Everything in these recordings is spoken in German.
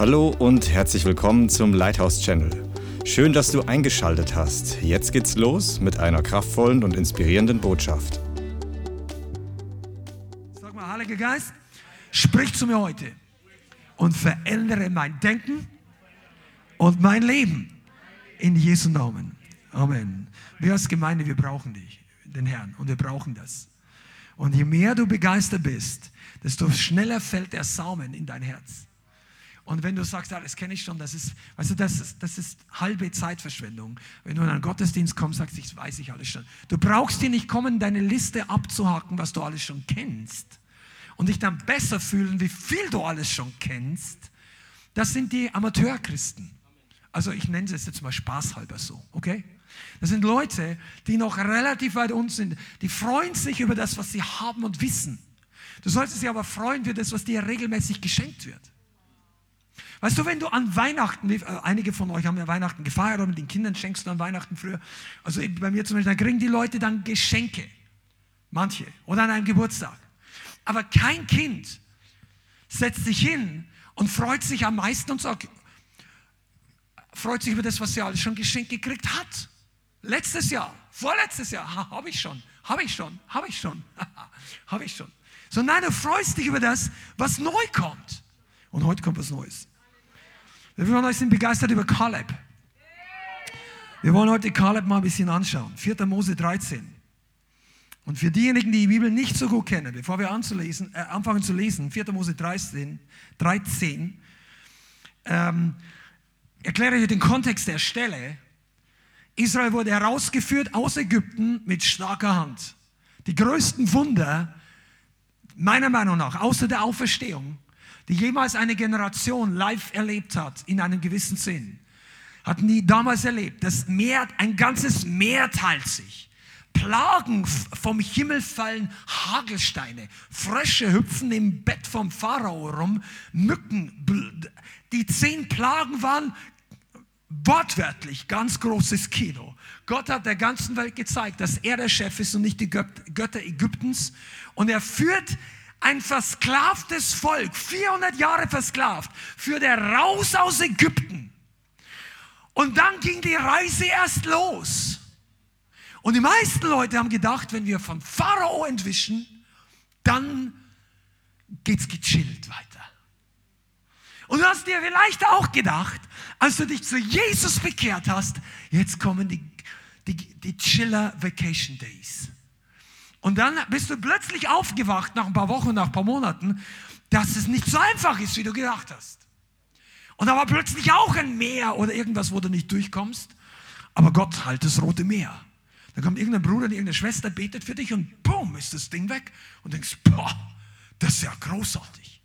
Hallo und herzlich willkommen zum Lighthouse Channel. Schön, dass du eingeschaltet hast. Jetzt geht's los mit einer kraftvollen und inspirierenden Botschaft. Sag mal, Heiliger Geist, sprich zu mir heute und verändere mein Denken und mein Leben in Jesu Namen. Amen. Wir als Gemeinde, wir brauchen dich, den Herrn, und wir brauchen das. Und je mehr du begeistert bist, desto schneller fällt der Samen in dein Herz. Und wenn du sagst, ja, das kenne ich schon, das ist, weißt du, das ist, das ist halbe Zeitverschwendung. Wenn du in einen Gottesdienst kommst, sagst du, das weiß ich alles schon. Du brauchst dir nicht kommen, deine Liste abzuhaken, was du alles schon kennst. Und dich dann besser fühlen, wie viel du alles schon kennst. Das sind die Amateurchristen. Also ich nenne es jetzt mal spaßhalber so, okay? Das sind Leute, die noch relativ weit unten sind. Die freuen sich über das, was sie haben und wissen. Du solltest dich aber freuen für das, was dir regelmäßig geschenkt wird. Weißt du, wenn du an Weihnachten, äh, einige von euch haben ja Weihnachten gefeiert oder mit den Kindern schenkst du an Weihnachten früher. Also bei mir zum Beispiel, da kriegen die Leute dann Geschenke. Manche. Oder an einem Geburtstag. Aber kein Kind setzt sich hin und freut sich am meisten und sagt, freut sich über das, was sie alles schon geschenkt gekriegt hat. Letztes Jahr, vorletztes Jahr, ha, habe ich schon, habe ich schon, habe ich schon, habe ich schon. So nein, du freust dich über das, was neu kommt. Und heute kommt was Neues. Wir von euch sind begeistert über Kaleb. Wir wollen heute Kaleb mal ein bisschen anschauen. 4. Mose 13. Und für diejenigen, die die Bibel nicht so gut kennen, bevor wir anzulesen, äh, anfangen zu lesen, 4. Mose 13, 13 ähm, erkläre ich den Kontext der Stelle. Israel wurde herausgeführt aus Ägypten mit starker Hand. Die größten Wunder, meiner Meinung nach, außer der Auferstehung, die jemals eine Generation live erlebt hat, in einem gewissen Sinn, hatten die damals erlebt. Das Meer, ein ganzes Meer teilt sich. Plagen vom Himmel fallen Hagelsteine, Frösche hüpfen im Bett vom Pharao rum, Mücken. Die zehn Plagen waren wortwörtlich ganz großes Kino. Gott hat der ganzen Welt gezeigt, dass er der Chef ist und nicht die Götter Ägyptens. Und er führt ein versklavtes Volk, 400 Jahre versklavt, führt er raus aus Ägypten. Und dann ging die Reise erst los. Und die meisten Leute haben gedacht, wenn wir von Pharao entwischen, dann geht's gechillt weiter. Und du hast dir vielleicht auch gedacht, als du dich zu Jesus bekehrt hast, jetzt kommen die, die, die Chiller Vacation Days. Und dann bist du plötzlich aufgewacht nach ein paar Wochen, nach ein paar Monaten, dass es nicht so einfach ist, wie du gedacht hast. Und da war plötzlich auch ein Meer oder irgendwas, wo du nicht durchkommst. Aber Gott halt das Rote Meer. Da kommt irgendein Bruder, irgendeine Schwester, betet für dich und boom, ist das Ding weg. Und denkst, boah, das ist ja großartig.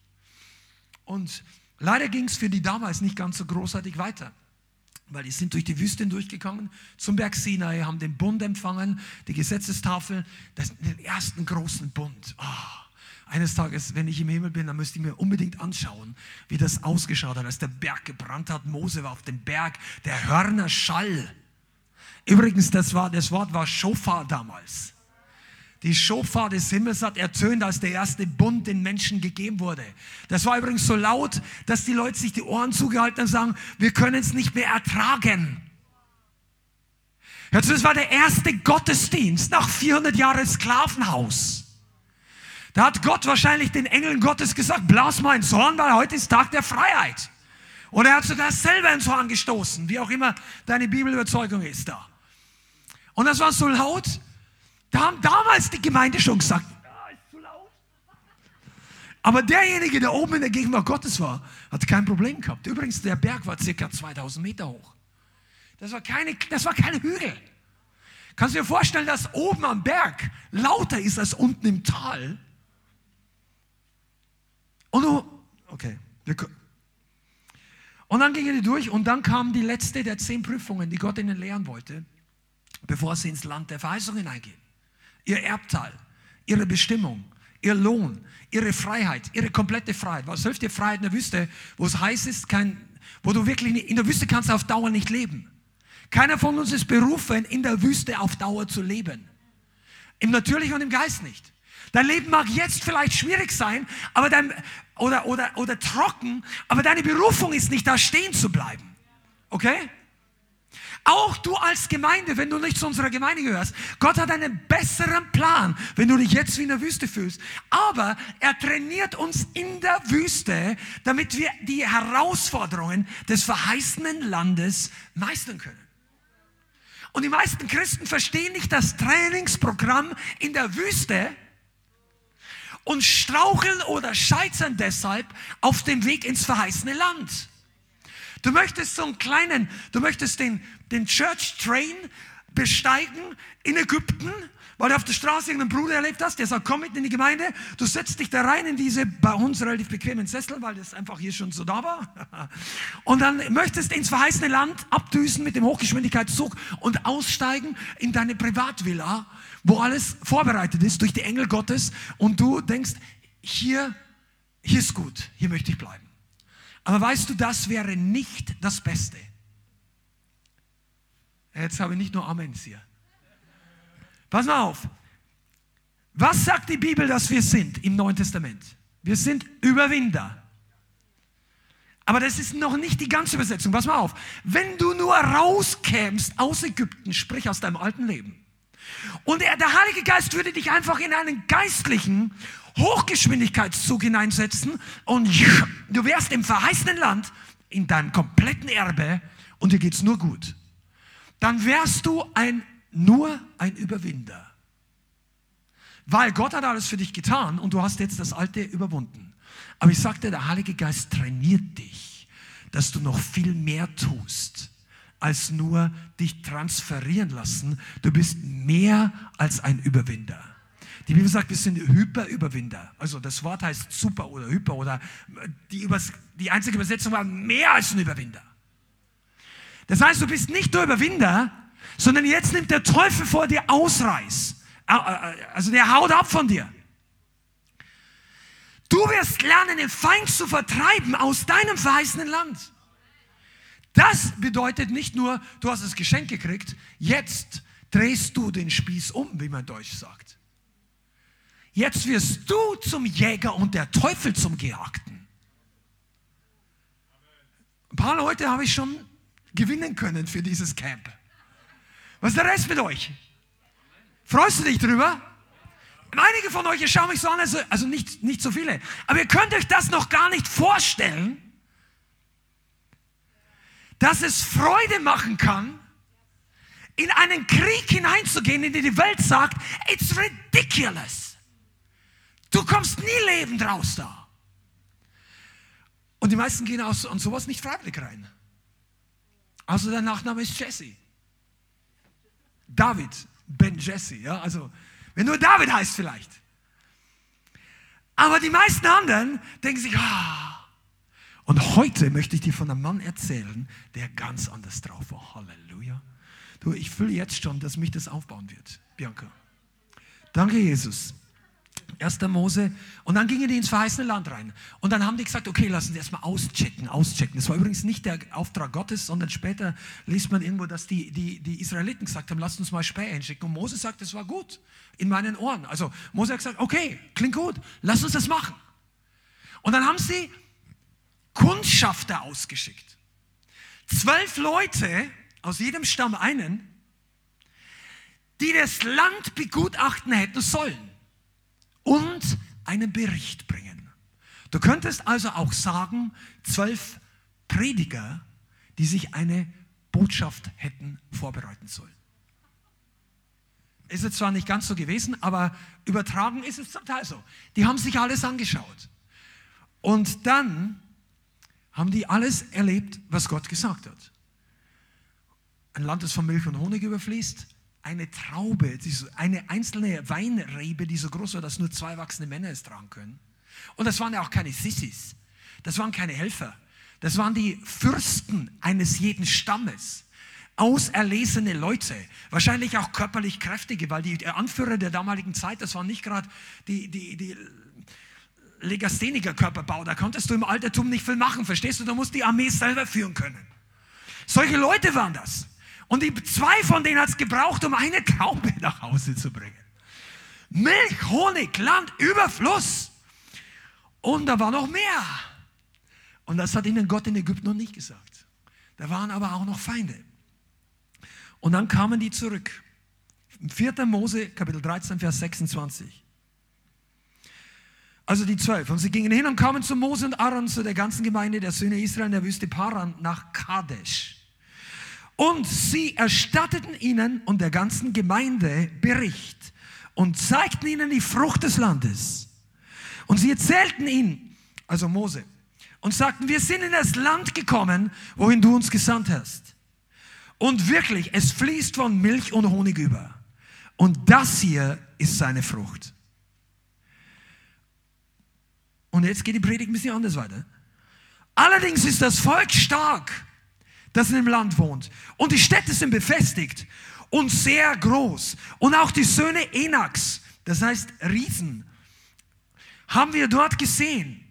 Und leider ging es für die damals nicht ganz so großartig weiter weil die sind durch die Wüste durchgegangen zum Berg Sinai, haben den Bund empfangen, die Gesetzestafel, das, den ersten großen Bund. Oh, eines Tages, wenn ich im Himmel bin, dann müsste ich mir unbedingt anschauen, wie das ausgeschaut hat, als der Berg gebrannt hat. Mose war auf dem Berg, der Hörner Schall. Übrigens, das, war, das Wort war Schofar damals. Die Schofar des Himmels hat ertönt, als der erste Bund den Menschen gegeben wurde. Das war übrigens so laut, dass die Leute sich die Ohren zugehalten haben und sagen, wir können es nicht mehr ertragen. das war der erste Gottesdienst nach 400 Jahren Sklavenhaus. Da hat Gott wahrscheinlich den Engeln Gottes gesagt, blas mal ins Horn, weil heute ist Tag der Freiheit. Oder er hat sogar selber ins Horn gestoßen, wie auch immer deine Bibelüberzeugung ist da. Und das war so laut, da haben damals die Gemeinde schon gesagt, ah, ist zu laut. Aber derjenige, der oben in der Gegenwart Gottes war, hat kein Problem gehabt. Übrigens, der Berg war circa 2000 Meter hoch. Das war keine, das war keine Hügel. Kannst du dir vorstellen, dass oben am Berg lauter ist als unten im Tal? Und du, okay, und dann gingen die durch und dann kam die letzte der zehn Prüfungen, die Gott ihnen lehren wollte, bevor sie ins Land der Verheißung hineingehen ihr Erbteil, ihre Bestimmung, ihr Lohn, ihre Freiheit, ihre komplette Freiheit. Was hilft dir Freiheit in der Wüste, wo es heiß ist, kein, wo du wirklich nicht, in der Wüste kannst du auf Dauer nicht leben. Keiner von uns ist berufen, in der Wüste auf Dauer zu leben. Im Natürlichen und im Geist nicht. Dein Leben mag jetzt vielleicht schwierig sein, aber dein, oder, oder, oder trocken, aber deine Berufung ist nicht da stehen zu bleiben. Okay? Auch du als Gemeinde, wenn du nicht zu unserer Gemeinde gehörst, Gott hat einen besseren Plan, wenn du dich jetzt wie in der Wüste fühlst. Aber er trainiert uns in der Wüste, damit wir die Herausforderungen des verheißenen Landes meistern können. Und die meisten Christen verstehen nicht das Trainingsprogramm in der Wüste und straucheln oder scheitern deshalb auf dem Weg ins verheißene Land. Du möchtest so einen kleinen, du möchtest den, den Church Train besteigen in Ägypten, weil du auf der Straße irgendeinen Bruder erlebt hast, der sagt, komm mit in die Gemeinde. Du setzt dich da rein in diese bei uns relativ bequemen Sessel, weil das einfach hier schon so da war. Und dann möchtest ins verheißene Land abdüsen mit dem Hochgeschwindigkeitszug und aussteigen in deine Privatvilla, wo alles vorbereitet ist durch die Engel Gottes und du denkst, hier, hier ist gut, hier möchte ich bleiben. Aber weißt du, das wäre nicht das Beste. Jetzt habe ich nicht nur Amens hier. Pass mal auf. Was sagt die Bibel, dass wir sind im Neuen Testament? Wir sind Überwinder. Aber das ist noch nicht die ganze Übersetzung. Pass mal auf. Wenn du nur rauskämst aus Ägypten, sprich aus deinem alten Leben, und der, der Heilige Geist würde dich einfach in einen geistlichen Hochgeschwindigkeitszug hineinsetzen und du wärst im verheißenen Land in deinem kompletten Erbe und dir geht's nur gut. Dann wärst du ein, nur ein Überwinder. Weil Gott hat alles für dich getan und du hast jetzt das Alte überwunden. Aber ich sagte, der Heilige Geist trainiert dich, dass du noch viel mehr tust als nur dich transferieren lassen. Du bist mehr als ein Überwinder. Die Bibel sagt, wir sind Hyperüberwinder. Also das Wort heißt super oder hyper oder die, Übers die einzige Übersetzung war mehr als ein Überwinder. Das heißt, du bist nicht nur Überwinder, sondern jetzt nimmt der Teufel vor dir Ausreiß. Also der haut ab von dir. Du wirst lernen, den Feind zu vertreiben aus deinem verheißenen Land. Das bedeutet nicht nur, du hast das Geschenk gekriegt, jetzt drehst du den Spieß um, wie man Deutsch sagt. Jetzt wirst du zum Jäger und der Teufel zum Gejagten. Ein paar Leute habe ich schon gewinnen können für dieses Camp. Was ist der Rest mit euch? Freust du dich drüber? Einige von euch schauen mich so an, also, also nicht, nicht so viele, aber ihr könnt euch das noch gar nicht vorstellen, dass es Freude machen kann, in einen Krieg hineinzugehen, in den die Welt sagt, it's ridiculous. Du kommst nie lebend raus da. Und die meisten gehen aus, an sowas nicht freiwillig rein. Also der Nachname ist Jesse. David, Ben Jesse, ja, also wenn nur David heißt vielleicht. Aber die meisten anderen denken sich, ah. Und heute möchte ich dir von einem Mann erzählen, der ganz anders drauf war. Halleluja. Du, ich fühle jetzt schon, dass mich das aufbauen wird, Bianca. Danke, Jesus. 1. Mose. Und dann gingen die ins verheißene Land rein. Und dann haben die gesagt, okay, lassen Sie erstmal auschecken, auschecken. Das war übrigens nicht der Auftrag Gottes, sondern später liest man irgendwo, dass die, die, die Israeliten gesagt haben, lasst uns mal Späher hinschicken. Und Mose sagt, das war gut in meinen Ohren. Also Mose hat gesagt, okay, klingt gut, lass uns das machen. Und dann haben sie Kundschafter ausgeschickt. Zwölf Leute, aus jedem Stamm einen, die das Land begutachten hätten sollen und einen Bericht bringen. Du könntest also auch sagen, zwölf Prediger, die sich eine Botschaft hätten vorbereiten sollen. Ist jetzt zwar nicht ganz so gewesen, aber übertragen ist es zum Teil so. Die haben sich alles angeschaut. Und dann haben die alles erlebt, was Gott gesagt hat. Ein Land, das von Milch und Honig überfließt, eine Traube, eine einzelne Weinrebe, die so groß war, dass nur zwei erwachsene Männer es tragen können. Und das waren ja auch keine Sissis. Das waren keine Helfer. Das waren die Fürsten eines jeden Stammes. Auserlesene Leute, wahrscheinlich auch körperlich kräftige, weil die Anführer der damaligen Zeit, das waren nicht gerade die, die, die Legastheniker-Körperbau, da konntest du im Altertum nicht viel machen, verstehst du? Da musst die Armee selber führen können. Solche Leute waren das. Und die zwei von denen hat es gebraucht, um eine Taube nach Hause zu bringen. Milch, Honig, Land, Überfluss. Und da war noch mehr. Und das hat ihnen Gott in Ägypten noch nicht gesagt. Da waren aber auch noch Feinde. Und dann kamen die zurück. 4. Mose, Kapitel 13, Vers 26. Also die zwölf. Und sie gingen hin und kamen zu Mose und Aaron, zu der ganzen Gemeinde der Söhne Israel in der Wüste Paran nach Kadesh. Und sie erstatteten ihnen und der ganzen Gemeinde Bericht und zeigten ihnen die Frucht des Landes. Und sie erzählten ihnen, also Mose, und sagten, wir sind in das Land gekommen, wohin du uns gesandt hast. Und wirklich, es fließt von Milch und Honig über. Und das hier ist seine Frucht. Und jetzt geht die Predigt ein bisschen anders weiter. Allerdings ist das Volk stark, das in dem Land wohnt. Und die Städte sind befestigt und sehr groß. Und auch die Söhne Enaks, das heißt Riesen, haben wir dort gesehen.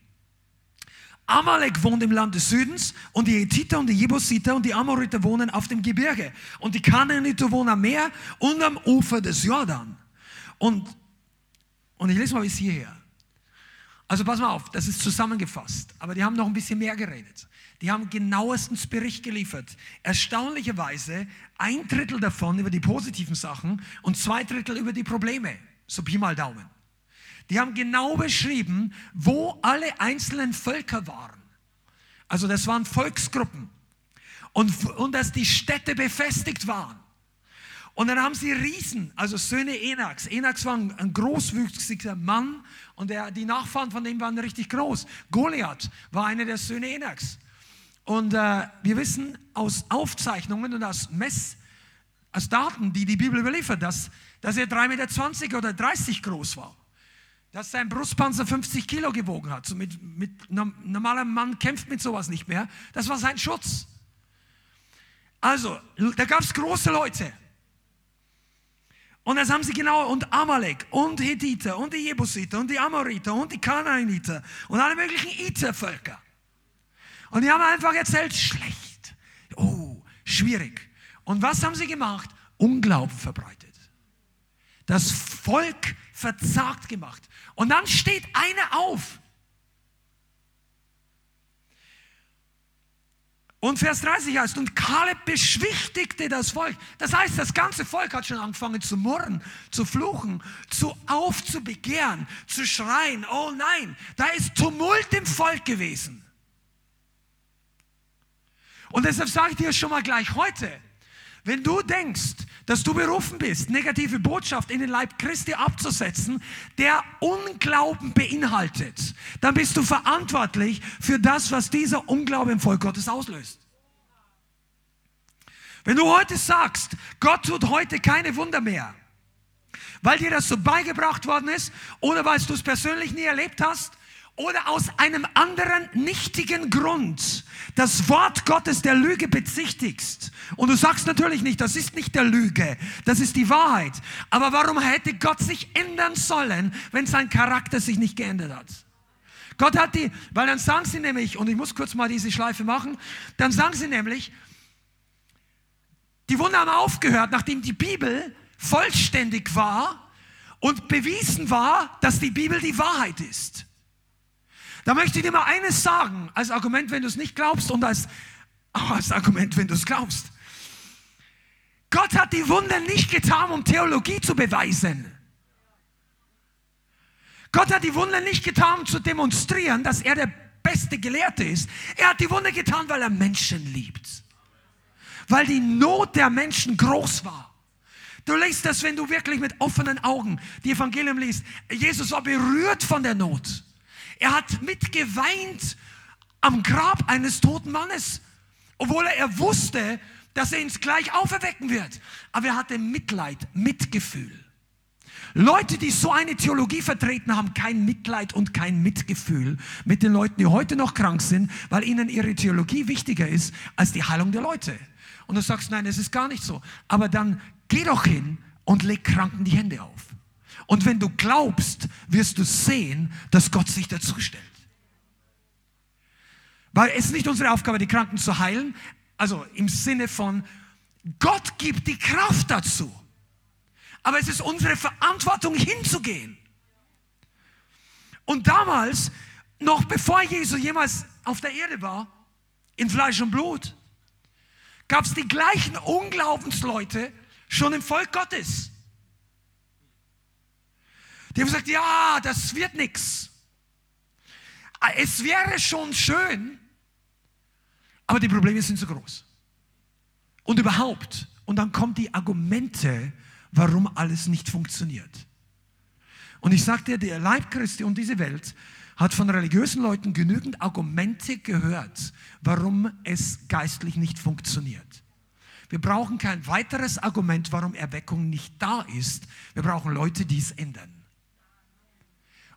Amalek wohnt im Land des Südens und die Hethiter und die Jebusiter und die Amoriter wohnen auf dem Gebirge und die Kanaaniter wohnen am Meer und am Ufer des Jordan. Und, und ich lese mal bis hierher. Also pass mal auf, das ist zusammengefasst, aber die haben noch ein bisschen mehr geredet. Die haben genauestens Bericht geliefert. Erstaunlicherweise ein Drittel davon über die positiven Sachen und zwei Drittel über die Probleme. So Pi mal Daumen. Die haben genau beschrieben, wo alle einzelnen Völker waren. Also das waren Volksgruppen. Und, und dass die Städte befestigt waren. Und dann haben sie Riesen, also Söhne Enaks. Enaks war ein, großwüchsiger Mann und der, die Nachfahren von dem waren richtig groß. Goliath war einer der Söhne Enaks. Und äh, wir wissen aus Aufzeichnungen und aus Mess, aus Daten, die die Bibel überliefert, dass, dass er 3,20 Meter oder 30 groß war dass sein Brustpanzer 50 Kilo gewogen hat. So mit, mit normaler Mann kämpft mit sowas nicht mehr. Das war sein Schutz. Also, da gab es große Leute. Und das haben sie genau, und Amalek und Hethiter und die Jebusiter und die Amoriter und die Kanaaniter und alle möglichen Iter-Völker. Und die haben einfach erzählt, schlecht. Oh, schwierig. Und was haben sie gemacht? Unglauben verbreitet. Das Volk verzagt gemacht. Und dann steht einer auf. Und Vers 30 heißt, und Kaleb beschwichtigte das Volk. Das heißt, das ganze Volk hat schon angefangen zu murren, zu fluchen, zu aufzubegehren, zu schreien. Oh nein, da ist Tumult im Volk gewesen. Und deshalb sage ich dir schon mal gleich heute, wenn du denkst, dass du berufen bist, negative Botschaft in den Leib Christi abzusetzen, der Unglauben beinhaltet, dann bist du verantwortlich für das, was dieser Unglaube im Volk Gottes auslöst. Wenn du heute sagst, Gott tut heute keine Wunder mehr, weil dir das so beigebracht worden ist oder weil du es persönlich nie erlebt hast, oder aus einem anderen nichtigen Grund das Wort Gottes der Lüge bezichtigst. Und du sagst natürlich nicht, das ist nicht der Lüge, das ist die Wahrheit. Aber warum hätte Gott sich ändern sollen, wenn sein Charakter sich nicht geändert hat? Gott hat die, weil dann sagen sie nämlich, und ich muss kurz mal diese Schleife machen, dann sagen sie nämlich, die Wunder haben aufgehört, nachdem die Bibel vollständig war und bewiesen war, dass die Bibel die Wahrheit ist. Da möchte ich dir mal eines sagen, als Argument, wenn du es nicht glaubst und als, als Argument, wenn du es glaubst. Gott hat die Wunder nicht getan, um Theologie zu beweisen. Gott hat die Wunder nicht getan, um zu demonstrieren, dass er der beste Gelehrte ist. Er hat die Wunder getan, weil er Menschen liebt. Weil die Not der Menschen groß war. Du liest das, wenn du wirklich mit offenen Augen die Evangelium liest. Jesus war berührt von der Not. Er hat mitgeweint am Grab eines toten Mannes, obwohl er wusste, dass er ihn gleich auferwecken wird. Aber er hatte Mitleid, Mitgefühl. Leute, die so eine Theologie vertreten, haben kein Mitleid und kein Mitgefühl mit den Leuten, die heute noch krank sind, weil ihnen ihre Theologie wichtiger ist als die Heilung der Leute. Und du sagst, nein, es ist gar nicht so. Aber dann geh doch hin und leg Kranken die Hände auf. Und wenn du glaubst, wirst du sehen, dass Gott sich dazu stellt. Weil es ist nicht unsere Aufgabe, die Kranken zu heilen, also im Sinne von, Gott gibt die Kraft dazu. Aber es ist unsere Verantwortung hinzugehen. Und damals, noch bevor Jesus jemals auf der Erde war, in Fleisch und Blut, gab es die gleichen Unglaubensleute schon im Volk Gottes. Die haben gesagt, ja, das wird nichts. Es wäre schon schön, aber die Probleme sind zu groß. Und überhaupt, und dann kommen die Argumente, warum alles nicht funktioniert. Und ich sagte dir, der Leib Christi und diese Welt hat von religiösen Leuten genügend Argumente gehört, warum es geistlich nicht funktioniert. Wir brauchen kein weiteres Argument, warum Erweckung nicht da ist. Wir brauchen Leute, die es ändern.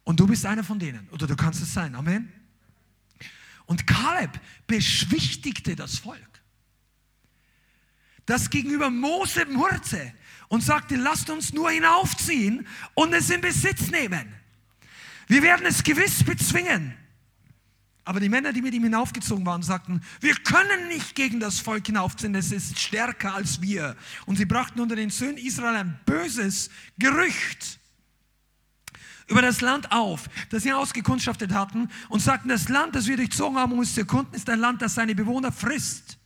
Und du bist einer von denen, oder du kannst es sein. Amen. Und Kaleb beschwichtigte das Volk, das gegenüber Mose murrte und sagte, lasst uns nur hinaufziehen und es in Besitz nehmen. Wir werden es gewiss bezwingen. Aber die Männer, die mit ihm hinaufgezogen waren, sagten, wir können nicht gegen das Volk hinaufziehen, es ist stärker als wir. Und sie brachten unter den Söhnen Israel ein böses Gerücht über das Land auf, das sie ausgekundschaftet hatten und sagten, das Land, das wir durchzogen haben, um es zu erkunden, ist ein Land, das seine Bewohner frisst.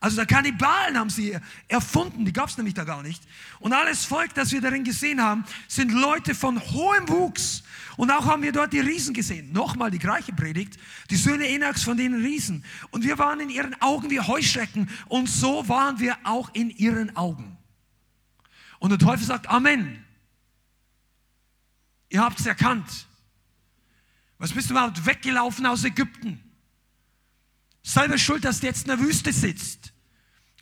Also der Kannibalen haben sie erfunden, die gab es nämlich da gar nicht. Und alles Volk, das wir darin gesehen haben, sind Leute von hohem Wuchs. Und auch haben wir dort die Riesen gesehen. Nochmal die gleiche Predigt. Die Söhne Enaks von den Riesen. Und wir waren in ihren Augen wie Heuschrecken. Und so waren wir auch in ihren Augen. Und der Teufel sagt Amen. Ihr habt es erkannt. Was bist du überhaupt weggelaufen aus Ägypten? Selber schuld, dass du jetzt in der Wüste sitzt.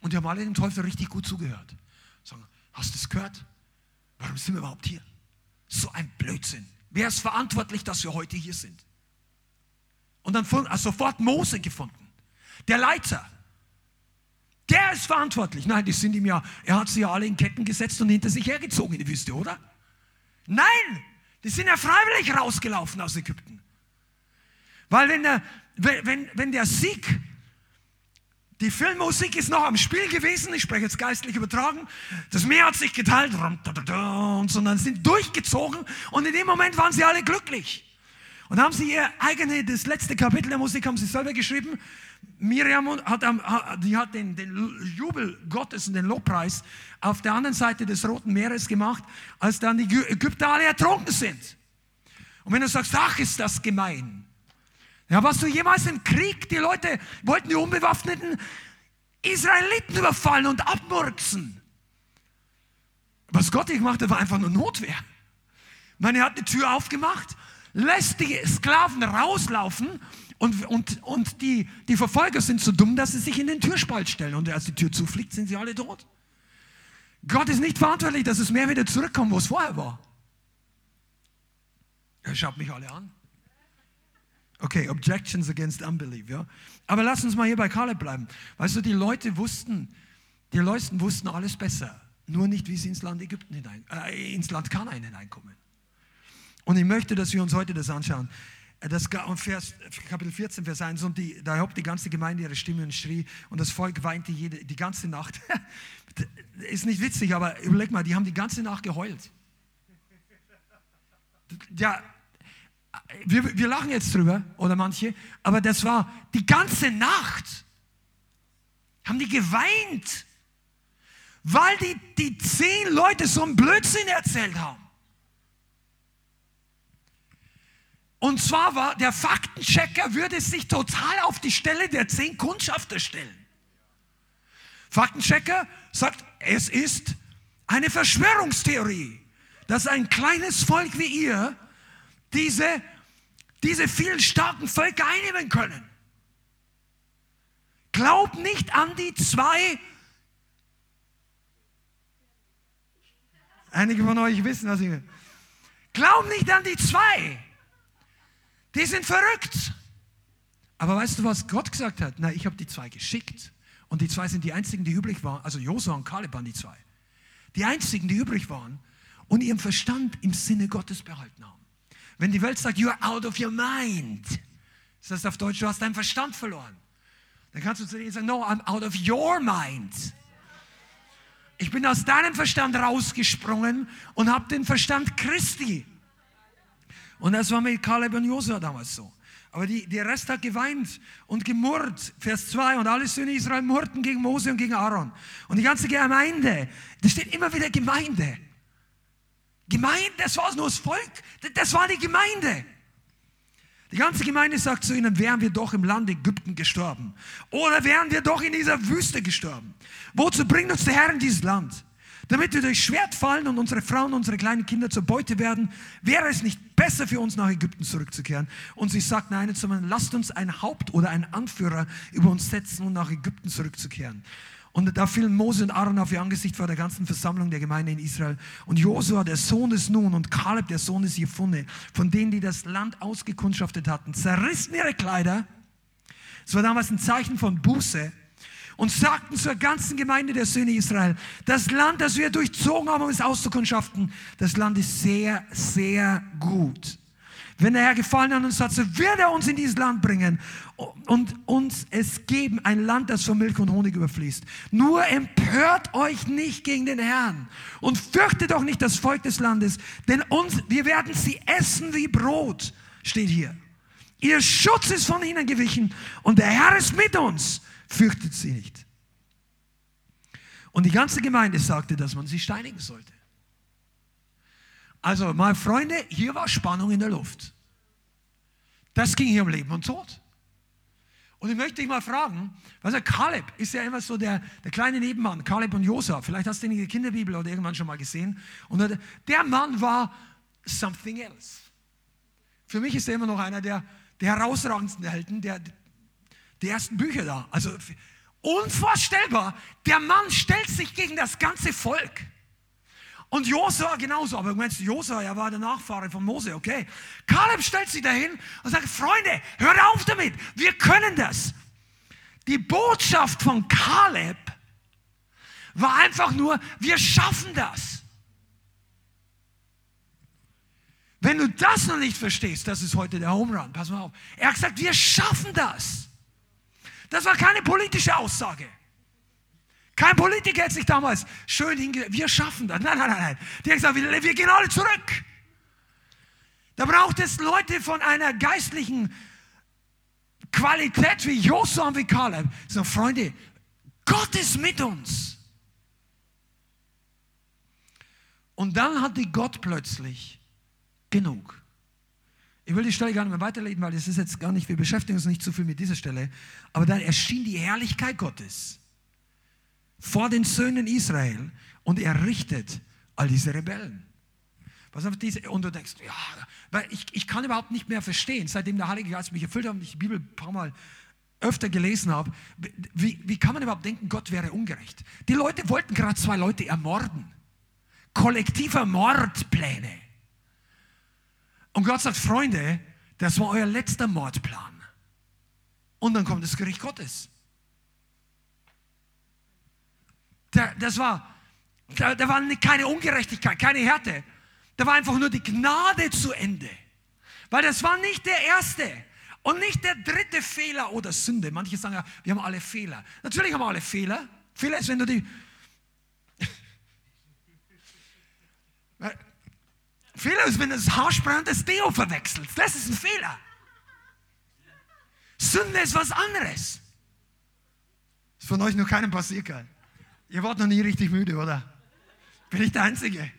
Und die haben alle dem Teufel richtig gut zugehört. Sagen, hast du es gehört? Warum sind wir überhaupt hier? So ein Blödsinn. Wer ist verantwortlich, dass wir heute hier sind? Und dann sofort Mose gefunden. Der Leiter. Der ist verantwortlich. Nein, die sind ihm ja, er hat sie ja alle in Ketten gesetzt und hinter sich hergezogen in die Wüste, oder? Nein, die sind ja freiwillig rausgelaufen aus Ägypten. Weil wenn der, wenn, wenn der Sieg, die Filmmusik ist noch am Spiel gewesen, ich spreche jetzt geistlich übertragen, das Meer hat sich geteilt und so, dann sind durchgezogen und in dem Moment waren sie alle glücklich. Und haben sie ihr eigene, das letzte Kapitel der Musik haben sie selber geschrieben. Miriam hat, die hat den, den Jubel Gottes und den Lobpreis auf der anderen Seite des Roten Meeres gemacht, als dann die Ägypter alle ertrunken sind. Und wenn du sagst, ach, ist das gemein, ja, warst du jemals im Krieg? Die Leute wollten die unbewaffneten Israeliten überfallen und abmurksen. Was Gott gemacht hat, war einfach nur Notwehr. Man hat eine Tür aufgemacht, lässt die Sklaven rauslaufen und, und, und die, die Verfolger sind so dumm, dass sie sich in den Türspalt stellen. Und als die Tür zufliegt, sind sie alle tot. Gott ist nicht verantwortlich, dass es mehr wieder zurückkommt, wo es vorher war. Er schaut mich alle an. Okay, Objections against Unbelief, ja. Aber lass uns mal hier bei Kaleb bleiben. Weißt du, die Leute wussten, die Leute wussten alles besser. Nur nicht, wie sie ins Land Ägypten hinein, äh, ins Land Kanaan hineinkommen. Und ich möchte, dass wir uns heute das anschauen. Äh, das Vers, Kapitel 14, Vers 1, und die, da hob die ganze Gemeinde ihre Stimme und schrie, und das Volk weinte jede, die ganze Nacht. Ist nicht witzig, aber überleg mal, die haben die ganze Nacht geheult. Ja, wir, wir lachen jetzt drüber, oder manche, aber das war die ganze Nacht, haben die geweint, weil die, die zehn Leute so einen Blödsinn erzählt haben. Und zwar war der Faktenchecker würde sich total auf die Stelle der zehn Kundschafter stellen. Faktenchecker sagt, es ist eine Verschwörungstheorie, dass ein kleines Volk wie ihr diese, diese vielen starken Völker einnehmen können. Glaub nicht an die zwei. Einige von euch wissen, was ich will. Glaub nicht an die zwei. Die sind verrückt. Aber weißt du, was Gott gesagt hat? Na, ich habe die zwei geschickt. Und die zwei sind die einzigen, die übrig waren. Also Josua und Kaleb waren die zwei. Die einzigen, die übrig waren und ihren Verstand im Sinne Gottes behalten haben. Wenn die Welt sagt, you're out of your mind, das heißt auf Deutsch, du hast deinen Verstand verloren. Dann kannst du zu denen sagen, no, I'm out of your mind. Ich bin aus deinem Verstand rausgesprungen und habe den Verstand Christi. Und das war mit Kaleb und Josua damals so. Aber die, der Rest hat geweint und gemurrt. Vers 2. Und alle Söhne Israel murrten gegen Mose und gegen Aaron. Und die ganze Gemeinde, da steht immer wieder Gemeinde. Gemeinde, das war nur das Volk. Das war die Gemeinde. Die ganze Gemeinde sagt zu ihnen, wären wir doch im Land Ägypten gestorben. Oder wären wir doch in dieser Wüste gestorben. Wozu bringt uns der Herr in dieses Land? Damit wir durch Schwert fallen und unsere Frauen, unsere kleinen Kinder zur Beute werden, wäre es nicht besser für uns nach Ägypten zurückzukehren. Und sie sagt nein, sondern lasst uns ein Haupt oder einen Anführer über uns setzen und nach Ägypten zurückzukehren. Und da fielen Mose und Aaron auf ihr Angesicht vor der ganzen Versammlung der Gemeinde in Israel. Und Josua, der Sohn des Nun, und Kaleb, der Sohn des Jephunneh, von denen, die das Land ausgekundschaftet hatten, zerrissen ihre Kleider. Es war damals ein Zeichen von Buße. Und sagten zur ganzen Gemeinde der Söhne Israel, das Land, das wir durchzogen haben, um es auszukundschaften, das Land ist sehr, sehr gut. Wenn der Herr gefallen an uns hat, so wird er uns in dieses Land bringen und uns es geben, ein Land, das von Milch und Honig überfließt. Nur empört euch nicht gegen den Herrn und fürchtet auch nicht das Volk des Landes, denn uns, wir werden sie essen wie Brot, steht hier. Ihr Schutz ist von ihnen gewichen und der Herr ist mit uns, fürchtet sie nicht. Und die ganze Gemeinde sagte, dass man sie steinigen sollte. Also, meine Freunde, hier war Spannung in der Luft. Das ging hier um Leben und Tod. Und ich möchte dich mal fragen, also Kaleb ist ja immer so der, der kleine Nebenmann, Kaleb und Josef. Vielleicht hast du ihn in der Kinderbibel oder irgendwann schon mal gesehen. Und der Mann war something else. Für mich ist er immer noch einer der, der herausragendsten Helden der, der ersten Bücher da. Also unvorstellbar. Der Mann stellt sich gegen das ganze Volk. Und Josua genauso. Aber du meinst, Josua, er war der Nachfahre von Mose, okay. Kaleb stellt sich dahin und sagt, Freunde, hört auf damit. Wir können das. Die Botschaft von Kaleb war einfach nur, wir schaffen das. Wenn du das noch nicht verstehst, das ist heute der Home Run, pass mal auf. Er hat gesagt, wir schaffen das. Das war keine politische Aussage. Kein Politiker hat sich damals schön hingelegt, wir schaffen das. Nein, nein, nein, nein. Die haben gesagt, wir, wir gehen alle zurück. Da braucht es Leute von einer geistlichen Qualität wie Josua und wie Kaleb. So, Freunde, Gott ist mit uns. Und dann hatte Gott plötzlich genug. Ich will die Stelle gar nicht mehr weiterlesen, weil es ist jetzt gar nicht, wir beschäftigen uns nicht zu viel mit dieser Stelle. Aber dann erschien die Herrlichkeit Gottes vor den Söhnen Israel und er richtet all diese Rebellen. Was auf diese, und du denkst, ja, weil ich, ich kann überhaupt nicht mehr verstehen, seitdem der Heilige Geist mich erfüllt hat und ich die Bibel ein paar Mal öfter gelesen habe, wie, wie kann man überhaupt denken, Gott wäre ungerecht? Die Leute wollten gerade zwei Leute ermorden. Kollektiver Mordpläne. Und Gott sagt, Freunde, das war euer letzter Mordplan. Und dann kommt das Gericht Gottes. Da, das war, da, da war keine Ungerechtigkeit, keine Härte. Da war einfach nur die Gnade zu Ende. Weil das war nicht der erste und nicht der dritte Fehler oder Sünde. Manche sagen ja, wir haben alle Fehler. Natürlich haben wir alle Fehler. Fehler ist, wenn du die. Fehler ist, wenn du das Haarspray und das Deo verwechselst. Das ist ein Fehler. Sünde ist was anderes. Ist von euch noch keinem passiert, gell? Ihr wart noch nie richtig müde, oder? Bin ich der Einzige?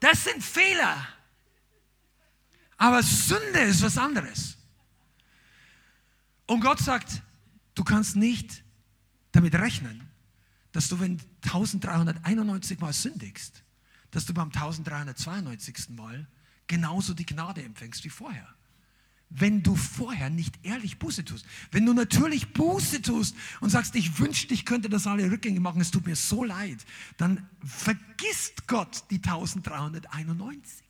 Das sind Fehler. Aber Sünde ist was anderes. Und Gott sagt, du kannst nicht damit rechnen, dass du, wenn 1391 Mal sündigst, dass du beim 1392. Mal genauso die Gnade empfängst wie vorher wenn du vorher nicht ehrlich Buße tust. Wenn du natürlich Buße tust und sagst, ich wünschte, ich könnte das alle Rückgänge machen, es tut mir so leid, dann vergisst Gott die 1391.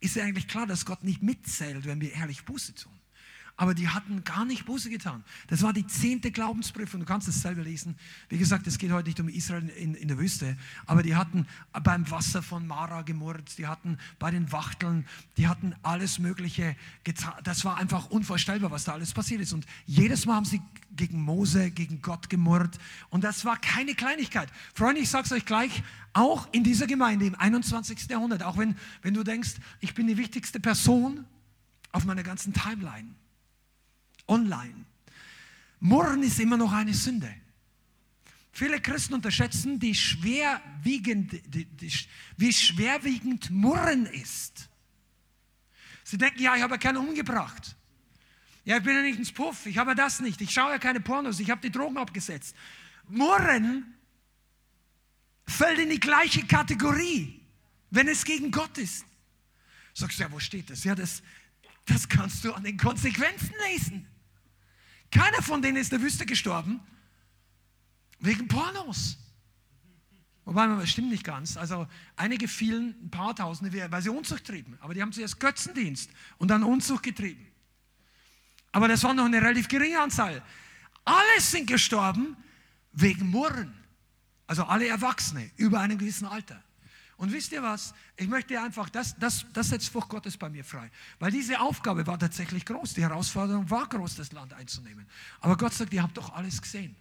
Ist ja eigentlich klar, dass Gott nicht mitzählt, wenn wir ehrlich Buße tun. Aber die hatten gar nicht Buße getan. Das war die zehnte Glaubensprüfung. Du kannst es selber lesen. Wie gesagt, es geht heute nicht um Israel in, in, der Wüste, aber die hatten beim Wasser von Mara gemurrt, die hatten bei den Wachteln, die hatten alles Mögliche getan. Das war einfach unvorstellbar, was da alles passiert ist. Und jedes Mal haben sie gegen Mose, gegen Gott gemurrt. Und das war keine Kleinigkeit. Freunde, ich sage es euch gleich, auch in dieser Gemeinde im 21. Jahrhundert, auch wenn, wenn du denkst, ich bin die wichtigste Person auf meiner ganzen Timeline online. Murren ist immer noch eine Sünde. Viele Christen unterschätzen, die schwerwiegend, die, die, wie schwerwiegend Murren ist. Sie denken, ja, ich habe keinen umgebracht. Ja, ich bin ja nicht ins Puff, ich habe das nicht, ich schaue ja keine Pornos, ich habe die Drogen abgesetzt. Murren fällt in die gleiche Kategorie, wenn es gegen Gott ist. Sagst du, ja, wo steht das? Ja, das, das kannst du an den Konsequenzen lesen. Keiner von denen ist in der Wüste gestorben wegen Pornos. Wobei, das stimmt nicht ganz. Also einige fielen, ein paar Tausende, weil sie Unzucht trieben. Aber die haben zuerst Götzendienst und dann Unzucht getrieben. Aber das war noch eine relativ geringe Anzahl. Alle sind gestorben wegen Murren. Also alle Erwachsene über einem gewissen Alter. Und wisst ihr was? Ich möchte einfach, das, das, das setzt Furcht Gottes bei mir frei. Weil diese Aufgabe war tatsächlich groß. Die Herausforderung war groß, das Land einzunehmen. Aber Gott sagt, ihr habt doch alles gesehen.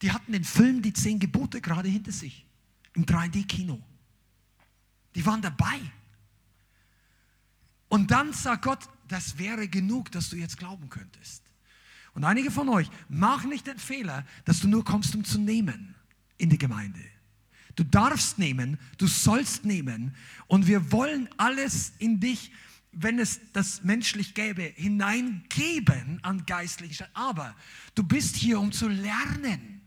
Die hatten den Film Die Zehn Gebote gerade hinter sich. Im 3D-Kino. Die waren dabei. Und dann sagt Gott, das wäre genug, dass du jetzt glauben könntest. Und einige von euch, mach nicht den Fehler, dass du nur kommst, um zu nehmen in die Gemeinde. Du darfst nehmen, du sollst nehmen. Und wir wollen alles in dich, wenn es das menschlich gäbe, hineingeben an geistlichen. Aber du bist hier, um zu lernen.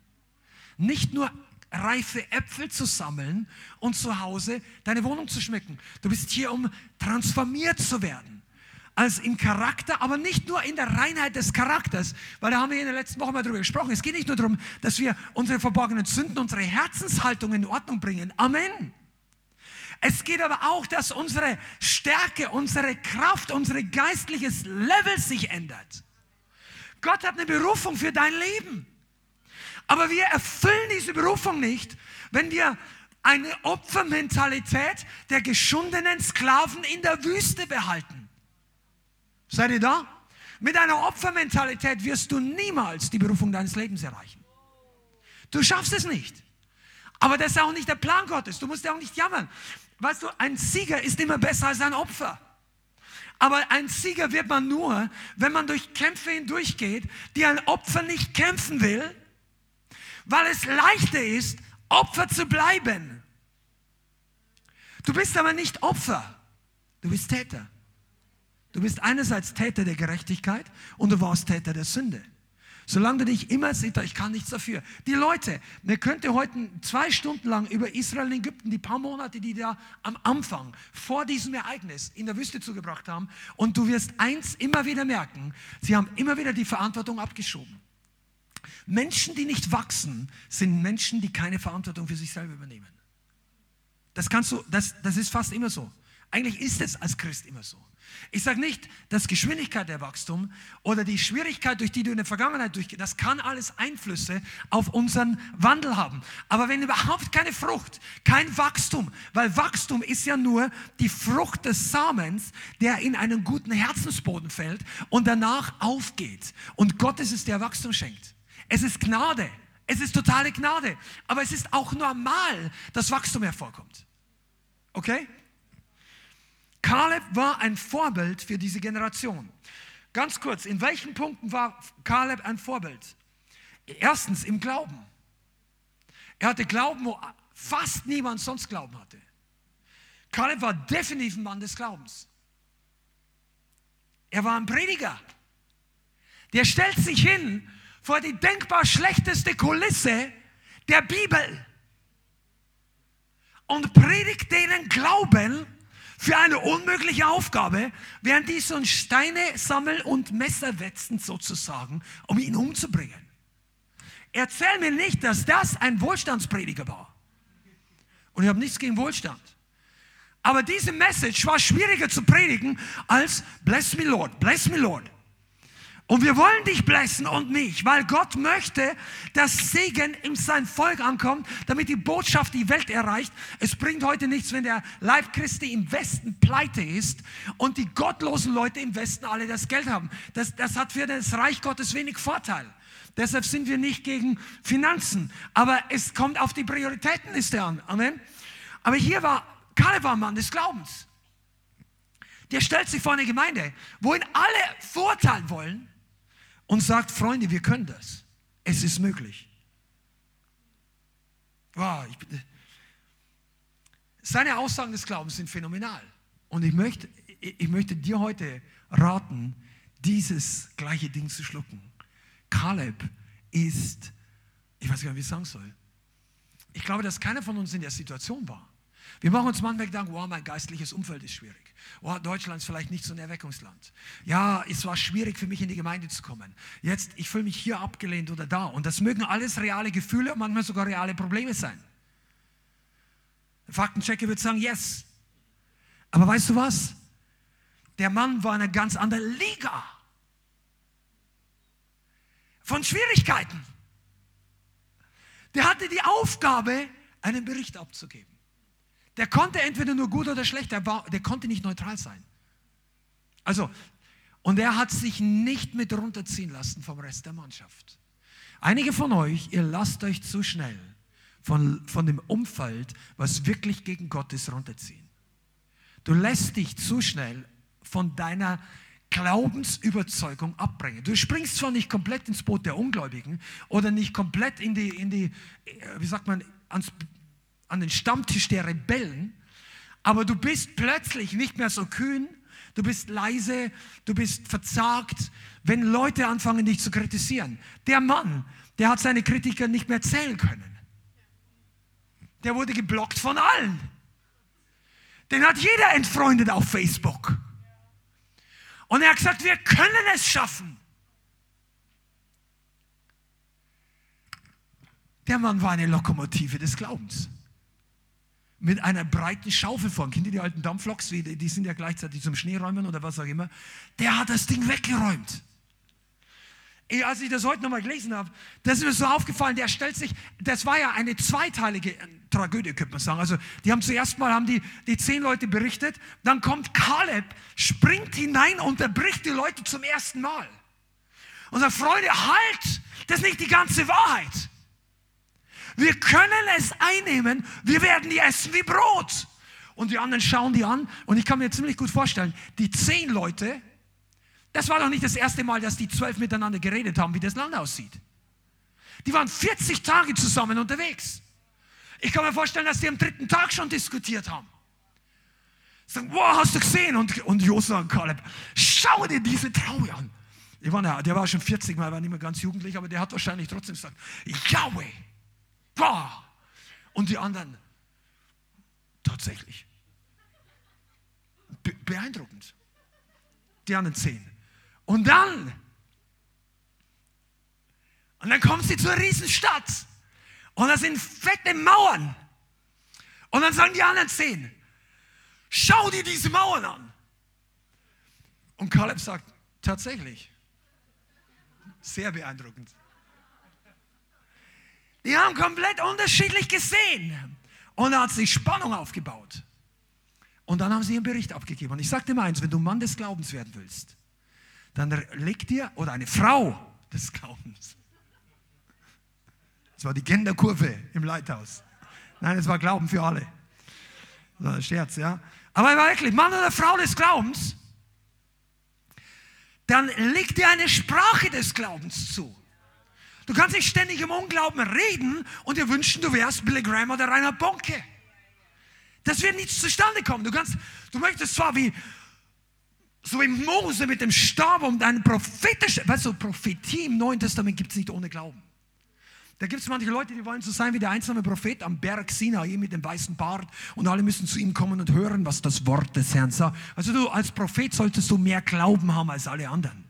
Nicht nur reife Äpfel zu sammeln und zu Hause deine Wohnung zu schmücken. Du bist hier, um transformiert zu werden als im Charakter, aber nicht nur in der Reinheit des Charakters, weil da haben wir in der letzten Woche mal drüber gesprochen. Es geht nicht nur darum, dass wir unsere verborgenen Sünden, unsere Herzenshaltung in Ordnung bringen. Amen. Es geht aber auch, dass unsere Stärke, unsere Kraft, unser geistliches Level sich ändert. Gott hat eine Berufung für dein Leben. Aber wir erfüllen diese Berufung nicht, wenn wir eine Opfermentalität der geschundenen Sklaven in der Wüste behalten. Seid ihr da? Mit einer Opfermentalität wirst du niemals die Berufung deines Lebens erreichen. Du schaffst es nicht. Aber das ist auch nicht der Plan Gottes. Du musst ja auch nicht jammern. Weißt du, ein Sieger ist immer besser als ein Opfer. Aber ein Sieger wird man nur, wenn man durch Kämpfe hindurchgeht, die ein Opfer nicht kämpfen will, weil es leichter ist, Opfer zu bleiben. Du bist aber nicht Opfer, du bist Täter. Du bist einerseits Täter der Gerechtigkeit und du warst Täter der Sünde. Solange du dich immer siehst, ich kann nichts dafür. Die Leute, man könnte heute zwei Stunden lang über Israel und Ägypten, die paar Monate, die da am Anfang vor diesem Ereignis in der Wüste zugebracht haben, und du wirst eins immer wieder merken, sie haben immer wieder die Verantwortung abgeschoben. Menschen, die nicht wachsen, sind Menschen, die keine Verantwortung für sich selber übernehmen. Das kannst du, das, das ist fast immer so. Eigentlich ist es als Christ immer so. Ich sage nicht, dass Geschwindigkeit der Wachstum oder die Schwierigkeit, durch die du in der Vergangenheit durchgehst, das kann alles Einflüsse auf unseren Wandel haben. Aber wenn überhaupt keine Frucht, kein Wachstum, weil Wachstum ist ja nur die Frucht des Samens, der in einen guten Herzensboden fällt und danach aufgeht. Und Gott ist es, der Wachstum schenkt. Es ist Gnade. Es ist totale Gnade. Aber es ist auch normal, dass Wachstum hervorkommt. Okay? Kaleb war ein Vorbild für diese Generation. Ganz kurz, in welchen Punkten war Kaleb ein Vorbild? Erstens im Glauben. Er hatte Glauben, wo fast niemand sonst Glauben hatte. Kaleb war definitiv ein Mann des Glaubens. Er war ein Prediger. Der stellt sich hin vor die denkbar schlechteste Kulisse der Bibel und predigt denen Glauben, für eine unmögliche Aufgabe, während die so ein Steine sammeln und Messer wetzen sozusagen, um ihn umzubringen. Erzähl mir nicht, dass das ein Wohlstandsprediger war. Und ich habe nichts gegen Wohlstand. Aber diese Message war schwieriger zu predigen als Bless me Lord, bless me Lord. Und wir wollen dich blessen und mich, weil Gott möchte, dass Segen in sein Volk ankommt, damit die Botschaft die Welt erreicht. Es bringt heute nichts, wenn der Leib Christi im Westen pleite ist und die gottlosen Leute im Westen alle das Geld haben. Das, das hat für das Reich Gottes wenig Vorteil. Deshalb sind wir nicht gegen Finanzen. Aber es kommt auf die Prioritätenliste an. Amen. Aber hier war, Kaleb war Mann des Glaubens. Der stellt sich vor eine Gemeinde, wo ihn alle vorteilen wollen und sagt, Freunde, wir können das. Es ist möglich. Wow, seine Aussagen des Glaubens sind phänomenal. Und ich möchte, ich möchte dir heute raten, dieses gleiche Ding zu schlucken. Kaleb ist, ich weiß gar nicht, wie ich sagen soll. Ich glaube, dass keiner von uns in der Situation war. Wir machen uns manchmal Gedanken, wow, mein geistliches Umfeld ist schwierig. Oh, Deutschland ist vielleicht nicht so ein Erweckungsland. Ja, es war schwierig für mich in die Gemeinde zu kommen. Jetzt, ich fühle mich hier abgelehnt oder da. Und das mögen alles reale Gefühle manchmal sogar reale Probleme sein. Der Faktenchecker wird sagen, yes. Aber weißt du was? Der Mann war in einer ganz anderen Liga von Schwierigkeiten. Der hatte die Aufgabe, einen Bericht abzugeben. Der konnte entweder nur gut oder schlecht, der, war, der konnte nicht neutral sein. Also, und er hat sich nicht mit runterziehen lassen vom Rest der Mannschaft. Einige von euch, ihr lasst euch zu schnell von, von dem Umfeld, was wirklich gegen Gott ist, runterziehen. Du lässt dich zu schnell von deiner Glaubensüberzeugung abbringen. Du springst zwar nicht komplett ins Boot der Ungläubigen oder nicht komplett in die, in die wie sagt man, ans an den Stammtisch der Rebellen, aber du bist plötzlich nicht mehr so kühn, du bist leise, du bist verzagt, wenn Leute anfangen, dich zu kritisieren. Der Mann, der hat seine Kritiker nicht mehr zählen können. Der wurde geblockt von allen. Den hat jeder entfreundet auf Facebook. Und er hat gesagt, wir können es schaffen. Der Mann war eine Lokomotive des Glaubens mit einer breiten Schaufel vorn. Kennt ihr die alten Dampfloks? Die, sind ja gleichzeitig zum Schneeräumen oder was auch immer. Der hat das Ding weggeräumt. Ich, als ich das heute nochmal gelesen habe, das ist mir so aufgefallen, der stellt sich, das war ja eine zweiteilige Tragödie, könnte man sagen. Also, die haben zuerst mal, haben die, die zehn Leute berichtet, dann kommt Kaleb, springt hinein, unterbricht die Leute zum ersten Mal. Und sagt, Freunde, halt, das ist nicht die ganze Wahrheit. Wir können es einnehmen, wir werden die essen wie Brot. Und die anderen schauen die an und ich kann mir ziemlich gut vorstellen, die zehn Leute, das war doch nicht das erste Mal, dass die zwölf miteinander geredet haben, wie das Land aussieht. Die waren 40 Tage zusammen unterwegs. Ich kann mir vorstellen, dass die am dritten Tag schon diskutiert haben. Sagen, wow, hast du gesehen? Und, und Josua und Kaleb, schau dir diese Traue an. War, der war schon 40, mal war nicht mehr ganz jugendlich, aber der hat wahrscheinlich trotzdem gesagt, Yahweh, Boah! Und die anderen, tatsächlich. Be beeindruckend. Die anderen zehn. Und dann, und dann kommen sie zur Riesenstadt. Und da sind fette Mauern. Und dann sagen die anderen zehn, schau dir diese Mauern an. Und Kaleb sagt, tatsächlich, sehr beeindruckend. Die haben komplett unterschiedlich gesehen. Und da hat sich Spannung aufgebaut. Und dann haben sie ihren Bericht abgegeben. Und ich dir mal eins, wenn du Mann des Glaubens werden willst, dann leg dir, oder eine Frau des Glaubens. Das war die Genderkurve im Leithaus. Nein, es war Glauben für alle. Das ein Scherz, ja. Aber wirklich, Mann oder Frau des Glaubens, dann leg dir eine Sprache des Glaubens zu. Du kannst nicht ständig im Unglauben reden und dir wünschen, du wärst Billy Graham oder Rainer Bonke. Das wird nicht zustande kommen. Du kannst, du möchtest zwar wie, so wie Mose mit dem Stab um deinen prophetischen, weißt du, Prophetie im Neuen Testament gibt es nicht ohne Glauben. Da gibt es manche Leute, die wollen so sein wie der einsame Prophet am Berg Sinai mit dem weißen Bart und alle müssen zu ihm kommen und hören, was das Wort des Herrn sagt. Also du als Prophet solltest du mehr Glauben haben als alle anderen.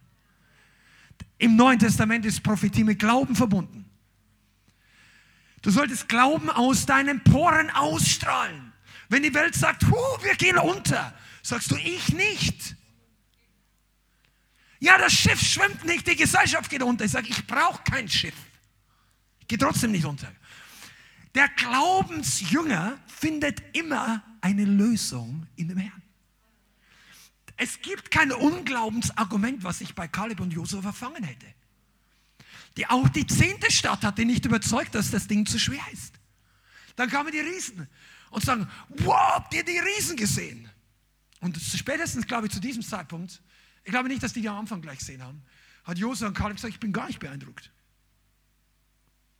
Im Neuen Testament ist Prophetie mit Glauben verbunden. Du solltest Glauben aus deinen Poren ausstrahlen. Wenn die Welt sagt, Huh, wir gehen unter, sagst du, ich nicht. Ja, das Schiff schwimmt nicht, die Gesellschaft geht unter. Ich sage, ich brauche kein Schiff. Ich gehe trotzdem nicht unter. Der Glaubensjünger findet immer eine Lösung in dem Herrn. Es gibt kein Unglaubensargument, was ich bei Kaleb und Josua verfangen hätte. Die, auch die zehnte Stadt hat ihn nicht überzeugt, dass das Ding zu schwer ist. Dann kamen die Riesen und sagen, wow, habt ihr die Riesen gesehen? Und spätestens, glaube ich, zu diesem Zeitpunkt, ich glaube nicht, dass die die am Anfang gleich gesehen haben, hat Josua und Kaleb gesagt, ich bin gar nicht beeindruckt.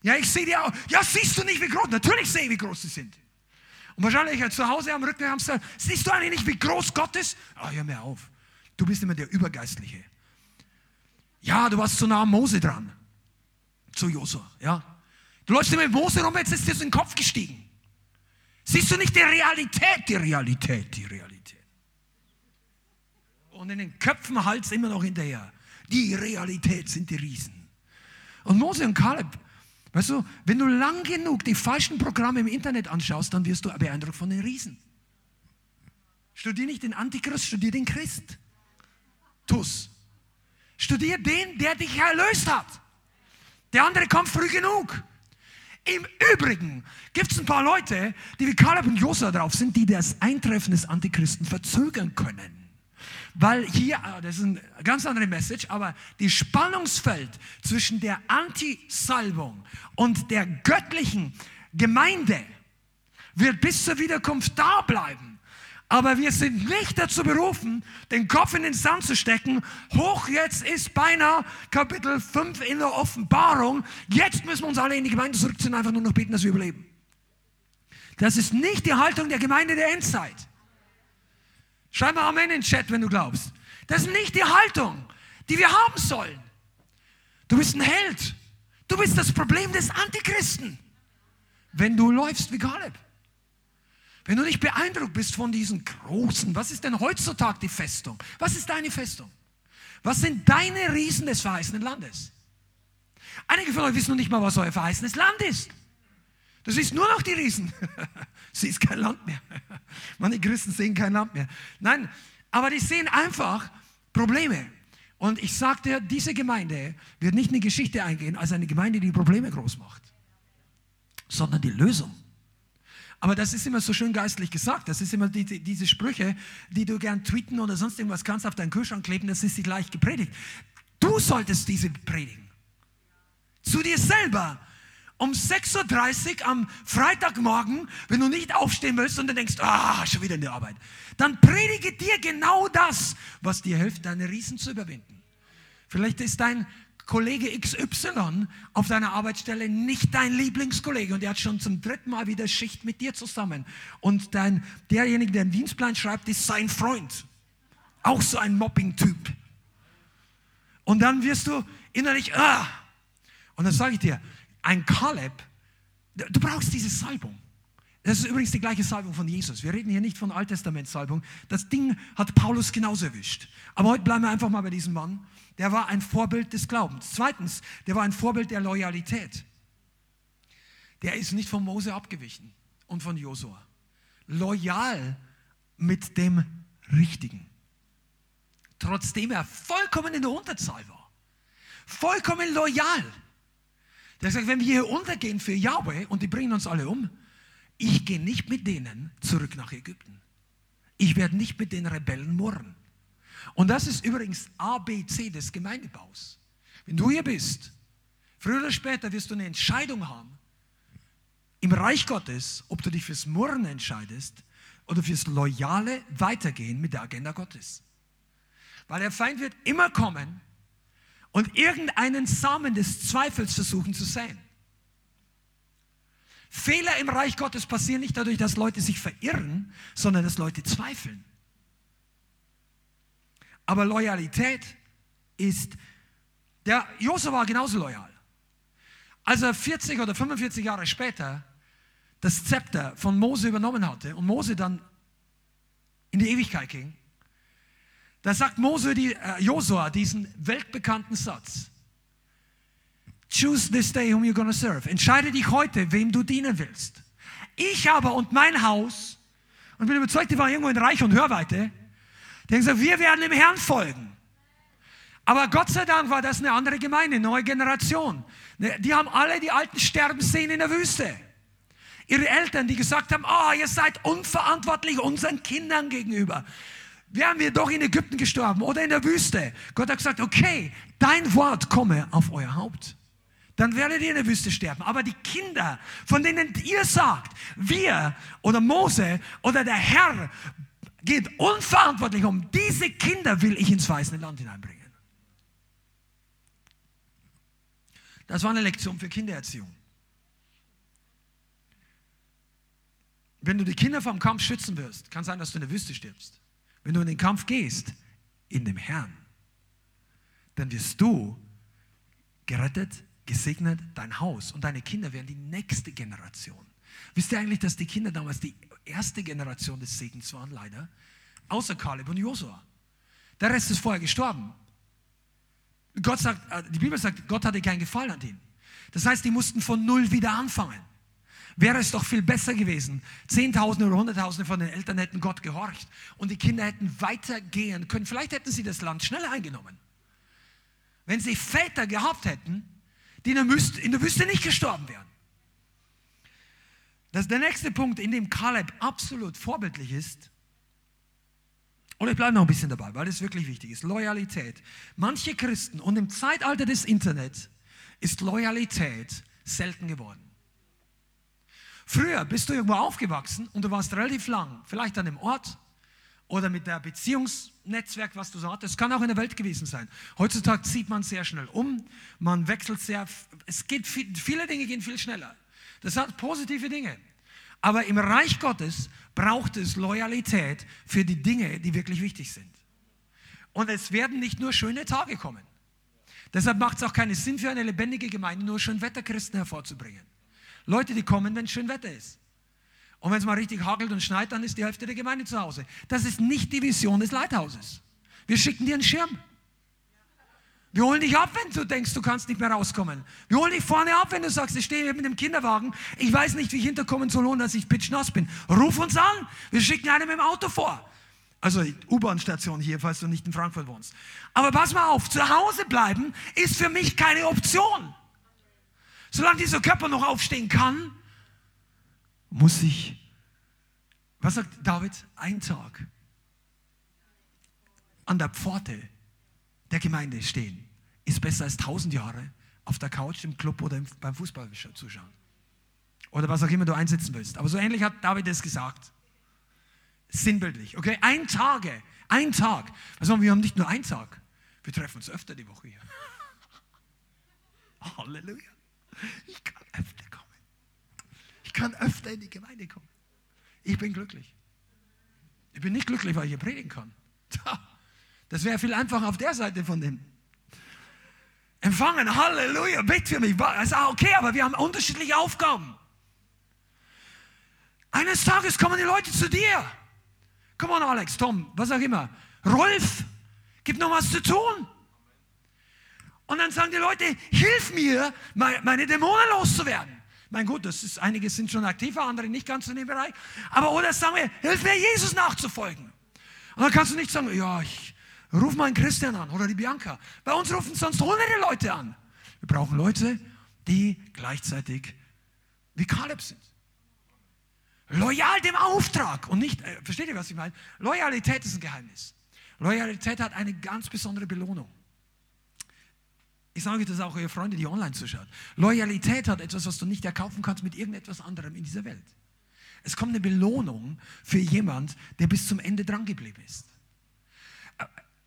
Ja, ich sehe die auch. Ja, siehst du nicht, wie groß? Natürlich sehe ich, wie groß sie sind. Und wahrscheinlich zu Hause am Rücken haben sie gesagt, siehst du eigentlich nicht, wie groß Gott ist? Ah, hör mir auf. Du bist immer der Übergeistliche. Ja, du warst zu nah am Mose dran. Zu Josua, ja. Du läufst immer mit Mose rum, jetzt ist dir so in den Kopf gestiegen. Siehst du nicht die Realität, die Realität, die Realität. Und in den Köpfen Hals immer noch hinterher. Die Realität sind die Riesen. Und Mose und Kaleb Weißt du, wenn du lang genug die falschen Programme im Internet anschaust, dann wirst du beeindruckt von den Riesen. Studier nicht den Antichrist, studier den Christ. Tuss. Studier den, der dich erlöst hat. Der andere kommt früh genug. Im Übrigen gibt es ein paar Leute, die wie Kaleb und Josua drauf sind, die das Eintreffen des Antichristen verzögern können. Weil hier, ah, das ist eine ganz andere Message, aber die Spannungsfeld zwischen der Anti-Salbung und der göttlichen Gemeinde wird bis zur Wiederkunft da bleiben. Aber wir sind nicht dazu berufen, den Kopf in den Sand zu stecken. Hoch jetzt ist beinahe Kapitel 5 in der Offenbarung. Jetzt müssen wir uns alle in die Gemeinde zurückziehen, einfach nur noch beten, dass wir überleben. Das ist nicht die Haltung der Gemeinde der Endzeit. Schreib mal Amen in den Chat, wenn du glaubst. Das ist nicht die Haltung, die wir haben sollen. Du bist ein Held. Du bist das Problem des Antichristen, wenn du läufst wie Kaleb. Wenn du nicht beeindruckt bist von diesen großen, was ist denn heutzutage die Festung? Was ist deine Festung? Was sind deine Riesen des verheißenen Landes? Einige von euch wissen noch nicht mal, was euer verheißenes Land ist. Du siehst nur noch die Riesen. siehst kein Land mehr. Manche Christen sehen kein Land mehr. Nein, aber die sehen einfach Probleme. Und ich sagte, diese Gemeinde wird nicht in die Geschichte eingehen als eine Gemeinde, die Probleme groß macht, sondern die Lösung. Aber das ist immer so schön geistlich gesagt. Das ist immer die, die, diese Sprüche, die du gern tweeten oder sonst irgendwas kannst auf deinen Kühlschrank kleben, das ist sich leicht gepredigt. Du solltest diese predigen. Zu dir selber um 6.30 Uhr am Freitagmorgen, wenn du nicht aufstehen willst und dann denkst, ah, schon wieder in der Arbeit, dann predige dir genau das, was dir hilft, deine Riesen zu überwinden. Vielleicht ist dein Kollege XY auf deiner Arbeitsstelle nicht dein Lieblingskollege und er hat schon zum dritten Mal wieder Schicht mit dir zusammen. Und dein, derjenige, der einen Dienstplan schreibt, ist sein Freund. Auch so ein Mobbing-Typ. Und dann wirst du innerlich, ah. Und dann sage ich dir, ein Kaleb, du brauchst diese Salbung. Das ist übrigens die gleiche Salbung von Jesus. Wir reden hier nicht von Alttestament-Salbung. Das Ding hat Paulus genauso erwischt. Aber heute bleiben wir einfach mal bei diesem Mann. Der war ein Vorbild des Glaubens. Zweitens, der war ein Vorbild der Loyalität. Der ist nicht von Mose abgewichen und von Josua. Loyal mit dem Richtigen. Trotzdem er vollkommen in der Unterzahl war. Vollkommen loyal. Der gesagt, wenn wir hier untergehen für Yahweh und die bringen uns alle um, ich gehe nicht mit denen zurück nach Ägypten. Ich werde nicht mit den Rebellen murren. Und das ist übrigens ABC des Gemeindebaus. Wenn du hier bist, früher oder später wirst du eine Entscheidung haben im Reich Gottes, ob du dich fürs Murren entscheidest oder fürs loyale Weitergehen mit der Agenda Gottes. Weil der Feind wird immer kommen und irgendeinen Samen des Zweifels versuchen zu säen. Fehler im Reich Gottes passieren nicht dadurch, dass Leute sich verirren, sondern dass Leute zweifeln. Aber Loyalität ist, der Josef war genauso loyal. Als er 40 oder 45 Jahre später das Zepter von Mose übernommen hatte und Mose dann in die Ewigkeit ging, da sagt Mose, die, äh, Josua diesen weltbekannten Satz. Choose this day whom you're gonna serve. Entscheide dich heute, wem du dienen willst. Ich aber und mein Haus Und bin überzeugt, die waren irgendwo in Reich und Hörweite. Die haben gesagt, wir werden dem Herrn folgen. Aber Gott sei Dank war das eine andere Gemeinde, eine neue Generation. Ne, die haben alle die Alten sterben sehen in der Wüste. Ihre Eltern, die gesagt haben, oh, ihr seid unverantwortlich unseren Kindern gegenüber. Wären wir doch in Ägypten gestorben oder in der Wüste. Gott hat gesagt, okay, dein Wort komme auf euer Haupt. Dann werdet ihr in der Wüste sterben. Aber die Kinder, von denen ihr sagt, wir oder Mose oder der Herr geht unverantwortlich um, diese Kinder will ich ins weiße Land hineinbringen. Das war eine Lektion für Kindererziehung. Wenn du die Kinder vom Kampf schützen wirst, kann sein, dass du in der Wüste stirbst. Wenn du in den Kampf gehst, in dem Herrn, dann wirst du gerettet, gesegnet, dein Haus und deine Kinder werden die nächste Generation. Wisst ihr eigentlich, dass die Kinder damals die erste Generation des Segens waren, leider? Außer Kaleb und Josua. Der Rest ist vorher gestorben. Gott sagt, äh, die Bibel sagt, Gott hatte keinen Gefallen an ihnen. Das heißt, die mussten von Null wieder anfangen. Wäre es doch viel besser gewesen. Zehntausende oder Hunderttausende von den Eltern hätten Gott gehorcht und die Kinder hätten weitergehen können. Vielleicht hätten sie das Land schneller eingenommen. Wenn sie Väter gehabt hätten, die in der Wüste, in der Wüste nicht gestorben wären. Das ist der nächste Punkt, in dem Kaleb absolut vorbildlich ist. Und ich bleibe noch ein bisschen dabei, weil das wirklich wichtig ist. Loyalität. Manche Christen und im Zeitalter des Internets ist Loyalität selten geworden. Früher bist du irgendwo aufgewachsen und du warst relativ lang, vielleicht an dem Ort oder mit der Beziehungsnetzwerk, was du so hattest. Es kann auch in der Welt gewesen sein. Heutzutage zieht man sehr schnell um, man wechselt sehr, es geht, viele Dinge gehen viel schneller. Das hat positive Dinge. Aber im Reich Gottes braucht es Loyalität für die Dinge, die wirklich wichtig sind. Und es werden nicht nur schöne Tage kommen. Deshalb macht es auch keinen Sinn für eine lebendige Gemeinde, nur Schönwetterchristen hervorzubringen. Leute, die kommen, wenn es schön Wetter ist. Und wenn es mal richtig hagelt und schneit, dann ist die Hälfte der Gemeinde zu Hause. Das ist nicht die Vision des Leithauses. Wir schicken dir einen Schirm. Wir holen dich ab, wenn du denkst, du kannst nicht mehr rauskommen. Wir holen dich vorne ab, wenn du sagst, ich stehe hier mit dem Kinderwagen, ich weiß nicht, wie ich hinterkommen soll, ohne dass ich pitschnass bin. Ruf uns an, wir schicken einen mit dem Auto vor. Also U-Bahn-Station hier, falls du nicht in Frankfurt wohnst. Aber pass mal auf, zu Hause bleiben ist für mich keine Option. Solange dieser Körper noch aufstehen kann, muss ich, was sagt David, ein Tag an der Pforte der Gemeinde stehen, ist besser als tausend Jahre auf der Couch, im Club oder beim Fußball zuschauen. Oder was auch immer du einsetzen willst. Aber so ähnlich hat David es gesagt. Sinnbildlich, okay? Ein Tage, ein Tag. Also wir haben nicht nur einen Tag, wir treffen uns öfter die Woche hier. Halleluja. Ich kann öfter kommen. Ich kann öfter in die Gemeinde kommen. Ich bin glücklich. Ich bin nicht glücklich, weil ich hier predigen kann. Das wäre viel einfacher auf der Seite von dem. Empfangen, Halleluja, bet für mich. Also, okay, aber wir haben unterschiedliche Aufgaben. Eines Tages kommen die Leute zu dir. Komm on, Alex, Tom, was auch immer. Rolf, gibt noch was zu tun. Und dann sagen die Leute, hilf mir, meine Dämonen loszuwerden. Mein Gott, das ist, einige sind schon aktiver, andere nicht ganz in dem Bereich. Aber oder sagen wir, hilf mir, Jesus nachzufolgen. Und dann kannst du nicht sagen, ja, ich, Ruf mal einen Christian an oder die Bianca. Bei uns rufen sonst hunderte Leute an. Wir brauchen Leute, die gleichzeitig wie Kaleb sind. Loyal dem Auftrag und nicht, äh, versteht ihr, was ich meine? Loyalität ist ein Geheimnis. Loyalität hat eine ganz besondere Belohnung. Ich sage das auch euren Freunde, die online zuschauen. Loyalität hat etwas, was du nicht erkaufen kannst mit irgendetwas anderem in dieser Welt. Es kommt eine Belohnung für jemand, der bis zum Ende dran geblieben ist.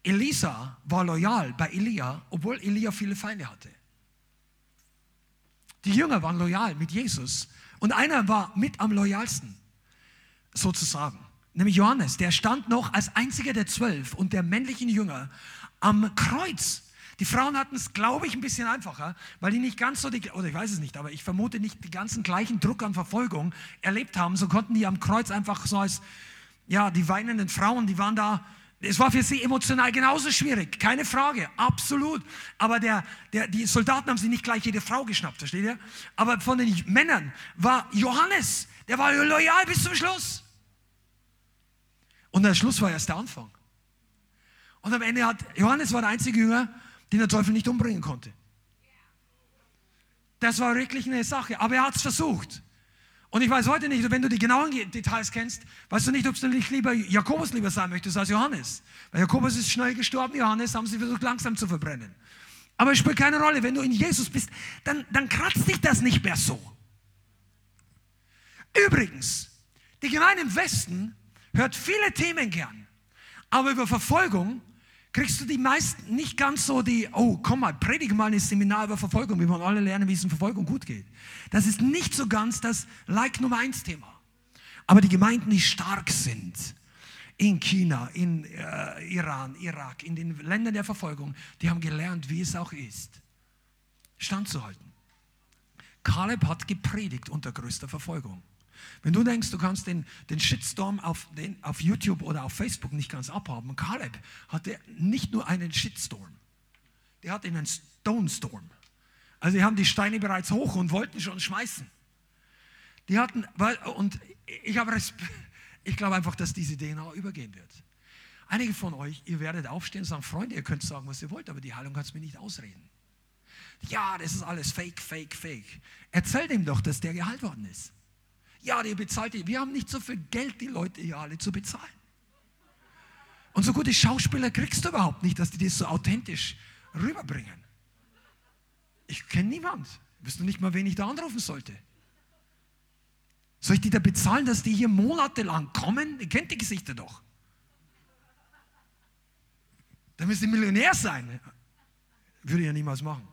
Elisa war loyal bei Elia, obwohl Elia viele Feinde hatte. Die Jünger waren loyal mit Jesus und einer war mit am loyalsten, sozusagen. Nämlich Johannes, der stand noch als einziger der zwölf und der männlichen Jünger am Kreuz. Die Frauen hatten es, glaube ich, ein bisschen einfacher, weil die nicht ganz so, die, oder ich weiß es nicht, aber ich vermute nicht die ganzen gleichen Druck an Verfolgung erlebt haben. So konnten die am Kreuz einfach so als, ja, die weinenden Frauen, die waren da es war für sie emotional genauso schwierig, keine Frage, absolut. Aber der, der, die Soldaten haben sich nicht gleich jede Frau geschnappt, versteht ihr? Aber von den Männern war Johannes, der war loyal bis zum Schluss. Und der Schluss war erst der Anfang. Und am Ende hat Johannes war der einzige Jünger, den der Teufel nicht umbringen konnte. Das war wirklich eine Sache, aber er hat es versucht. Und ich weiß heute nicht, wenn du die genauen Details kennst, weißt du nicht, ob du nicht lieber Jakobus lieber sein möchtest als Johannes. Weil Jakobus ist schnell gestorben, Johannes haben sie versucht langsam zu verbrennen. Aber es spielt keine Rolle, wenn du in Jesus bist, dann, dann kratzt dich das nicht mehr so. Übrigens, die Gemeinde im Westen hört viele Themen gern, aber über Verfolgung kriegst du die meisten nicht ganz so die, oh, komm mal, predige mal ein Seminar über Verfolgung. Wir wollen alle lernen, wie es in Verfolgung gut geht. Das ist nicht so ganz das Like Nummer eins Thema. Aber die Gemeinden, die stark sind, in China, in äh, Iran, Irak, in den Ländern der Verfolgung, die haben gelernt, wie es auch ist, standzuhalten. Kaleb hat gepredigt unter größter Verfolgung. Wenn du denkst, du kannst den, den Shitstorm auf, den, auf YouTube oder auf Facebook nicht ganz abhaben, Caleb hatte nicht nur einen Shitstorm, der hatte einen Stone Storm. Also die haben die Steine bereits hoch und wollten schon schmeißen. Die hatten, weil, und ich ich glaube einfach, dass diese DNA übergehen wird. Einige von euch, ihr werdet aufstehen und sagen, Freunde, ihr könnt sagen, was ihr wollt, aber die Heilung kann es mir nicht ausreden. Ja, das ist alles fake, fake, fake. Erzähl dem doch, dass der geheilt worden ist. Ja, der bezahlt die. Wir haben nicht so viel Geld, die Leute hier alle zu bezahlen. Und so gute Schauspieler kriegst du überhaupt nicht, dass die das so authentisch rüberbringen. Ich kenne niemand. Wisst du nicht mal, wen ich da anrufen sollte? Soll ich die da bezahlen, dass die hier monatelang kommen? Ihr kennt die Gesichter doch. Da müsst ihr Millionär sein. Würde ich ja niemals machen.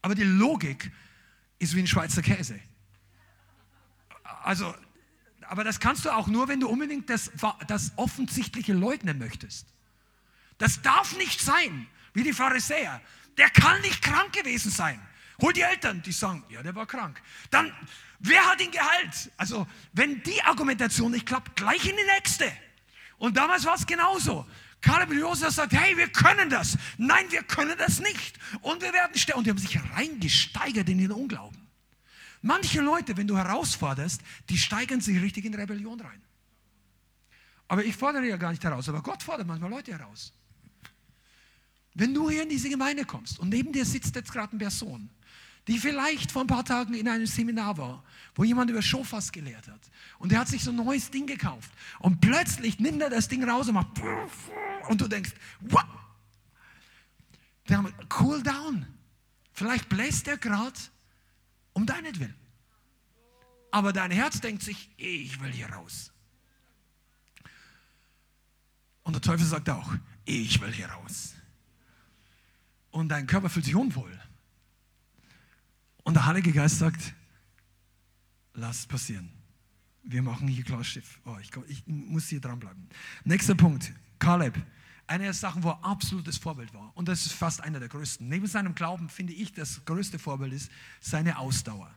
Aber die Logik ist wie ein Schweizer Käse also, aber das kannst du auch nur, wenn du unbedingt das, das Offensichtliche leugnen möchtest. Das darf nicht sein, wie die Pharisäer. Der kann nicht krank gewesen sein. Hol die Eltern, die sagen, ja, der war krank. Dann, wer hat ihn geheilt? Also, wenn die Argumentation nicht klappt, gleich in die nächste. Und damals war es genauso. Kaleb Josef sagt, hey, wir können das. Nein, wir können das nicht. Und wir werden sterben. Und die haben sich reingesteigert in den Unglauben. Manche Leute, wenn du herausforderst, die steigern sich richtig in Rebellion rein. Aber ich fordere ja gar nicht heraus, aber Gott fordert manchmal Leute heraus. Wenn du hier in diese Gemeinde kommst und neben dir sitzt jetzt gerade eine Person, die vielleicht vor ein paar Tagen in einem Seminar war, wo jemand über Schofas gelehrt hat und der hat sich so ein neues Ding gekauft und plötzlich nimmt er das Ding raus und macht und du denkst, what? Cool down. Vielleicht bläst er gerade um deinetwillen. Aber dein Herz denkt sich, ich will hier raus. Und der Teufel sagt auch, ich will hier raus. Und dein Körper fühlt sich unwohl. Und der Heilige Geist sagt, lass es passieren. Wir machen hier klar Schiff. Oh, ich, ich, muss hier dranbleiben. Nächster Punkt. Kaleb. Eine der Sachen, wo er absolutes Vorbild war. Und das ist fast einer der größten. Neben seinem Glauben finde ich, das größte Vorbild ist seine Ausdauer.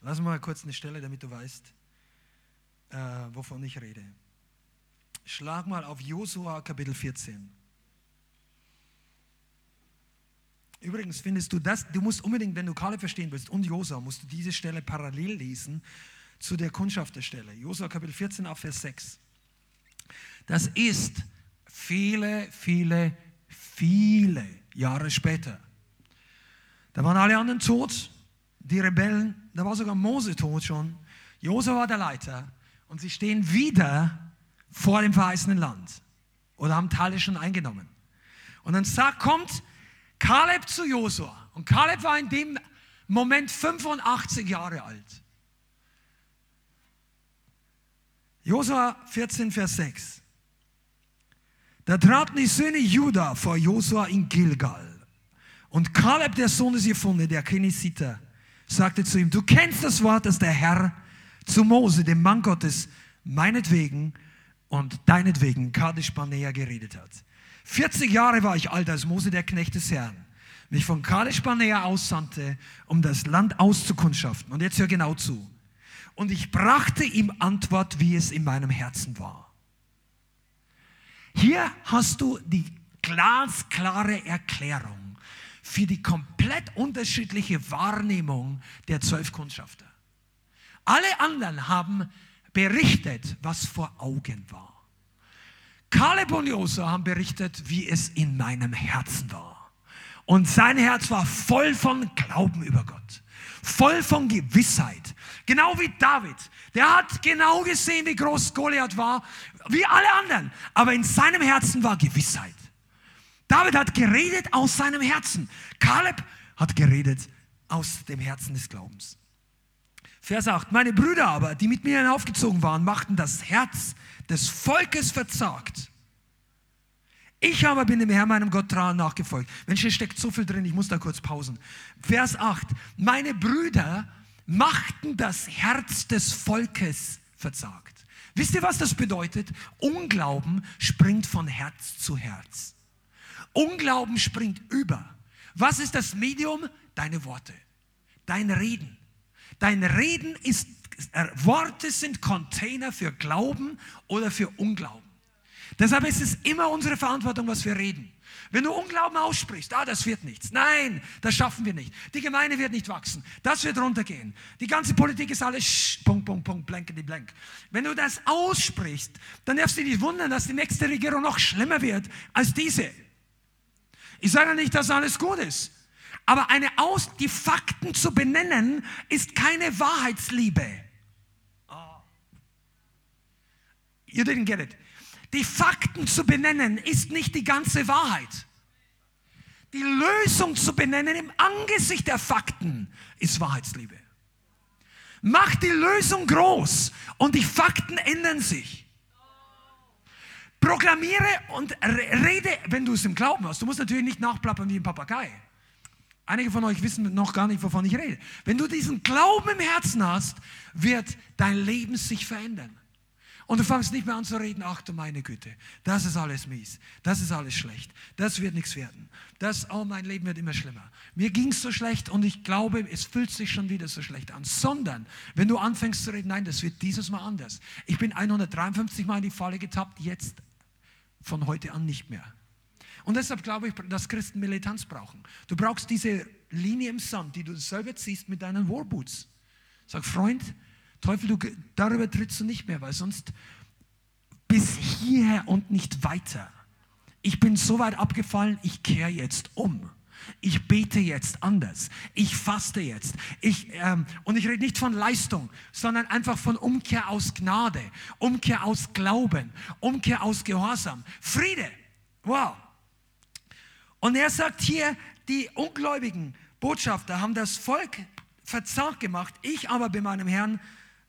Lass mal kurz eine Stelle, damit du weißt, äh, wovon ich rede. Schlag mal auf Josua Kapitel 14. Übrigens findest du das, du musst unbedingt, wenn du Kale verstehen willst und Josua, musst du diese Stelle parallel lesen zu der Kundschafterstelle. Josua Kapitel 14 auf Vers 6. Das ist viele, viele, viele Jahre später. Da waren alle anderen tot, die Rebellen, da war sogar Mose tot schon. Josef war der Leiter und sie stehen wieder vor dem verheißenen Land oder haben Teile schon eingenommen. Und dann sagt, kommt Kaleb zu Josua. Und Kaleb war in dem Moment 85 Jahre alt. Josua 14, Vers 6. Da traten die Söhne Juda vor Josua in Gilgal. Und Kaleb, der Sohn des Jephune, der Kenisiter, sagte zu ihm, du kennst das Wort, das der Herr zu Mose, dem Mann Gottes, meinetwegen und deinetwegen Kadesh Barnea geredet hat. 40 Jahre war ich alt, als Mose, der Knecht des Herrn, mich von Kadesh Barnea aussandte, um das Land auszukundschaften. Und jetzt hör genau zu. Und ich brachte ihm Antwort, wie es in meinem Herzen war. Hier hast du die glasklare Erklärung für die komplett unterschiedliche Wahrnehmung der zwölf Kundschafter. Alle anderen haben berichtet, was vor Augen war. Kaleb und Josua haben berichtet, wie es in meinem Herzen war. Und sein Herz war voll von Glauben über Gott, voll von Gewissheit. Genau wie David. Der hat genau gesehen, wie groß Goliath war, wie alle anderen. Aber in seinem Herzen war Gewissheit. David hat geredet aus seinem Herzen. Kaleb hat geredet aus dem Herzen des Glaubens. Vers 8. Meine Brüder aber, die mit mir hinaufgezogen waren, machten das Herz des Volkes verzagt. Ich aber bin dem Herrn, meinem Gott, treu nachgefolgt. Mensch, hier steckt so viel drin, ich muss da kurz pausen. Vers 8. Meine Brüder machten das Herz des Volkes verzagt. Wisst ihr, was das bedeutet? Unglauben springt von Herz zu Herz. Unglauben springt über. Was ist das Medium? Deine Worte, dein Reden. Dein Reden ist, äh, Worte sind Container für Glauben oder für Unglauben. Deshalb ist es immer unsere Verantwortung, was wir reden. Wenn du Unglauben aussprichst, ah, das wird nichts. Nein, das schaffen wir nicht. Die Gemeinde wird nicht wachsen. Das wird runtergehen. Die ganze Politik ist alles sch, Punkt, Punkt, Punkt, blankety blank. Wenn du das aussprichst, dann darfst du dich wundern, dass die nächste Regierung noch schlimmer wird als diese. Ich sage nicht, dass alles gut ist. Aber eine Aus, die Fakten zu benennen, ist keine Wahrheitsliebe. Oh. You didn't get it. Die Fakten zu benennen ist nicht die ganze Wahrheit. Die Lösung zu benennen im Angesicht der Fakten ist Wahrheitsliebe. Mach die Lösung groß und die Fakten ändern sich. Programmiere und rede, wenn du es im Glauben hast. Du musst natürlich nicht nachplappern wie ein Papagei. Einige von euch wissen noch gar nicht, wovon ich rede. Wenn du diesen Glauben im Herzen hast, wird dein Leben sich verändern. Und du fängst nicht mehr an zu reden, ach du meine Güte, das ist alles mies, das ist alles schlecht, das wird nichts werden, das, oh mein Leben wird immer schlimmer. Mir ging es so schlecht und ich glaube, es fühlt sich schon wieder so schlecht an. Sondern, wenn du anfängst zu reden, nein, das wird dieses Mal anders. Ich bin 153 Mal in die Falle getappt, jetzt von heute an nicht mehr. Und deshalb glaube ich, dass Christen Militanz brauchen. Du brauchst diese Linie im Sand, die du selber ziehst mit deinen Warboots. Sag, Freund, Teufel, du, darüber trittst du nicht mehr, weil sonst bis hierher und nicht weiter. Ich bin so weit abgefallen, ich kehre jetzt um. Ich bete jetzt anders. Ich faste jetzt. Ich, ähm, und ich rede nicht von Leistung, sondern einfach von Umkehr aus Gnade, Umkehr aus Glauben, Umkehr aus Gehorsam. Friede. Wow. Und er sagt hier, die ungläubigen Botschafter haben das Volk verzagt gemacht. Ich aber bin meinem Herrn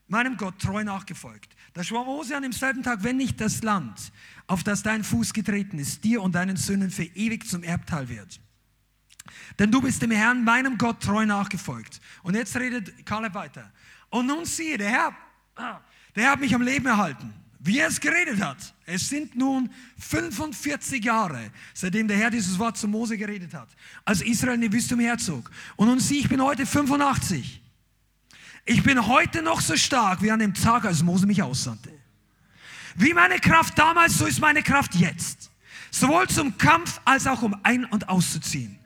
meinem Gott treu nachgefolgt. Da schwor Mose an demselben Tag, wenn nicht das Land, auf das dein Fuß getreten ist, dir und deinen Söhnen für ewig zum Erbteil wird. Denn du bist dem Herrn, meinem Gott, treu nachgefolgt. Und jetzt redet Kaleb weiter. Und nun siehe, der Herr, der Herr hat mich am Leben erhalten, wie er es geredet hat. Es sind nun 45 Jahre, seitdem der Herr dieses Wort zu Mose geredet hat, als Israel in die Wüste umherzog. Und nun sieh, ich bin heute 85. Ich bin heute noch so stark wie an dem Tag, als Mose mich aussandte. Wie meine Kraft damals, so ist meine Kraft jetzt. Sowohl zum Kampf als auch um ein- und auszuziehen.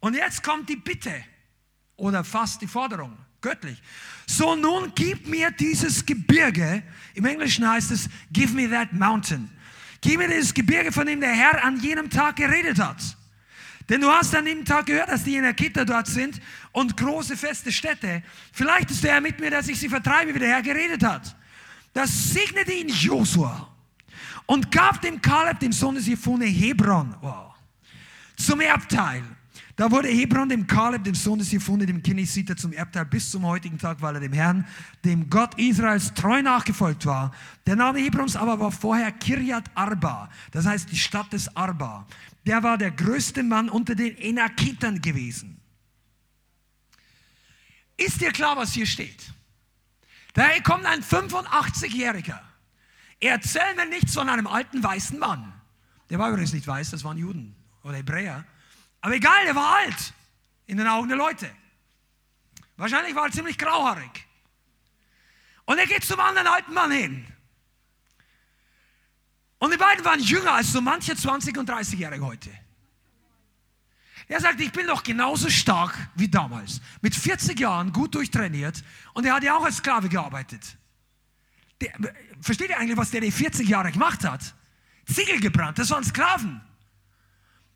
Und jetzt kommt die Bitte oder fast die Forderung, göttlich. So nun gib mir dieses Gebirge. Im Englischen heißt es, give me that mountain. Gib mir dieses Gebirge, von dem der Herr an jenem Tag geredet hat. Denn du hast an dem Tag gehört, dass die Enakiter dort sind und große feste Städte. Vielleicht ist der Herr mit mir, dass ich sie vertreibe, wie der Herr geredet hat. Das segnete ihn Josua und gab dem Kaleb, dem Sohn des Jephune, Hebron wow, zum Erbteil. Da wurde Hebron dem Kaleb, dem Sohn des Jephune, dem Kinesiter, zum Erbteil bis zum heutigen Tag, weil er dem Herrn, dem Gott Israels, treu nachgefolgt war. Der Name Hebrons aber war vorher Kirjat Arba, das heißt die Stadt des Arba der war der größte Mann unter den Enakitern gewesen. Ist dir klar, was hier steht? Da kommt ein 85-Jähriger. Er erzählt mir nichts von einem alten weißen Mann. Der war übrigens nicht weiß, das waren Juden oder Hebräer. Aber egal, der war alt in den Augen der Leute. Wahrscheinlich war er ziemlich grauhaarig. Und er geht zum anderen alten Mann hin. Und die beiden waren jünger als so manche 20- und 30-Jährige heute. Er sagt, ich bin doch genauso stark wie damals. Mit 40 Jahren, gut durchtrainiert. Und er hat ja auch als Sklave gearbeitet. Der, versteht ihr eigentlich, was der die 40 Jahre gemacht hat? Ziegel gebrannt, das waren Sklaven.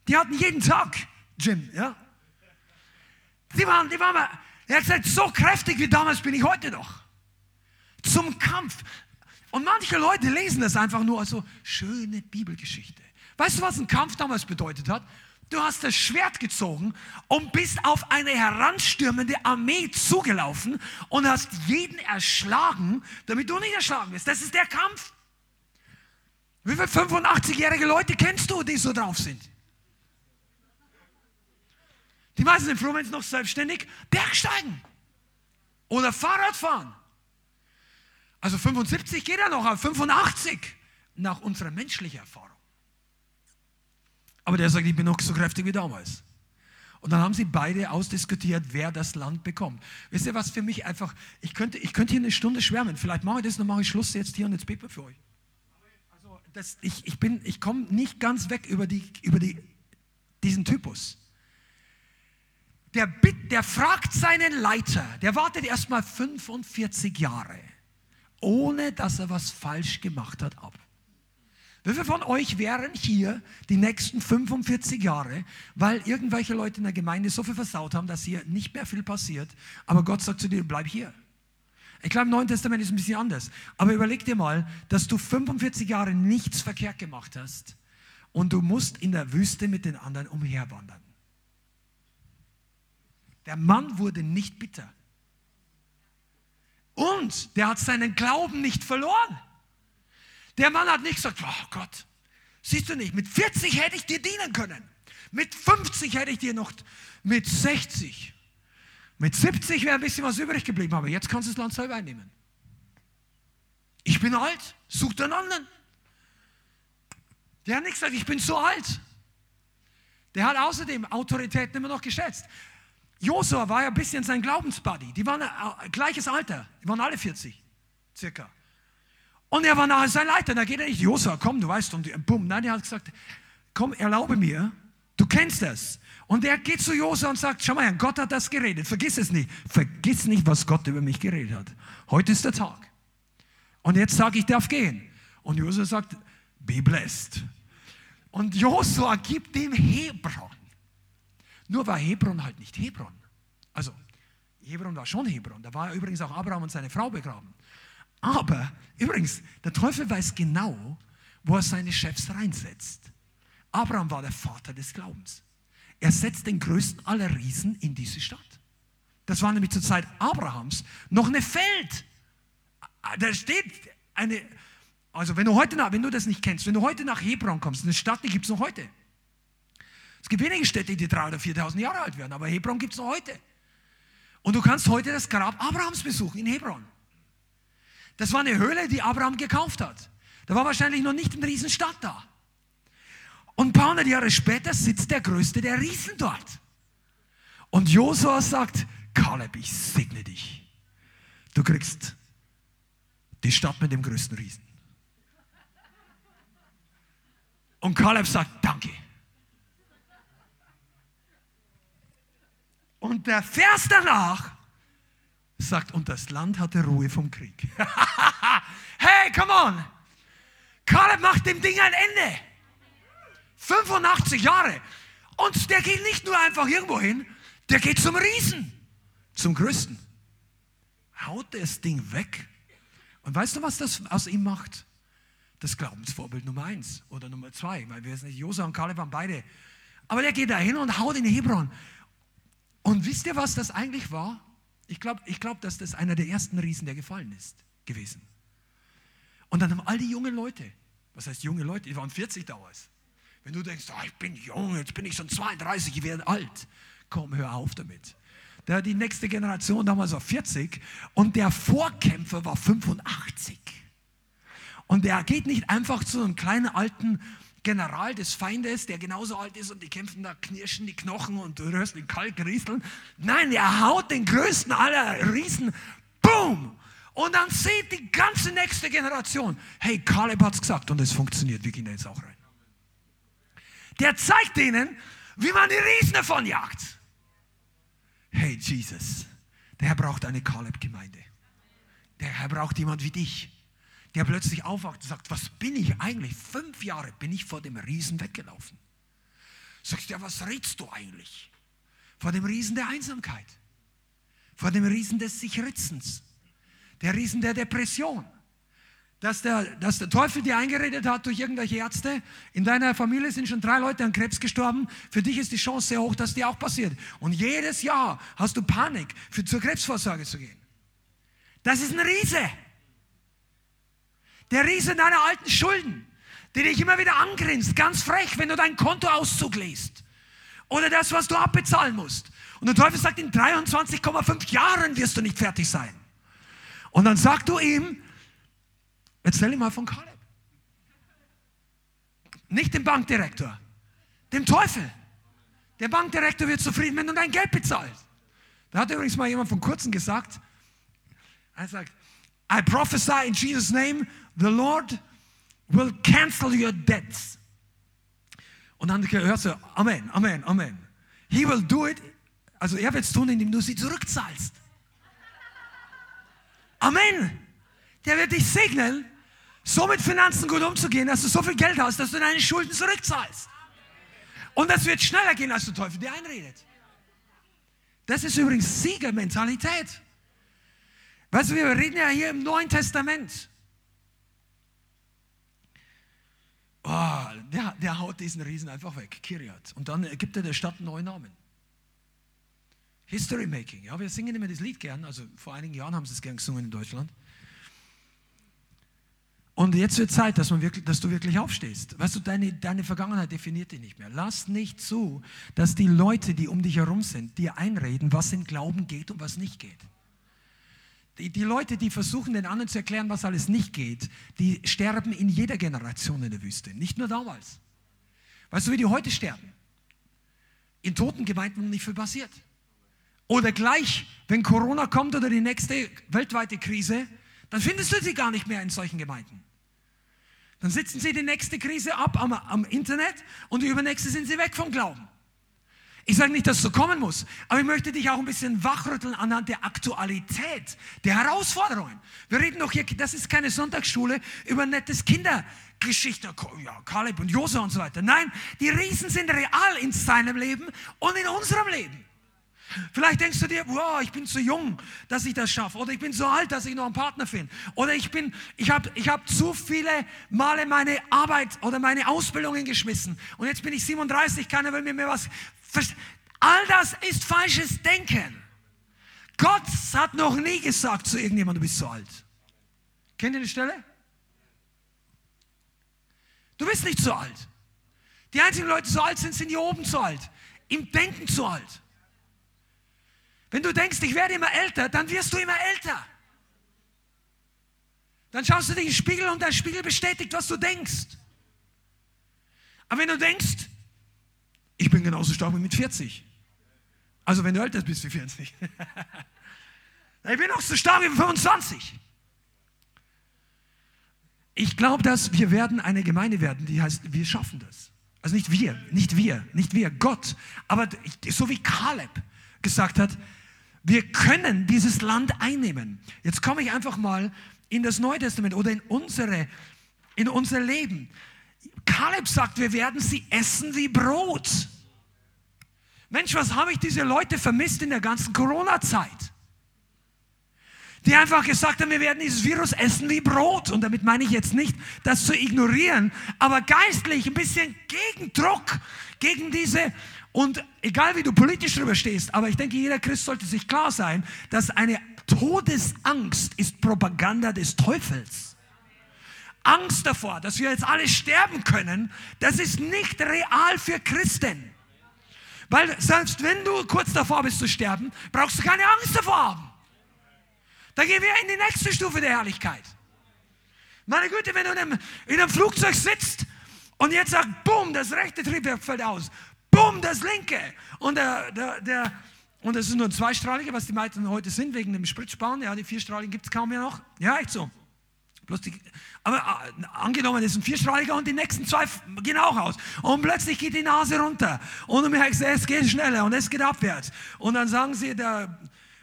Die hatten jeden Tag Jim, ja. Die waren, die waren, er hat gesagt, so kräftig wie damals bin ich heute noch. Zum Kampf. Und manche Leute lesen das einfach nur als so schöne Bibelgeschichte. Weißt du, was ein Kampf damals bedeutet hat? Du hast das Schwert gezogen und bist auf eine heranstürmende Armee zugelaufen und hast jeden erschlagen, damit du nicht erschlagen wirst. Das ist der Kampf. Wie viele 85-jährige Leute kennst du, die so drauf sind? Die meisten sind froh, noch selbstständig Bergsteigen oder Fahrrad fahren. Also 75 geht er noch, aber 85 nach unserer menschlichen Erfahrung. Aber der sagt, ich bin noch so kräftig wie damals. Und dann haben sie beide ausdiskutiert, wer das Land bekommt. Wisst ihr, was für mich einfach, ich könnte, ich könnte hier eine Stunde schwärmen. Vielleicht mache ich das, dann mache ich Schluss jetzt hier und jetzt bete für euch. Also das, ich, ich, ich komme nicht ganz weg über, die, über die, diesen Typus. Der, der fragt seinen Leiter, der wartet erstmal 45 Jahre, ohne dass er was falsch gemacht hat, ab. Wie viele von euch wären hier die nächsten 45 Jahre, weil irgendwelche Leute in der Gemeinde so viel versaut haben, dass hier nicht mehr viel passiert, aber Gott sagt zu dir, bleib hier. Ich glaube, im Neuen Testament ist ein bisschen anders. Aber überleg dir mal, dass du 45 Jahre nichts verkehrt gemacht hast und du musst in der Wüste mit den anderen umherwandern. Der Mann wurde nicht bitter. Und der hat seinen Glauben nicht verloren. Der Mann hat nicht gesagt, oh Gott, siehst du nicht, mit 40 hätte ich dir dienen können. Mit 50 hätte ich dir noch, mit 60. Mit 70 wäre ein bisschen was übrig geblieben, aber jetzt kannst du das Land selber einnehmen. Ich bin alt, such den anderen. Der hat nicht gesagt, ich bin so alt. Der hat außerdem Autoritäten immer noch geschätzt. Josua war ja ein bisschen sein Glaubensbuddy. Die waren äh, gleiches Alter. Die waren alle 40, circa. Und er war nachher sein Leiter. Da geht er nicht, Josua, komm, du weißt, und bumm. Nein, er hat gesagt, komm, erlaube mir, du kennst das. Und er geht zu Josua und sagt, schau mal, Gott hat das geredet. Vergiss es nicht. Vergiss nicht, was Gott über mich geredet hat. Heute ist der Tag. Und jetzt sage ich, darf gehen. Und Josua sagt, be blessed. Und Josua gibt dem Hebron. Nur war Hebron halt nicht Hebron. Also, Hebron war schon Hebron. Da war übrigens auch Abraham und seine Frau begraben. Aber übrigens, der Teufel weiß genau, wo er seine Chefs reinsetzt. Abraham war der Vater des Glaubens. Er setzt den größten aller Riesen in diese Stadt. Das war nämlich zur Zeit Abrahams noch eine Feld. Da steht eine, also wenn du heute nach, wenn du das nicht kennst, wenn du heute nach Hebron kommst, eine Stadt, die gibt es noch heute. Gibt wenige Städte, die 3.000 oder 4.000 Jahre alt werden, aber Hebron gibt es noch heute. Und du kannst heute das Grab Abrahams besuchen in Hebron. Das war eine Höhle, die Abraham gekauft hat. Da war wahrscheinlich noch nicht eine Riesenstadt da. Und ein paar hundert Jahre später sitzt der Größte der Riesen dort. Und Josua sagt, Kaleb, ich segne dich. Du kriegst die Stadt mit dem größten Riesen. Und Kaleb sagt, danke. Und der Vers danach sagt, und das Land hatte Ruhe vom Krieg. hey, come on! Kaleb macht dem Ding ein Ende. 85 Jahre. Und der geht nicht nur einfach irgendwo hin, der geht zum Riesen, zum Größten. Haut das Ding weg. Und weißt du, was das aus ihm macht? Das Glaubensvorbild Nummer eins oder Nummer zwei, weil wir wissen nicht, Josa und Kaleb waren beide. Aber der geht da hin und haut in Hebron. Und wisst ihr, was das eigentlich war? Ich glaube, ich glaub, dass das einer der ersten Riesen, der gefallen ist, gewesen. Und dann haben all die jungen Leute, was heißt junge Leute, die waren 40 damals. Wenn du denkst, oh, ich bin jung, jetzt bin ich schon 32, ich werde alt. Komm, hör auf damit. Der, die nächste Generation damals war 40 und der Vorkämpfer war 85. Und der geht nicht einfach zu einem kleinen alten General des Feindes, der genauso alt ist und die kämpfen, da knirschen die Knochen und du hörst den Kalk rieseln. Nein, er haut den größten aller Riesen, boom! Und dann sieht die ganze nächste Generation, hey, Kaleb hat es gesagt und es funktioniert, wir gehen da jetzt auch rein. Der zeigt ihnen, wie man die Riesen davon jagt. Hey, Jesus, der Herr braucht eine Kaleb-Gemeinde. Der Herr braucht jemand wie dich. Der plötzlich aufwacht und sagt, was bin ich eigentlich? Fünf Jahre bin ich vor dem Riesen weggelaufen. Sagst du, ja, was redst du eigentlich? Vor dem Riesen der Einsamkeit, vor dem Riesen des Sichritzens, der Riesen der Depression, dass der, dass der Teufel dir eingeredet hat durch irgendwelche Ärzte, in deiner Familie sind schon drei Leute an Krebs gestorben, für dich ist die Chance sehr hoch, dass dir auch passiert. Und jedes Jahr hast du Panik, für, zur Krebsvorsorge zu gehen. Das ist ein Riese. Der Riese deiner alten Schulden, die dich immer wieder angrinst, ganz frech, wenn du deinen Kontoauszug liest. Oder das, was du abbezahlen musst. Und der Teufel sagt, in 23,5 Jahren wirst du nicht fertig sein. Und dann sagst du ihm, Erzähl ihm mal von Kaleb. Nicht dem Bankdirektor, dem Teufel. Der Bankdirektor wird zufrieden, wenn du dein Geld bezahlst. Da hat übrigens mal jemand von kurzem gesagt, er sagt, I prophesy in Jesus' name, the Lord will cancel your debts. Und dann hörst du, Amen, Amen, Amen. He will do it, also er wird es tun, indem du sie zurückzahlst. Amen. Der wird dich segnen, so mit Finanzen gut umzugehen, dass du so viel Geld hast, dass du deine Schulden zurückzahlst. Und das wird schneller gehen, als der Teufel dir einredet. Das ist übrigens Siegermentalität. Weißt du, wir reden ja hier im Neuen Testament. Oh, der, der haut diesen Riesen einfach weg, Kiriat. Und dann gibt er der Stadt einen neuen Namen. History Making. Ja, wir singen immer das Lied gern. Also vor einigen Jahren haben sie es gern gesungen in Deutschland. Und jetzt wird Zeit, dass, man wirklich, dass du wirklich aufstehst. Weißt du, deine, deine Vergangenheit definiert dich nicht mehr. Lass nicht zu, dass die Leute, die um dich herum sind, dir einreden, was in Glauben geht und was nicht geht. Die, Leute, die versuchen, den anderen zu erklären, was alles nicht geht, die sterben in jeder Generation in der Wüste. Nicht nur damals. Weißt du, wie die heute sterben? In toten Gemeinden nicht viel passiert. Oder gleich, wenn Corona kommt oder die nächste weltweite Krise, dann findest du sie gar nicht mehr in solchen Gemeinden. Dann sitzen sie die nächste Krise ab am, am Internet und die übernächste sind sie weg vom Glauben. Ich sage nicht, dass es so kommen muss, aber ich möchte dich auch ein bisschen wachrütteln anhand der Aktualität, der Herausforderungen. Wir reden doch hier, das ist keine Sonntagsschule über nettes Kindergeschichte, ja, Kaleb und Jose und so weiter. Nein, die Riesen sind real in seinem Leben und in unserem Leben. Vielleicht denkst du dir, wow, ich bin zu jung, dass ich das schaffe. Oder ich bin so alt, dass ich noch einen Partner finde. Oder ich ich habe ich hab zu viele Male meine Arbeit oder meine Ausbildungen geschmissen. Und jetzt bin ich 37, keiner will mir mehr was. All das ist falsches Denken. Gott hat noch nie gesagt zu irgendjemandem, du bist zu alt. Kennt ihr die Stelle? Du bist nicht zu alt. Die einzigen Leute, die so alt sind, sind hier oben zu alt. Im Denken zu alt. Wenn du denkst, ich werde immer älter, dann wirst du immer älter. Dann schaust du dich in den Spiegel und der Spiegel bestätigt, was du denkst. Aber wenn du denkst, ich bin genauso stark wie mit 40. Also wenn du älter bist wie 40. ich bin auch so stark wie 25. Ich glaube, dass wir werden eine Gemeinde werden, die heißt, wir schaffen das. Also nicht wir, nicht wir, nicht wir, Gott. Aber so wie Kaleb gesagt hat, wir können dieses Land einnehmen. Jetzt komme ich einfach mal in das Neue Testament oder in, unsere, in unser Leben. Kaleb sagt, wir werden sie essen wie Brot. Mensch, was habe ich diese Leute vermisst in der ganzen Corona-Zeit? Die einfach gesagt haben, wir werden dieses Virus essen wie Brot. Und damit meine ich jetzt nicht, das zu ignorieren, aber geistlich ein bisschen Gegendruck gegen diese und egal wie du politisch drüber stehst, aber ich denke, jeder Christ sollte sich klar sein, dass eine Todesangst ist Propaganda des Teufels. Angst davor, dass wir jetzt alle sterben können, das ist nicht real für Christen. Weil selbst wenn du kurz davor bist zu sterben, brauchst du keine Angst davor haben. Da gehen wir in die nächste Stufe der Herrlichkeit. Meine Güte, wenn du in einem, in einem Flugzeug sitzt und jetzt sagt, boom, das rechte Triebwerk fällt aus, bumm, das linke. Und der, der, der und das ist nur ein zweistrahliger, was die meisten heute sind, wegen dem Spritzsparen. Ja, die vierstrahligen gibt es kaum mehr noch. Ja, echt so. Bloß die, aber äh, angenommen, das ist ein vierstrahliger und die nächsten zwei gehen auch aus. Und plötzlich geht die Nase runter. Und du merkst, es geht schneller und es geht abwärts. Und dann sagen sie, der,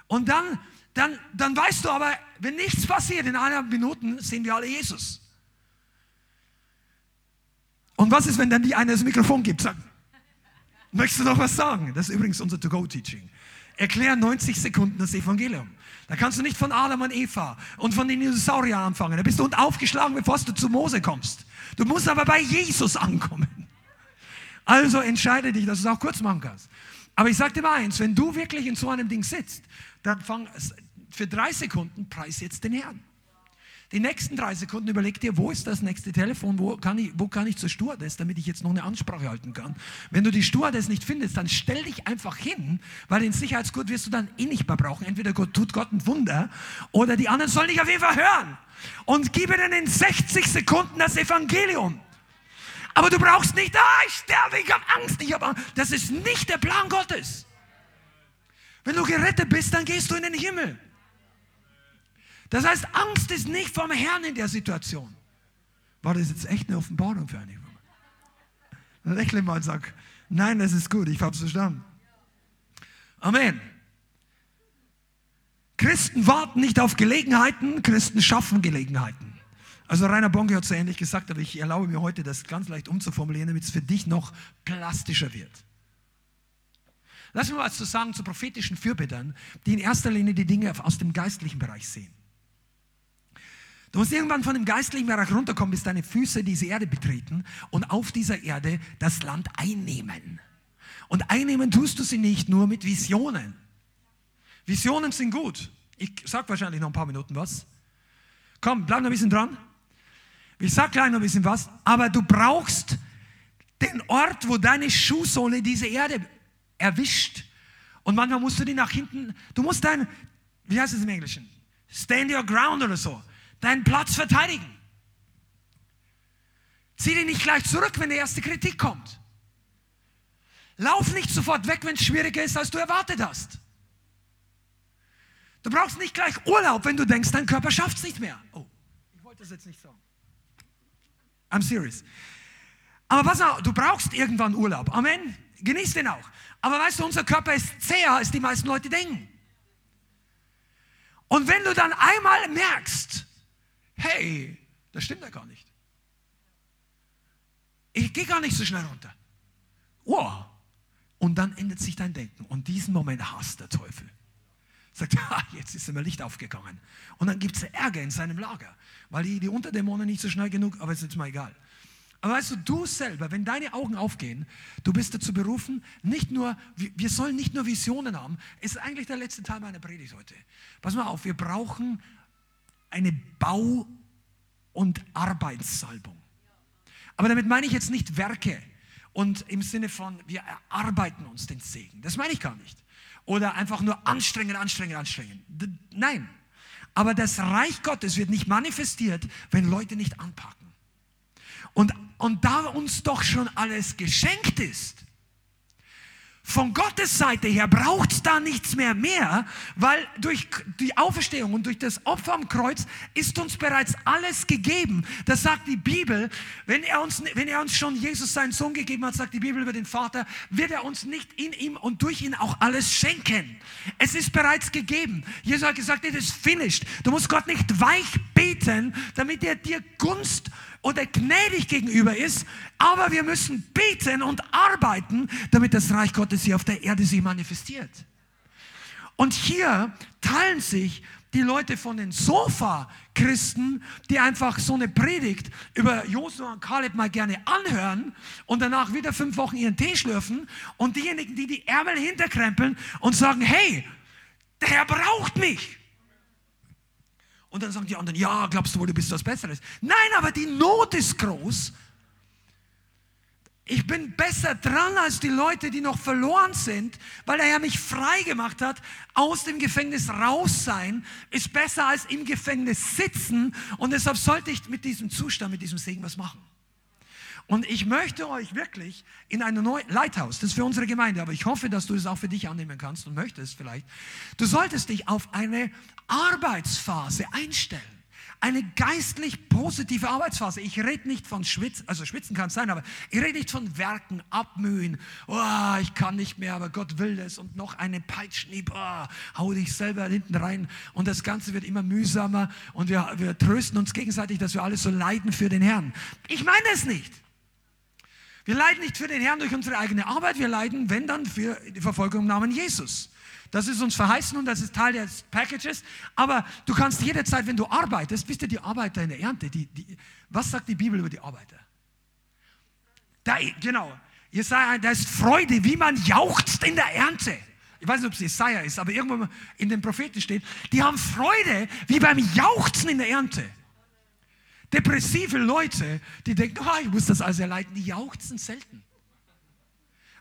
und dann dann, dann weißt du aber, wenn nichts passiert, in einer Minute sehen wir alle Jesus. Und was ist, wenn dann die eine das Mikrofon gibt? Sagt, möchtest du noch was sagen? Das ist übrigens unser To-Go-Teaching. Erklär 90 Sekunden das Evangelium. Da kannst du nicht von Adam und Eva und von den Dinosauriern anfangen. Da bist du aufgeschlagen, bevor du zu Mose kommst. Du musst aber bei Jesus ankommen. Also entscheide dich, dass du es auch kurz machen kannst. Aber ich sage dir mal eins, wenn du wirklich in so einem Ding sitzt, dann fang für drei Sekunden preis jetzt den Herrn. Die nächsten drei Sekunden überleg dir, wo ist das nächste Telefon, wo kann ich, wo kann ich zur Stewardess, damit ich jetzt noch eine Ansprache halten kann. Wenn du die Stewardess nicht findest, dann stell dich einfach hin, weil den Sicherheitsgurt wirst du dann eh nicht mehr brauchen. Entweder Gott, tut Gott ein Wunder oder die anderen sollen dich auf jeden Fall hören. Und gib ihnen in 60 Sekunden das Evangelium. Aber du brauchst nicht, ah, ich sterbe, ich habe Angst, ich habe Angst. Das ist nicht der Plan Gottes. Wenn du gerettet bist, dann gehst du in den Himmel. Das heißt, Angst ist nicht vom Herrn in der Situation. War das jetzt echt eine Offenbarung für einige? Lächle mal und sag, nein, das ist gut, ich habe es verstanden. Amen. Christen warten nicht auf Gelegenheiten, Christen schaffen Gelegenheiten. Also Rainer Bonke hat so ähnlich gesagt, aber ich erlaube mir heute, das ganz leicht umzuformulieren, damit es für dich noch plastischer wird. Lass mir was zu sagen zu prophetischen Fürbittern, die in erster Linie die Dinge aus dem geistlichen Bereich sehen. Du musst irgendwann von dem geistlichen Bereich runterkommen, bis deine Füße diese Erde betreten und auf dieser Erde das Land einnehmen. Und einnehmen tust du sie nicht nur mit Visionen. Visionen sind gut. Ich sag wahrscheinlich noch ein paar Minuten was. Komm, bleib noch ein bisschen dran. Ich sag gleich noch ein bisschen was, aber du brauchst den Ort, wo deine Schuhsohle diese Erde erwischt. Und manchmal musst du die nach hinten, du musst dein, wie heißt es im Englischen? Stand your ground oder so. Deinen Platz verteidigen. Zieh dich nicht gleich zurück, wenn die erste Kritik kommt. Lauf nicht sofort weg, wenn es schwieriger ist, als du erwartet hast. Du brauchst nicht gleich Urlaub, wenn du denkst, dein Körper schafft es nicht mehr. Oh, ich wollte das jetzt nicht sagen. I'm serious. Aber pass auf, du brauchst irgendwann Urlaub. Amen. Genieß den auch. Aber weißt du, unser Körper ist zäher, als die meisten Leute denken. Und wenn du dann einmal merkst, hey, das stimmt ja gar nicht. Ich gehe gar nicht so schnell runter. Wow. Und dann ändert sich dein Denken. Und diesen Moment hasst der Teufel. Sagt, ah, jetzt ist immer Licht aufgegangen. Und dann gibt es Ärger in seinem Lager, weil die, die Unterdämonen nicht so schnell genug, aber ist jetzt mal egal. Aber weißt du, du selber, wenn deine Augen aufgehen, du bist dazu berufen, nicht nur, wir sollen nicht nur Visionen haben, ist eigentlich der letzte Teil meiner Predigt heute. Pass mal auf, wir brauchen eine Bau- und Arbeitssalbung. Aber damit meine ich jetzt nicht Werke und im Sinne von, wir erarbeiten uns den Segen. Das meine ich gar nicht. Oder einfach nur anstrengen, anstrengen, anstrengen. Nein. Aber das Reich Gottes wird nicht manifestiert, wenn Leute nicht anpacken. Und, und da uns doch schon alles geschenkt ist, von Gottes Seite her braucht es da nichts mehr mehr, weil durch die Auferstehung und durch das Opfer am Kreuz ist uns bereits alles gegeben. Das sagt die Bibel. Wenn er uns, wenn er uns schon Jesus seinen Sohn gegeben hat, sagt die Bibel über den Vater, wird er uns nicht in ihm und durch ihn auch alles schenken. Es ist bereits gegeben. Jesus hat gesagt, it is finished. Du musst Gott nicht weich beten, damit er dir Gunst oder gnädig gegenüber ist, aber wir müssen beten und arbeiten, damit das Reich Gottes hier auf der Erde sich manifestiert. Und hier teilen sich die Leute von den Sofa-Christen, die einfach so eine Predigt über Josua und Kaleb mal gerne anhören und danach wieder fünf Wochen ihren Tee schlürfen und diejenigen, die die Ärmel hinterkrempeln und sagen, hey, der Herr braucht mich. Und dann sagen die anderen, ja, glaubst du wohl, du bist was Besseres? Nein, aber die Not ist groß. Ich bin besser dran als die Leute, die noch verloren sind, weil er mich frei gemacht hat. Aus dem Gefängnis raus sein ist besser als im Gefängnis sitzen. Und deshalb sollte ich mit diesem Zustand, mit diesem Segen was machen. Und ich möchte euch wirklich in eine neue Lighthouse, das ist für unsere Gemeinde, aber ich hoffe, dass du es auch für dich annehmen kannst und möchtest vielleicht. Du solltest dich auf eine Arbeitsphase einstellen. eine geistlich positive Arbeitsphase. Ich rede nicht von Schwitzen, also Schwitzen kann es sein, aber ich rede nicht von Werken, Abmühen. Oh, ich kann nicht mehr, aber Gott will es. Und noch einen Peitschnieb, oh, hau dich selber hinten rein. Und das Ganze wird immer mühsamer und wir, wir trösten uns gegenseitig, dass wir alle so leiden für den Herrn. Ich meine es nicht. Wir leiden nicht für den Herrn durch unsere eigene Arbeit, wir leiden, wenn dann, für die Verfolgung im Namen Jesus. Das ist uns verheißen und das ist Teil des Packages. Aber du kannst jederzeit, wenn du arbeitest, bist du die Arbeiter in der Ernte. Die, die, was sagt die Bibel über die Arbeiter? Da, genau. Jesaja, da ist Freude, wie man jauchzt in der Ernte. Ich weiß nicht, ob es Jesaja ist, aber irgendwo in den Propheten steht. Die haben Freude, wie beim Jauchzen in der Ernte. Depressive Leute, die denken, oh, ich muss das alles erleiden, die jauchzen selten.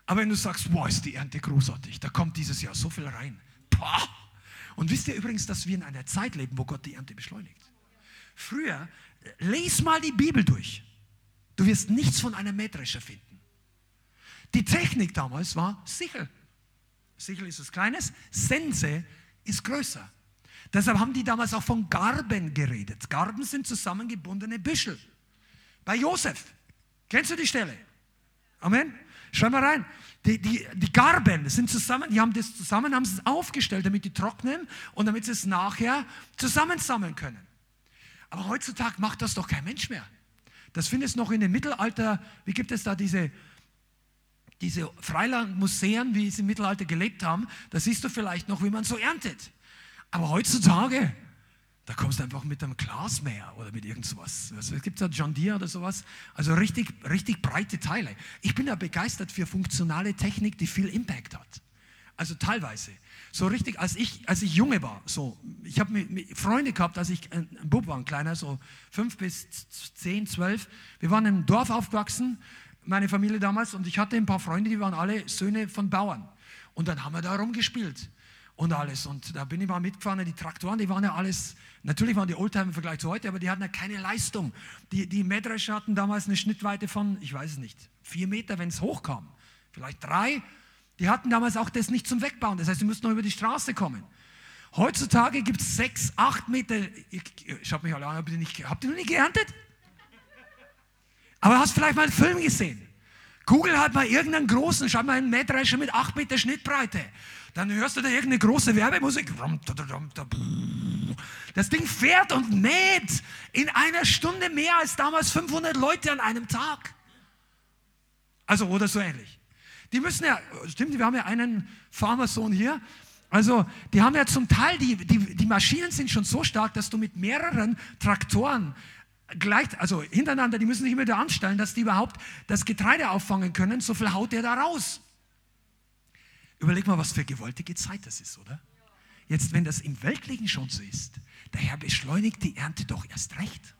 Aber wenn du sagst, wow, ist die Ernte großartig, da kommt dieses Jahr so viel rein. Boah. Und wisst ihr übrigens, dass wir in einer Zeit leben, wo Gott die Ernte beschleunigt? Früher, les mal die Bibel durch. Du wirst nichts von einer Mähdrescher finden. Die Technik damals war Sichel. Sichel ist was Kleines, Sense ist größer. Deshalb haben die damals auch von Garben geredet. Garben sind zusammengebundene Büschel. Bei Josef. Kennst du die Stelle? Amen. Schau mal rein. Die, die, die Garben sind zusammen, die haben das zusammen, haben es aufgestellt, damit die trocknen und damit sie es nachher zusammensammeln können. Aber heutzutage macht das doch kein Mensch mehr. Das findest du noch in dem Mittelalter, wie gibt es da diese, diese Freilandmuseen, wie sie im Mittelalter gelebt haben, da siehst du vielleicht noch, wie man so erntet. Aber heutzutage, da kommst du einfach mit einem Glasmäher oder mit irgendwas. Es gibt da John Deere oder sowas. Also richtig, richtig breite Teile. Ich bin ja begeistert für funktionale Technik, die viel Impact hat. Also teilweise. So richtig, als ich, als ich junge war, so, ich habe Freunde gehabt, als ich ein Bub war, ein kleiner, so fünf bis zehn, zwölf. Wir waren im Dorf aufgewachsen, meine Familie damals, und ich hatte ein paar Freunde, die waren alle Söhne von Bauern. Und dann haben wir da rumgespielt und alles. Und da bin ich mal mitgefahren, die Traktoren, die waren ja alles, natürlich waren die Oldtimer im Vergleich zu heute, aber die hatten ja keine Leistung. Die, die Mähdrescher hatten damals eine Schnittweite von, ich weiß es nicht, vier Meter, wenn es hochkam. Vielleicht drei. Die hatten damals auch das nicht zum Wegbauen. Das heißt, sie mussten noch über die Straße kommen. Heutzutage gibt es sechs, acht Meter. Ich, schaut mich alle an, habt ihr, nicht, habt ihr noch nie geerntet? Aber hast vielleicht mal einen Film gesehen? Google hat mal irgendeinen großen, schau mal einen Mähdrescher mit acht Meter Schnittbreite. Dann hörst du da irgendeine große Werbemusik. Das Ding fährt und mäht in einer Stunde mehr als damals 500 Leute an einem Tag. Also, oder so ähnlich. Die müssen ja, stimmt, wir haben ja einen Farmersohn hier. Also, die haben ja zum Teil, die, die, die Maschinen sind schon so stark, dass du mit mehreren Traktoren gleich, also hintereinander, die müssen sich immer da anstellen, dass die überhaupt das Getreide auffangen können. So viel haut der da raus. Überleg mal, was für gewaltige Zeit das ist, oder? Jetzt, wenn das im Weltlichen schon so ist, der Herr beschleunigt die Ernte doch erst recht.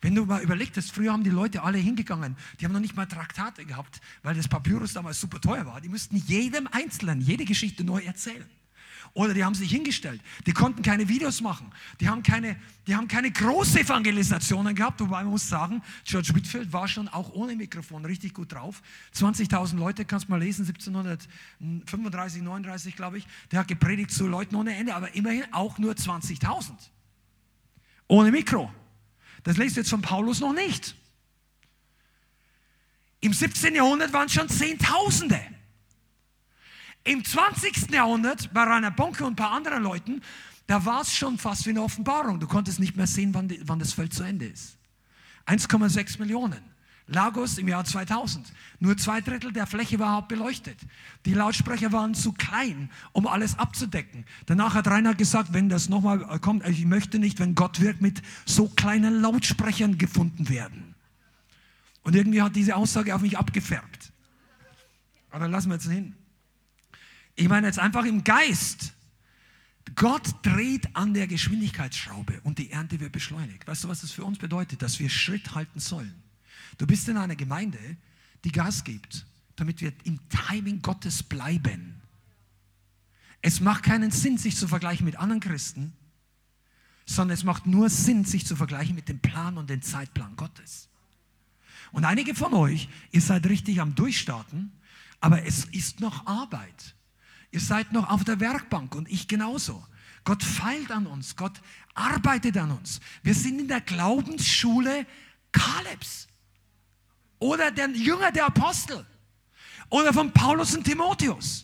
Wenn du mal überlegst, früher haben die Leute alle hingegangen, die haben noch nicht mal Traktate gehabt, weil das Papyrus damals super teuer war. Die mussten jedem Einzelnen jede Geschichte neu erzählen. Oder die haben sich hingestellt. Die konnten keine Videos machen. Die haben keine, die haben keine große Evangelisationen gehabt. Wobei man muss sagen, George Whitfield war schon auch ohne Mikrofon richtig gut drauf. 20.000 Leute, kannst du mal lesen, 1735, 39 glaube ich. Der hat gepredigt zu Leuten ohne Ende, aber immerhin auch nur 20.000. Ohne Mikro. Das lest du jetzt von Paulus noch nicht. Im 17. Jahrhundert waren es schon Zehntausende. Im 20. Jahrhundert bei Rainer Bonke und ein paar anderen Leuten, da war es schon fast wie eine Offenbarung. Du konntest nicht mehr sehen, wann, die, wann das Feld zu Ende ist. 1,6 Millionen. Lagos im Jahr 2000. Nur zwei Drittel der Fläche war überhaupt beleuchtet. Die Lautsprecher waren zu klein, um alles abzudecken. Danach hat Rainer gesagt, wenn das nochmal kommt, ich möchte nicht, wenn Gott wirkt, mit so kleinen Lautsprechern gefunden werden. Und irgendwie hat diese Aussage auf mich abgefärbt. Aber lassen wir jetzt hin. Ich meine jetzt einfach im Geist. Gott dreht an der Geschwindigkeitsschraube und die Ernte wird beschleunigt. Weißt du, was das für uns bedeutet? Dass wir Schritt halten sollen. Du bist in einer Gemeinde, die Gas gibt, damit wir im Timing Gottes bleiben. Es macht keinen Sinn, sich zu vergleichen mit anderen Christen, sondern es macht nur Sinn, sich zu vergleichen mit dem Plan und dem Zeitplan Gottes. Und einige von euch, ihr seid richtig am Durchstarten, aber es ist noch Arbeit. Ihr seid noch auf der Werkbank und ich genauso. Gott feilt an uns. Gott arbeitet an uns. Wir sind in der Glaubensschule Kalebs. Oder der Jünger der Apostel. Oder von Paulus und Timotheus.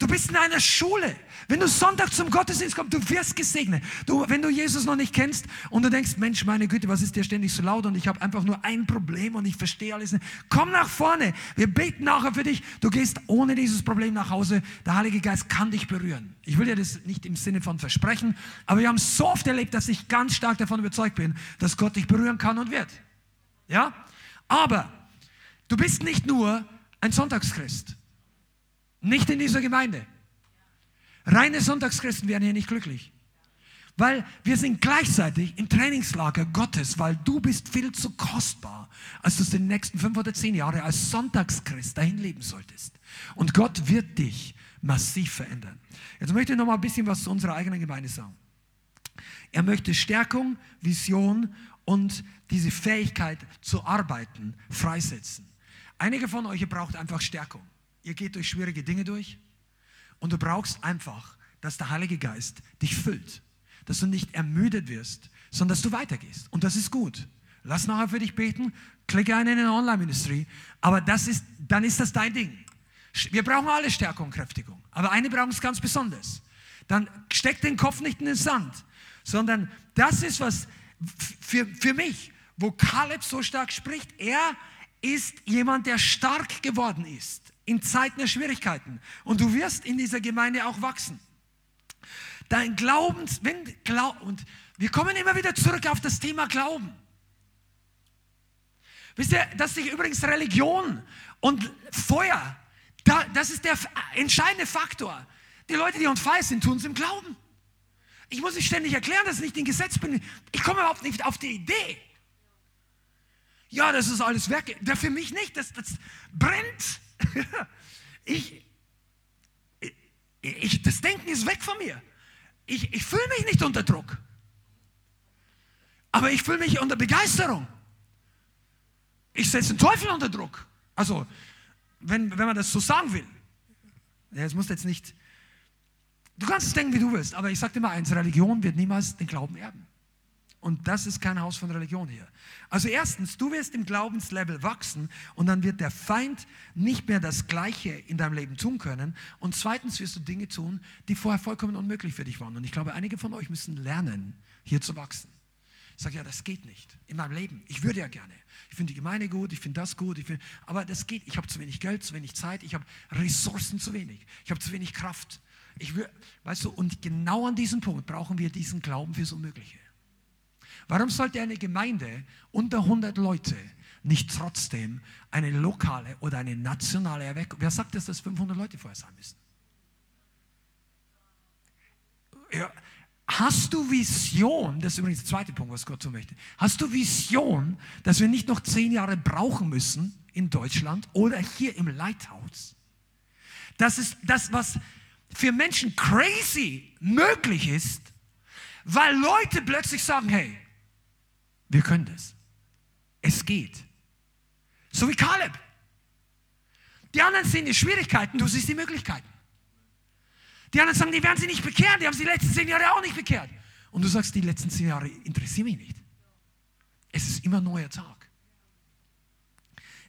Du bist in einer Schule. Wenn du Sonntag zum Gottesdienst kommst, du wirst gesegnet. Du, wenn du Jesus noch nicht kennst und du denkst, Mensch, meine Güte, was ist der ständig so laut und ich habe einfach nur ein Problem und ich verstehe alles nicht. Komm nach vorne. Wir beten nachher für dich. Du gehst ohne dieses Problem nach Hause. Der Heilige Geist kann dich berühren. Ich will dir das nicht im Sinne von versprechen, aber wir haben so oft erlebt, dass ich ganz stark davon überzeugt bin, dass Gott dich berühren kann und wird. Ja? Aber du bist nicht nur ein Sonntagschrist. Nicht in dieser Gemeinde. Reine Sonntagschristen werden hier nicht glücklich. Weil wir sind gleichzeitig im Trainingslager Gottes, weil du bist viel zu kostbar, als du es den nächsten fünf oder zehn Jahre als Sonntagschrist dahin leben solltest. Und Gott wird dich massiv verändern. Jetzt möchte ich noch mal ein bisschen was zu unserer eigenen Gemeinde sagen. Er möchte Stärkung, Vision und diese Fähigkeit zu arbeiten freisetzen. Einige von euch braucht einfach Stärkung. Ihr geht durch schwierige Dinge durch und du brauchst einfach, dass der Heilige Geist dich füllt. Dass du nicht ermüdet wirst, sondern dass du weitergehst. Und das ist gut. Lass nachher für dich beten, klicke ein in eine Online-Ministry, aber das ist, dann ist das dein Ding. Wir brauchen alle Stärkung und Kräftigung, aber eine brauchen es ganz besonders. Dann steck den Kopf nicht in den Sand, sondern das ist was für, für mich, wo Kaleb so stark spricht. Er ist jemand, der stark geworden ist in Zeiten der Schwierigkeiten. Und du wirst in dieser Gemeinde auch wachsen. Dein Glaubens, wenn Glaub, und wir kommen immer wieder zurück auf das Thema Glauben. Wisst ihr, dass sich übrigens Religion und Feuer, das ist der entscheidende Faktor. Die Leute, die on fire sind, tun es im Glauben. Ich muss nicht ständig erklären, dass ich nicht in Gesetz bin. Ich komme überhaupt nicht auf die Idee. Ja, das ist alles Werke. Der für mich nicht. Das, das brennt. ich, ich, das Denken ist weg von mir. Ich, ich fühle mich nicht unter Druck. Aber ich fühle mich unter Begeisterung. Ich setze den Teufel unter Druck. Also, wenn, wenn man das so sagen will. Ja, es muss jetzt nicht. Du kannst es denken, wie du willst, aber ich sage dir mal eins: Religion wird niemals den Glauben erben. Und das ist kein Haus von Religion hier. Also erstens, du wirst im Glaubenslevel wachsen und dann wird der Feind nicht mehr das Gleiche in deinem Leben tun können. Und zweitens wirst du Dinge tun, die vorher vollkommen unmöglich für dich waren. Und ich glaube, einige von euch müssen lernen, hier zu wachsen. Ich sage, ja, das geht nicht in meinem Leben. Ich würde ja gerne. Ich finde die Gemeinde gut, ich finde das gut, ich find, aber das geht. Ich habe zu wenig Geld, zu wenig Zeit, ich habe Ressourcen zu wenig, ich habe zu wenig Kraft. Ich will, weißt du, und genau an diesem Punkt brauchen wir diesen Glauben fürs Unmögliche. Warum sollte eine Gemeinde unter 100 Leute nicht trotzdem eine lokale oder eine nationale Erweckung? Wer sagt, dass das 500 Leute vorher sein müssen? Ja. Hast du Vision, das ist übrigens der zweite Punkt, was Gott so möchte, hast du Vision, dass wir nicht noch zehn Jahre brauchen müssen in Deutschland oder hier im Lighthouse? Das ist das, was für Menschen crazy möglich ist, weil Leute plötzlich sagen, hey, wir können das. Es geht. So wie Kaleb. Die anderen sehen die Schwierigkeiten, du siehst die Möglichkeiten. Die anderen sagen, die werden sie nicht bekehren, die haben sie die letzten zehn Jahre auch nicht bekehrt. Und du sagst, die letzten zehn Jahre interessieren mich nicht. Es ist immer ein neuer Tag.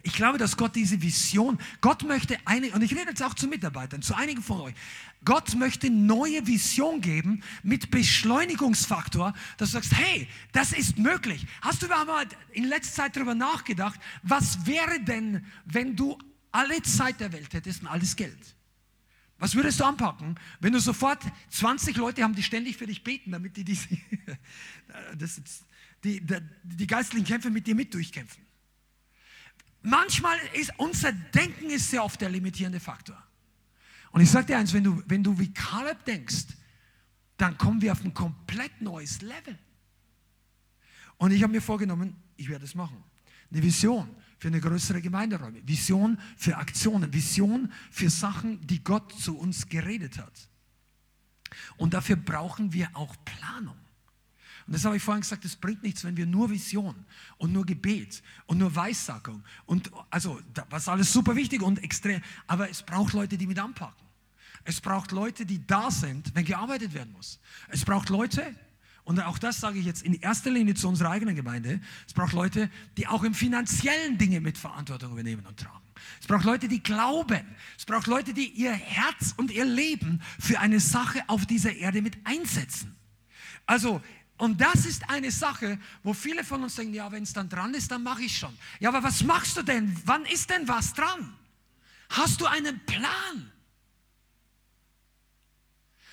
Ich glaube, dass Gott diese Vision, Gott möchte eine, und ich rede jetzt auch zu Mitarbeitern, zu einigen von euch, Gott möchte neue Vision geben mit Beschleunigungsfaktor, dass du sagst, hey, das ist möglich. Hast du überhaupt in letzter Zeit darüber nachgedacht, was wäre denn, wenn du alle Zeit der Welt hättest und alles Geld? Was würdest du anpacken, wenn du sofort 20 Leute haben, die ständig für dich beten, damit die diese, die, die, die geistlichen Kämpfe mit dir mit durchkämpfen? Manchmal ist unser Denken ist sehr oft der limitierende Faktor. Und ich sage dir eins, wenn du, wenn du wie Caleb denkst, dann kommen wir auf ein komplett neues Level. Und ich habe mir vorgenommen, ich werde es machen. Eine Vision für eine größere Gemeinderäume, Vision für Aktionen, Vision für Sachen, die Gott zu uns geredet hat. Und dafür brauchen wir auch Planung. Und das habe ich vorhin gesagt, es bringt nichts, wenn wir nur Vision und nur Gebet und nur Weissagung und also was alles super wichtig und extrem, aber es braucht Leute, die mit anpacken. Es braucht Leute, die da sind, wenn gearbeitet werden muss. Es braucht Leute, und auch das sage ich jetzt in erster Linie zu unserer eigenen Gemeinde, es braucht Leute, die auch im finanziellen Dinge mit Verantwortung übernehmen und tragen. Es braucht Leute, die glauben. Es braucht Leute, die ihr Herz und ihr Leben für eine Sache auf dieser Erde mit einsetzen. Also, und das ist eine Sache, wo viele von uns denken, ja, wenn es dann dran ist, dann mache ich schon. Ja, aber was machst du denn? Wann ist denn was dran? Hast du einen Plan?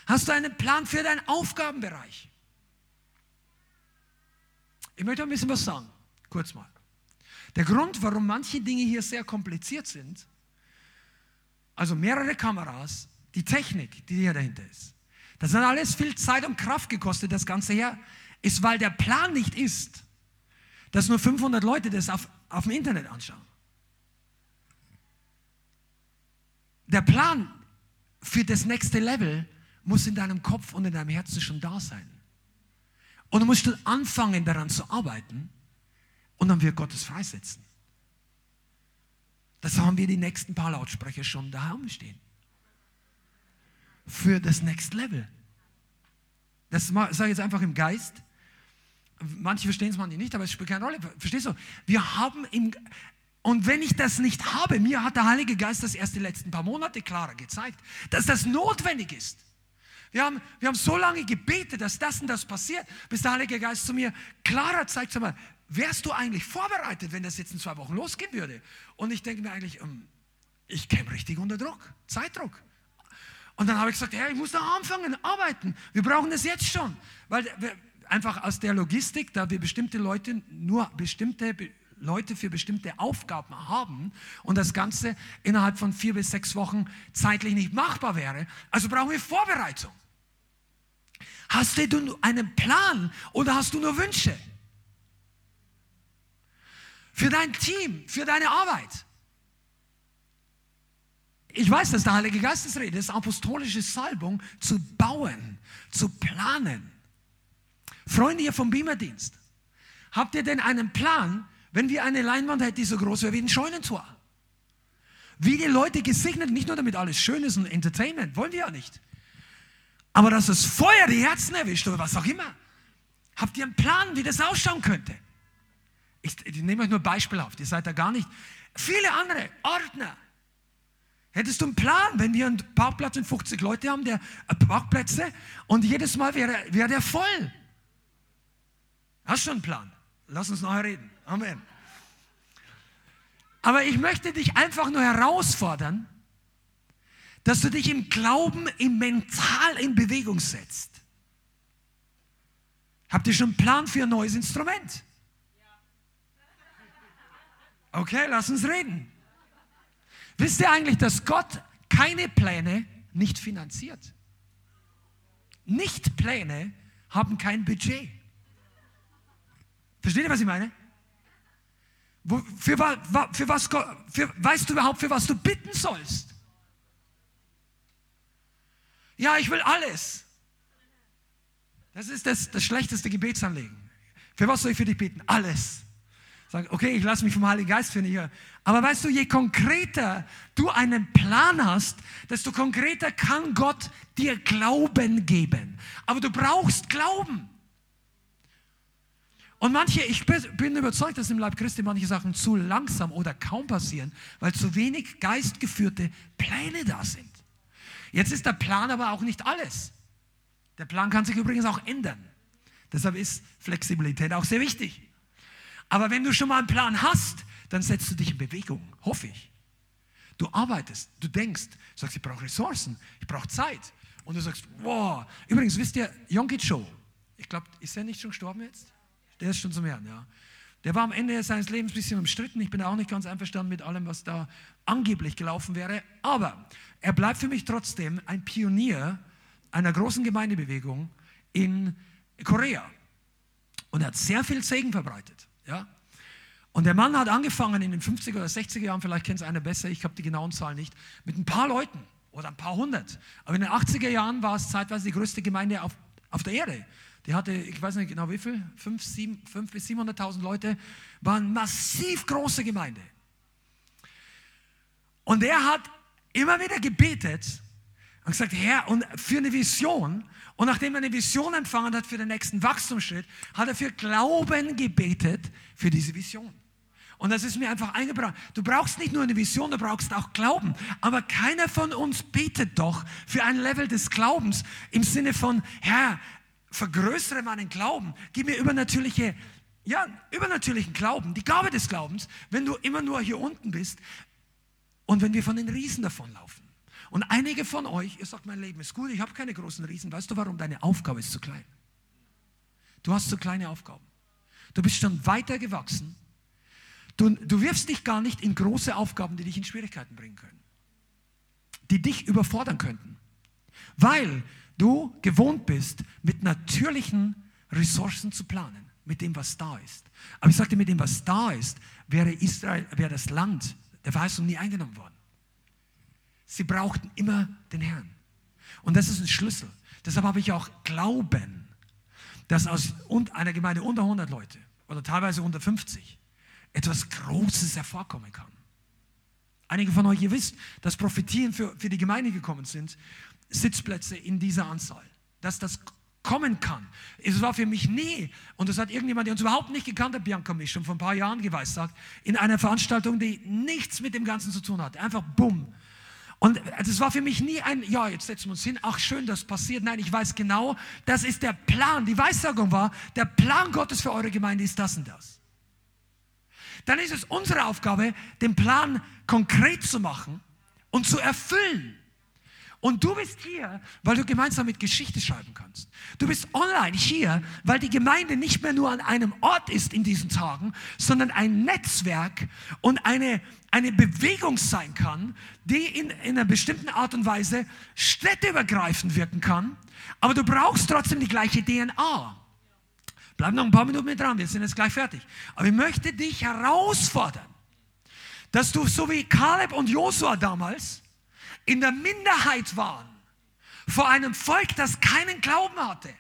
Hast du einen Plan für deinen Aufgabenbereich? Ich möchte ein bisschen was sagen, kurz mal. Der Grund, warum manche Dinge hier sehr kompliziert sind, also mehrere Kameras, die Technik, die hier dahinter ist, das hat alles viel Zeit und Kraft gekostet, das Ganze her, ist, weil der Plan nicht ist, dass nur 500 Leute das auf, auf dem Internet anschauen. Der Plan für das nächste Level muss in deinem Kopf und in deinem Herzen schon da sein. Und du musst anfangen daran zu arbeiten und dann wird Gott es freisetzen. Das haben wir die nächsten paar Lautsprecher schon daheim stehen. Für das Next Level. Das sage ich jetzt einfach im Geist. Manche verstehen es manche nicht, aber es spielt keine Rolle. Verstehst du? Wir haben im, und wenn ich das nicht habe, mir hat der Heilige Geist das erst die letzten paar Monate klarer gezeigt, dass das notwendig ist. Wir haben, wir haben so lange gebetet, dass das und das passiert, bis der Heilige Geist zu mir klarer zeigt, sag mal, wärst du eigentlich vorbereitet, wenn das jetzt in zwei Wochen losgehen würde? Und ich denke mir eigentlich, ähm, ich käme richtig unter Druck, Zeitdruck. Und dann habe ich gesagt, hey, ich muss da anfangen, arbeiten. Wir brauchen das jetzt schon. Weil wir, einfach aus der Logistik, da wir bestimmte Leute, nur bestimmte Leute für bestimmte Aufgaben haben und das Ganze innerhalb von vier bis sechs Wochen zeitlich nicht machbar wäre. Also brauchen wir Vorbereitung. Hast du einen Plan oder hast du nur Wünsche? Für dein Team, für deine Arbeit. Ich weiß, dass der Heilige Geist redet, das ist apostolische Salbung, zu bauen, zu planen. Freunde hier vom Beamerdienst, habt ihr denn einen Plan, wenn wir eine Leinwand hätten, die so groß wäre wie ein Scheunentor? Wie die Leute gesegnet, nicht nur damit alles schön ist und Entertainment, wollen wir ja nicht. Aber dass das Feuer die Herzen erwischt oder was auch immer. Habt ihr einen Plan, wie das ausschauen könnte? Ich, ich nehme euch nur beispielhaft, ihr seid da gar nicht. Viele andere, Ordner. Hättest du einen Plan, wenn wir einen Parkplatz mit 50 Leute haben, der äh, Parkplätze und jedes Mal wäre, wäre der voll? Hast du einen Plan? Lass uns nachher reden. Amen. Aber ich möchte dich einfach nur herausfordern, dass du dich im Glauben, im Mental in Bewegung setzt. Habt ihr schon einen Plan für ein neues Instrument? Okay, lass uns reden. Wisst ihr eigentlich, dass Gott keine Pläne nicht finanziert? Nicht-Pläne haben kein Budget. Versteht ihr, was ich meine? Für, für was, für, weißt du überhaupt, für was du bitten sollst? Ja, ich will alles. Das ist das, das schlechteste Gebetsanliegen. Für was soll ich für dich beten? Alles. Sag, okay, ich lasse mich vom Heiligen Geist hier. Aber weißt du, je konkreter du einen Plan hast, desto konkreter kann Gott dir Glauben geben. Aber du brauchst Glauben. Und manche, ich bin überzeugt, dass im Leib Christi manche Sachen zu langsam oder kaum passieren, weil zu wenig geistgeführte Pläne da sind. Jetzt ist der Plan aber auch nicht alles. Der Plan kann sich übrigens auch ändern. Deshalb ist Flexibilität auch sehr wichtig. Aber wenn du schon mal einen Plan hast, dann setzt du dich in Bewegung, hoffe ich. Du arbeitest, du denkst, sagst, ich brauche Ressourcen, ich brauche Zeit. Und du sagst, wow. Übrigens, wisst ihr, Jonkit Show, ich glaube, ist er nicht schon gestorben jetzt? Der ist schon zum Herrn, ja. Der war am Ende seines Lebens ein bisschen umstritten. Ich bin auch nicht ganz einverstanden mit allem, was da angeblich gelaufen wäre. Aber er bleibt für mich trotzdem ein Pionier einer großen Gemeindebewegung in Korea. Und er hat sehr viel Segen verbreitet. Ja? Und der Mann hat angefangen in den 50er oder 60er Jahren, vielleicht kennt es einer besser, ich habe die genauen Zahlen nicht, mit ein paar Leuten oder ein paar hundert. Aber in den 80er Jahren war es zeitweise die größte Gemeinde auf, auf der Erde. Die hatte, ich weiß nicht genau wie viel, 5, 7, 5 bis 700.000 Leute, war eine massiv große Gemeinde. Und er hat immer wieder gebetet Und gesagt, Herr, und für eine Vision, und nachdem er eine Vision empfangen hat für den nächsten Wachstumsschritt, hat er für Glauben gebetet für diese Vision. Und das ist mir einfach eingebracht. Du brauchst nicht nur eine Vision, du brauchst auch Glauben. Aber keiner von uns betet doch für ein Level des Glaubens im Sinne von, Herr, vergrößere meinen Glauben, gib mir übernatürliche, ja, übernatürlichen Glauben, die Gabe des Glaubens, wenn du immer nur hier unten bist und wenn wir von den Riesen davonlaufen. Und einige von euch, ihr sagt, mein Leben ist gut, ich habe keine großen Riesen. Weißt du warum? Deine Aufgabe ist zu klein. Du hast zu kleine Aufgaben. Du bist schon weiter gewachsen. Du, du wirfst dich gar nicht in große Aufgaben, die dich in Schwierigkeiten bringen können. Die dich überfordern könnten. Weil du gewohnt bist, mit natürlichen Ressourcen zu planen, mit dem, was da ist. Aber ich sagte, mit dem, was da ist, wäre Israel, wäre das Land der Verheißung nie eingenommen worden. Sie brauchten immer den Herrn. Und das ist ein Schlüssel. Deshalb habe ich auch Glauben, dass aus einer Gemeinde unter 100 Leute oder teilweise unter 50 etwas Großes hervorkommen kann. Einige von euch, ihr wisst, dass Prophetien für, für die Gemeinde gekommen sind Sitzplätze in dieser Anzahl. Dass das kommen kann. Es war für mich nie, und das hat irgendjemand, der uns überhaupt nicht gekannt hat, Bianca mich schon vor ein paar Jahren geweissagt, in einer Veranstaltung, die nichts mit dem Ganzen zu tun hat. Einfach bumm. Und das war für mich nie ein, ja, jetzt setzen wir uns hin, ach schön, das passiert. Nein, ich weiß genau, das ist der Plan. Die Weissagung war, der Plan Gottes für eure Gemeinde ist das und das. Dann ist es unsere Aufgabe, den Plan konkret zu machen und zu erfüllen. Und du bist hier, weil du gemeinsam mit Geschichte schreiben kannst. Du bist online hier, weil die Gemeinde nicht mehr nur an einem Ort ist in diesen Tagen, sondern ein Netzwerk und eine, eine Bewegung sein kann, die in, in einer bestimmten Art und Weise städteübergreifend wirken kann. Aber du brauchst trotzdem die gleiche DNA. Bleib noch ein paar Minuten mit dran, wir sind jetzt gleich fertig. Aber ich möchte dich herausfordern, dass du so wie Kaleb und Josua damals, in der Minderheit waren vor einem Volk, das keinen Glauben hatte.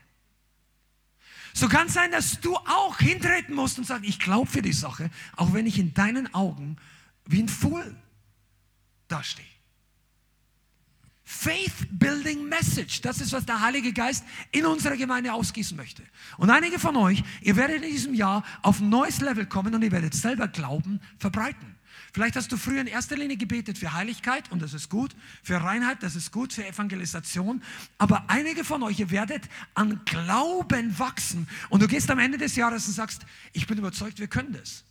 So kann es sein, dass du auch hintreten musst und sagen, ich glaube für die Sache, auch wenn ich in deinen Augen wie ein Fool dastehe. Faith Building Message. Das ist, was der Heilige Geist in unserer Gemeinde ausgießen möchte. Und einige von euch, ihr werdet in diesem Jahr auf ein neues Level kommen und ihr werdet selber Glauben verbreiten. Vielleicht hast du früher in erster Linie gebetet für Heiligkeit und das ist gut, für Reinheit, das ist gut, für Evangelisation. Aber einige von euch, ihr werdet an Glauben wachsen und du gehst am Ende des Jahres und sagst, ich bin überzeugt, wir können das.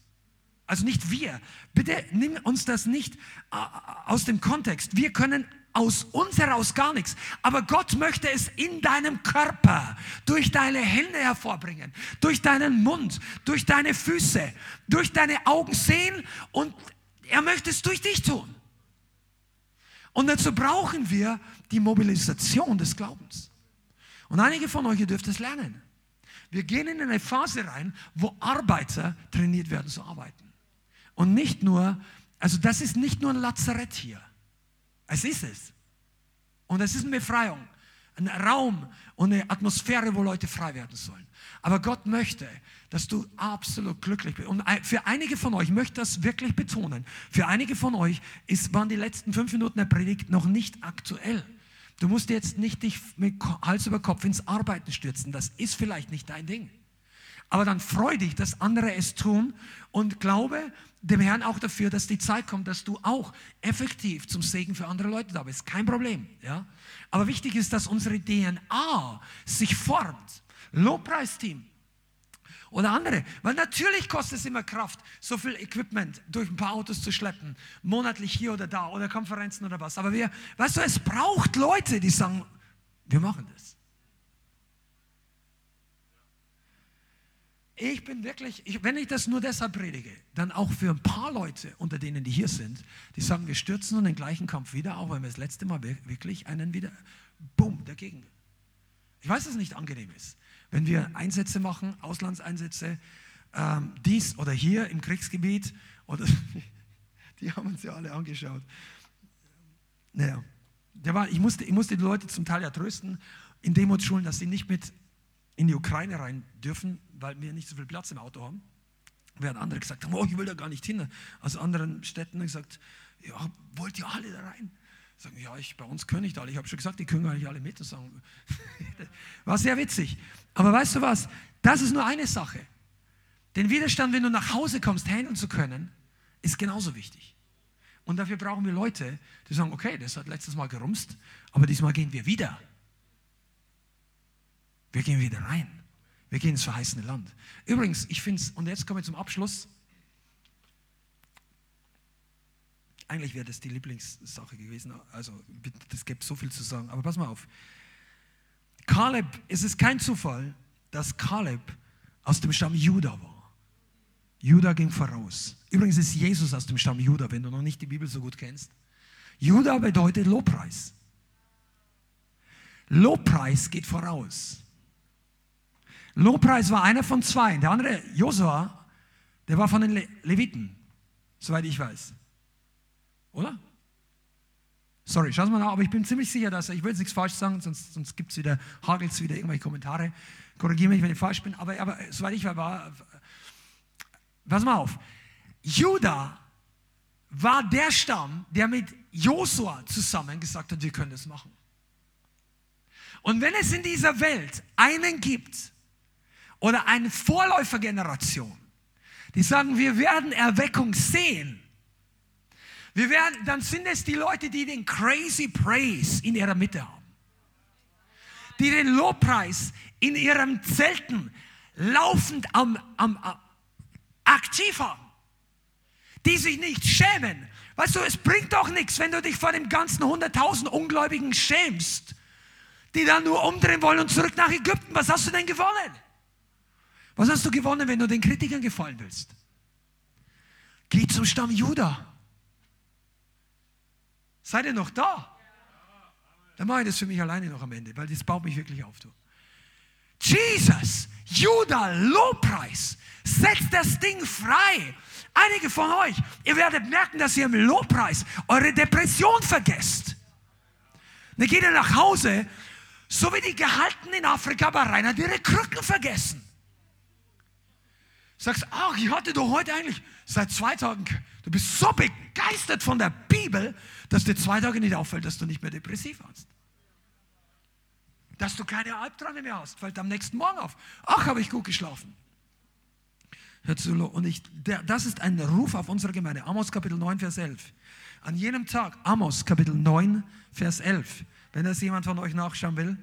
Also nicht wir. Bitte nimm uns das nicht äh, aus dem Kontext. Wir können aus uns heraus gar nichts. Aber Gott möchte es in deinem Körper, durch deine Hände hervorbringen, durch deinen Mund, durch deine Füße, durch deine Augen sehen und er möchte es durch dich tun. Und dazu brauchen wir die Mobilisation des Glaubens. Und einige von euch, ihr dürft es lernen. Wir gehen in eine Phase rein, wo Arbeiter trainiert werden zu arbeiten. Und nicht nur, also das ist nicht nur ein Lazarett hier. Es ist es. Und es ist eine Befreiung, ein Raum und eine Atmosphäre, wo Leute frei werden sollen. Aber Gott möchte, dass du absolut glücklich bist. Und für einige von euch, ich möchte das wirklich betonen, für einige von euch ist, waren die letzten fünf Minuten der Predigt noch nicht aktuell. Du musst jetzt nicht dich mit Hals über Kopf ins Arbeiten stürzen. Das ist vielleicht nicht dein Ding. Aber dann freu dich, dass andere es tun und glaube dem Herrn auch dafür, dass die Zeit kommt, dass du auch effektiv zum Segen für andere Leute da bist. Kein Problem. Ja? Aber wichtig ist, dass unsere DNA sich formt. Lobpreisteam oder andere. Weil natürlich kostet es immer Kraft, so viel Equipment durch ein paar Autos zu schleppen, monatlich hier oder da oder Konferenzen oder was. Aber wir, weißt du, es braucht Leute, die sagen, wir machen das. Ich bin wirklich, ich, wenn ich das nur deshalb predige, dann auch für ein paar Leute unter denen, die hier sind, die sagen, wir stürzen nun den gleichen Kampf wieder, auch wenn wir das letzte Mal wirklich einen wieder, bumm, dagegen. Ich weiß, dass es nicht angenehm ist, wenn wir Einsätze machen, Auslandseinsätze, ähm, dies oder hier im Kriegsgebiet, oder die haben uns ja alle angeschaut. Naja, der war, ich, musste, ich musste die Leute zum Teil ja trösten, in Demut schulen, dass sie nicht mit in die Ukraine rein dürfen, weil wir nicht so viel Platz im Auto haben. Während andere gesagt haben, oh, ich will da gar nicht hin. Aus anderen Städten gesagt, ja, wollt ihr alle da rein? Sagen, ja, ich, bei uns können nicht alle. Ich habe schon gesagt, die können gar nicht alle mit. Und sagen, war sehr witzig. Aber weißt du was? Das ist nur eine Sache. Den Widerstand, wenn du nach Hause kommst, handeln zu können, ist genauso wichtig. Und dafür brauchen wir Leute, die sagen, okay, das hat letztes Mal gerumst, aber diesmal gehen wir wieder. Wir gehen wieder rein. Wir gehen ins verheißene Land. Übrigens, ich finde es, und jetzt kommen wir zum Abschluss. Eigentlich wäre das die Lieblingssache gewesen. Also, es gibt so viel zu sagen. Aber pass mal auf. Kaleb, es ist kein Zufall, dass Kaleb aus dem Stamm Juda war. Juda ging voraus. Übrigens ist Jesus aus dem Stamm Juda, wenn du noch nicht die Bibel so gut kennst. Juda bedeutet Lobpreis. Lobpreis geht voraus. Lobpreis war einer von zwei. Der andere, Josua, der war von den Le Leviten, soweit ich weiß. Oder? Sorry, schau mal nach, aber ich bin ziemlich sicher, dass ich will nichts falsch sagen, sonst, sonst gibt es wieder, hagelt es wieder irgendwelche Kommentare. Korrigiere mich, wenn ich falsch bin, aber, aber soweit ich weiß, war, pass mal auf. Judah war der Stamm, der mit Josua zusammen gesagt hat, wir können das machen. Und wenn es in dieser Welt einen gibt oder eine Vorläufergeneration, die sagen, wir werden Erweckung sehen, wir werden, dann sind es die Leute, die den Crazy Praise in ihrer Mitte haben. Die den Lobpreis in ihrem Zelten laufend am, am, am aktiv haben. Die sich nicht schämen. Weißt du, es bringt doch nichts, wenn du dich vor dem ganzen 100.000 Ungläubigen schämst, die dann nur umdrehen wollen und zurück nach Ägypten. Was hast du denn gewonnen? Was hast du gewonnen, wenn du den Kritikern gefallen willst? Geh zum Stamm Judah. Seid ihr noch da? Dann mache ich das für mich alleine noch am Ende, weil das baut mich wirklich auf. Du. Jesus, Judah, Lobpreis, setzt das Ding frei. Einige von euch, ihr werdet merken, dass ihr im Lobpreis eure Depression vergesst. Dann geht ihr nach Hause, so wie die Gehalten in Afrika bei Reinhard ihre Krücken vergessen. Sagst, ach, ich hatte doch heute eigentlich seit zwei Tagen, du bist so begeistert von der Bibel, dass dir zwei Tage nicht auffällt, dass du nicht mehr depressiv hast. Dass du keine Albträume mehr hast, fällt am nächsten Morgen auf. Ach, habe ich gut geschlafen. Und ich, der, das ist ein Ruf auf unsere Gemeinde. Amos Kapitel 9, Vers 11. An jenem Tag, Amos Kapitel 9, Vers 11. Wenn das jemand von euch nachschauen will.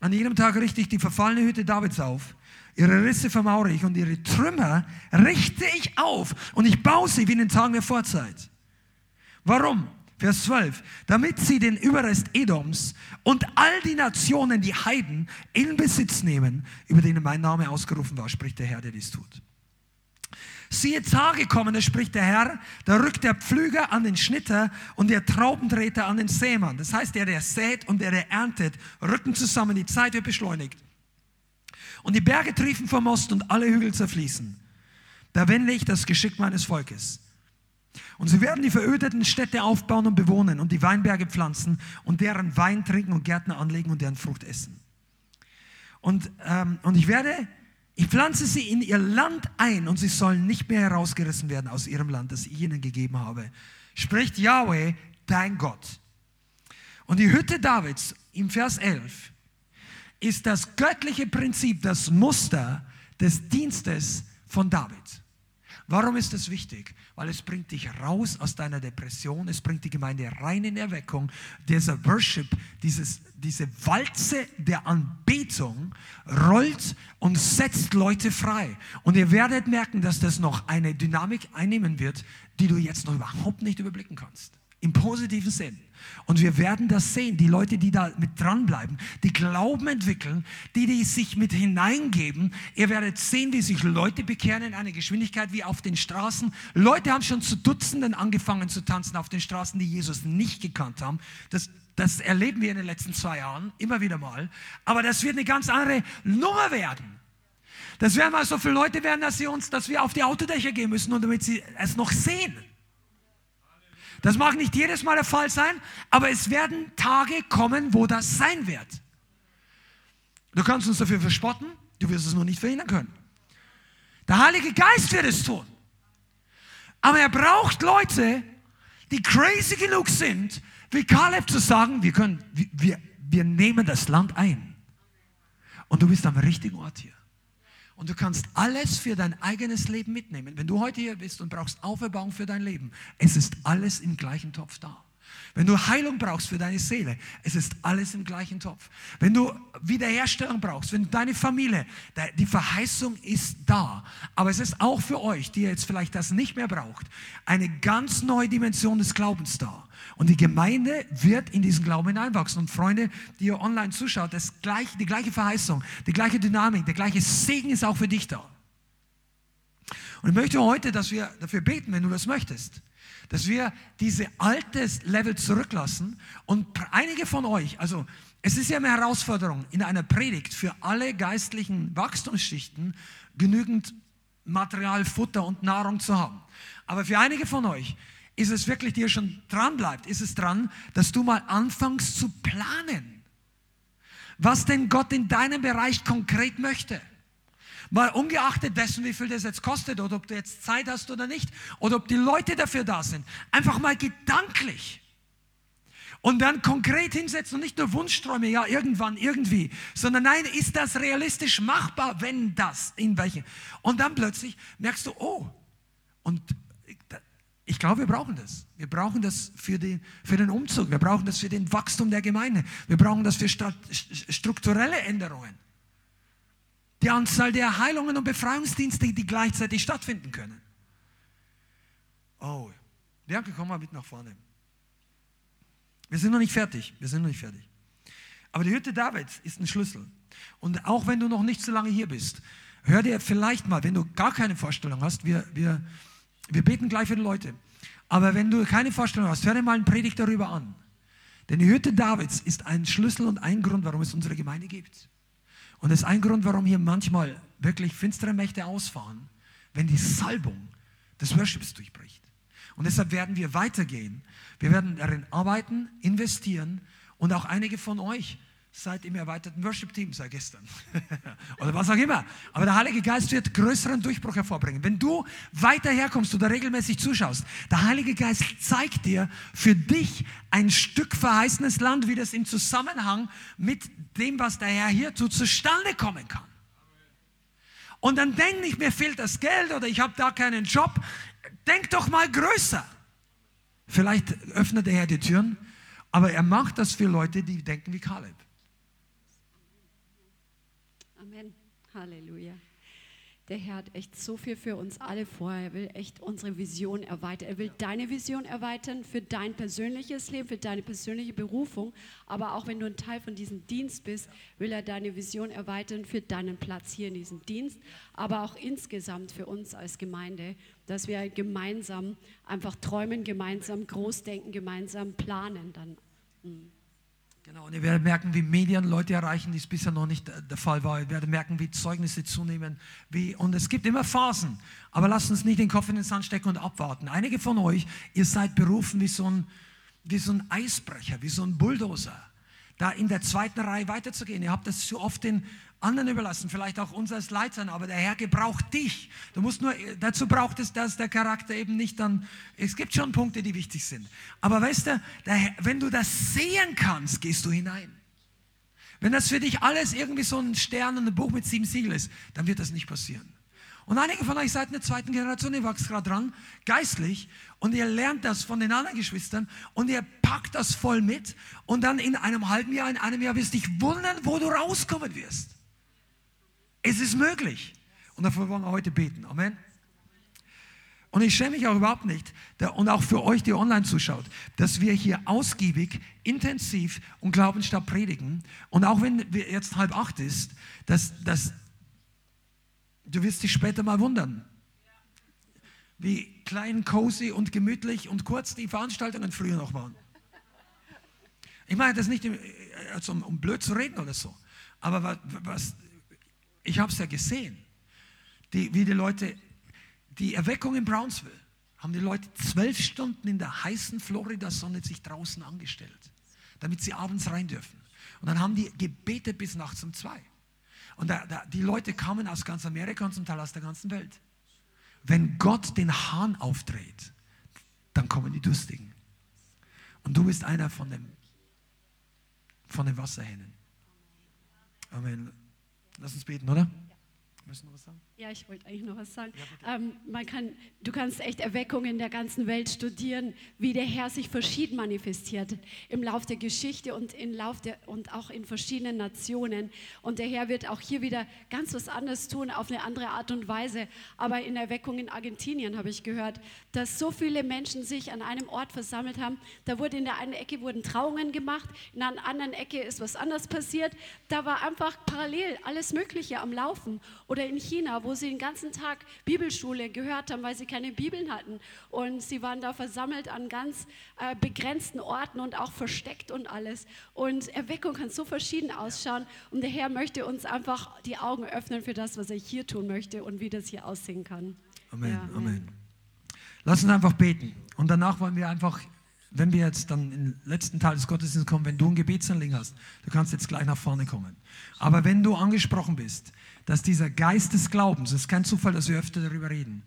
An jedem Tag richte ich die verfallene Hütte Davids auf. Ihre Risse vermauere ich und ihre Trümmer richte ich auf und ich baue sie wie in den Tagen der Vorzeit. Warum? Vers 12, damit sie den Überrest Edoms und all die Nationen, die Heiden, in Besitz nehmen, über denen mein Name ausgerufen war, spricht der Herr, der dies tut. Siehe Tage kommen, da spricht der Herr, da rückt der Pflüger an den Schnitter und der Traubentreter an den Sämann. Das heißt, der, der sät und der, der erntet, rücken zusammen, die Zeit wird beschleunigt. Und die Berge triefen vom Ost und alle Hügel zerfließen. Da wende ich das Geschick meines Volkes. Und sie werden die verödeten Städte aufbauen und bewohnen und die Weinberge pflanzen und deren Wein trinken und Gärten anlegen und deren Frucht essen. Und, ähm, und ich werde, ich pflanze sie in ihr Land ein und sie sollen nicht mehr herausgerissen werden aus ihrem Land, das ich ihnen gegeben habe. Spricht Yahweh, dein Gott. Und die Hütte Davids im Vers 11 ist das göttliche Prinzip, das Muster des Dienstes von David. Warum ist das wichtig? Weil es bringt dich raus aus deiner Depression, es bringt die Gemeinde rein in Erweckung. Dieser Worship, dieses, diese Walze der Anbetung rollt und setzt Leute frei. Und ihr werdet merken, dass das noch eine Dynamik einnehmen wird, die du jetzt noch überhaupt nicht überblicken kannst. Im positiven Sinn. Und wir werden das sehen. Die Leute, die da mit dranbleiben, die Glauben entwickeln, die, die sich mit hineingeben. Ihr werdet sehen, wie sich Leute bekehren in einer Geschwindigkeit wie auf den Straßen. Leute haben schon zu Dutzenden angefangen zu tanzen auf den Straßen, die Jesus nicht gekannt haben. Das, das erleben wir in den letzten zwei Jahren immer wieder mal. Aber das wird eine ganz andere Nummer werden. Das werden mal so viele Leute werden, dass sie uns, dass wir auf die Autodächer gehen müssen und damit sie es noch sehen. Das mag nicht jedes Mal der Fall sein, aber es werden Tage kommen, wo das sein wird. Du kannst uns dafür verspotten, du wirst es nur nicht verhindern können. Der Heilige Geist wird es tun. Aber er braucht Leute, die crazy genug sind, wie Kaleb zu sagen, wir, können, wir, wir nehmen das Land ein. Und du bist am richtigen Ort hier. Und du kannst alles für dein eigenes Leben mitnehmen. Wenn du heute hier bist und brauchst Auferbauung für dein Leben, es ist alles im gleichen Topf da. Wenn du Heilung brauchst für deine Seele, es ist alles im gleichen Topf. Wenn du Wiederherstellung brauchst, wenn deine Familie, die Verheißung ist da. Aber es ist auch für euch, die jetzt vielleicht das nicht mehr braucht, eine ganz neue Dimension des Glaubens da. Und die Gemeinde wird in diesen Glauben hineinwachsen. Und Freunde, die ihr online zuschaut, das gleiche, die gleiche Verheißung, die gleiche Dynamik, der gleiche Segen ist auch für dich da. Und ich möchte heute, dass wir dafür beten, wenn du das möchtest, dass wir diese altes Level zurücklassen. Und einige von euch, also es ist ja eine Herausforderung in einer Predigt für alle geistlichen Wachstumsschichten genügend Material, Futter und Nahrung zu haben. Aber für einige von euch ist es wirklich, die ihr schon dran bleibt, ist es dran, dass du mal anfängst zu planen, was denn Gott in deinem Bereich konkret möchte. Mal ungeachtet dessen, wie viel das jetzt kostet oder ob du jetzt Zeit hast oder nicht oder ob die Leute dafür da sind. Einfach mal gedanklich. Und dann konkret hinsetzen und nicht nur Wunschträume, ja, irgendwann, irgendwie, sondern nein, ist das realistisch machbar, wenn das, in welchen. Und dann plötzlich merkst du, oh, und ich glaube, wir brauchen das. Wir brauchen das für den, für den Umzug. Wir brauchen das für den Wachstum der Gemeinde. Wir brauchen das für strukturelle Änderungen. Die Anzahl der Heilungen und Befreiungsdienste, die gleichzeitig stattfinden können. Oh, Danke, komm mal mit nach vorne. Wir sind noch nicht fertig. Wir sind noch nicht fertig. Aber die Hütte Davids ist ein Schlüssel. Und auch wenn du noch nicht so lange hier bist, hör dir vielleicht mal, wenn du gar keine Vorstellung hast, wir, wir, wir beten gleich für die Leute. Aber wenn du keine Vorstellung hast, hör dir mal einen Predigt darüber an. Denn die Hütte Davids ist ein Schlüssel und ein Grund, warum es unsere Gemeinde gibt. Und das ist ein Grund, warum hier manchmal wirklich finstere Mächte ausfahren, wenn die Salbung des Worships durchbricht. Und deshalb werden wir weitergehen. Wir werden darin arbeiten, investieren und auch einige von euch seid im erweiterten Worship-Team seit gestern. oder was auch immer. Aber der Heilige Geist wird größeren Durchbruch hervorbringen. Wenn du weiter herkommst oder regelmäßig zuschaust, der Heilige Geist zeigt dir für dich ein Stück verheißenes Land, wie das im Zusammenhang mit dem, was der Herr hier tut, zustande kommen kann. Und dann denk nicht, mir fehlt das Geld oder ich habe da keinen Job. Denk doch mal größer. Vielleicht öffnet der Herr die Türen, aber er macht das für Leute, die denken wie Kaleb. Halleluja. Der Herr hat echt so viel für uns alle vor. Er will echt unsere Vision erweitern. Er will deine Vision erweitern für dein persönliches Leben, für deine persönliche Berufung. Aber auch wenn du ein Teil von diesem Dienst bist, will er deine Vision erweitern für deinen Platz hier in diesem Dienst. Aber auch insgesamt für uns als Gemeinde, dass wir gemeinsam einfach träumen, gemeinsam groß denken, gemeinsam planen. Dann. Mhm. Genau, und ihr werdet merken, wie Medien Leute erreichen, die es bisher noch nicht der Fall war. Ihr werdet merken, wie Zeugnisse zunehmen. Wie, und es gibt immer Phasen. Aber lasst uns nicht den Kopf in den Sand stecken und abwarten. Einige von euch, ihr seid berufen wie so ein, wie so ein Eisbrecher, wie so ein Bulldozer, da in der zweiten Reihe weiterzugehen. Ihr habt das zu oft den anderen überlassen, vielleicht auch uns als Leitern, aber der Herr gebraucht dich. Du musst nur, dazu braucht es, dass der Charakter eben nicht dann, es gibt schon Punkte, die wichtig sind. Aber weißt du, Herr, wenn du das sehen kannst, gehst du hinein. Wenn das für dich alles irgendwie so ein Stern und ein Buch mit sieben Siegeln ist, dann wird das nicht passieren. Und einige von euch seid in der zweiten Generation, ihr wächst gerade dran, geistlich, und ihr lernt das von den anderen Geschwistern und ihr packt das voll mit und dann in einem halben Jahr, in einem Jahr wirst du dich wundern, wo du rauskommen wirst. Es ist möglich. Und dafür wollen wir heute beten. Amen. Und ich schäme mich auch überhaupt nicht, und auch für euch, die online zuschaut, dass wir hier ausgiebig, intensiv und glaubensstark predigen. Und auch wenn jetzt halb acht ist, dass, dass du wirst dich später mal wundern, wie klein, cozy und gemütlich und kurz die Veranstaltungen früher noch waren. Ich meine das nicht, also um, blöd zu reden oder so, aber was ich habe es ja gesehen, die, wie die Leute, die Erweckung in Brownsville, haben die Leute zwölf Stunden in der heißen Florida-Sonne sich draußen angestellt, damit sie abends rein dürfen. Und dann haben die gebetet bis nachts um zwei. Und da, da, die Leute kamen aus ganz Amerika und zum Teil aus der ganzen Welt. Wenn Gott den Hahn aufdreht, dann kommen die Durstigen. Und du bist einer von, dem, von den Wasserhähnen. Amen. Lass uns beten, oder? Müssen wir noch was sagen? Ja, ich wollte eigentlich noch was sagen. Ähm, man kann, du kannst echt Erweckungen in der ganzen Welt studieren, wie der Herr sich verschieden manifestiert im Lauf der Geschichte und, im Lauf der, und auch in verschiedenen Nationen. Und der Herr wird auch hier wieder ganz was anderes tun, auf eine andere Art und Weise. Aber in Erweckung in Argentinien habe ich gehört, dass so viele Menschen sich an einem Ort versammelt haben. Da wurde in der einen Ecke wurden Trauungen gemacht, in der anderen Ecke ist was anderes passiert. Da war einfach parallel alles Mögliche am Laufen. Oder in China, wo sie den ganzen Tag Bibelschule gehört haben, weil sie keine Bibeln hatten. Und sie waren da versammelt an ganz äh, begrenzten Orten und auch versteckt und alles. Und Erweckung kann so verschieden ausschauen. Und der Herr möchte uns einfach die Augen öffnen für das, was er hier tun möchte und wie das hier aussehen kann. Amen, Ja, Amen. Lass uns einfach beten. Und danach wollen wir einfach, wenn wir jetzt dann im letzten Teil des Gottesdienstes kommen, wenn du ein Gebetsanliegen hast, du kannst jetzt gleich nach vorne kommen. Aber wenn du angesprochen bist, dass dieser Geist des Glaubens, es ist kein Zufall, dass wir öfter darüber reden,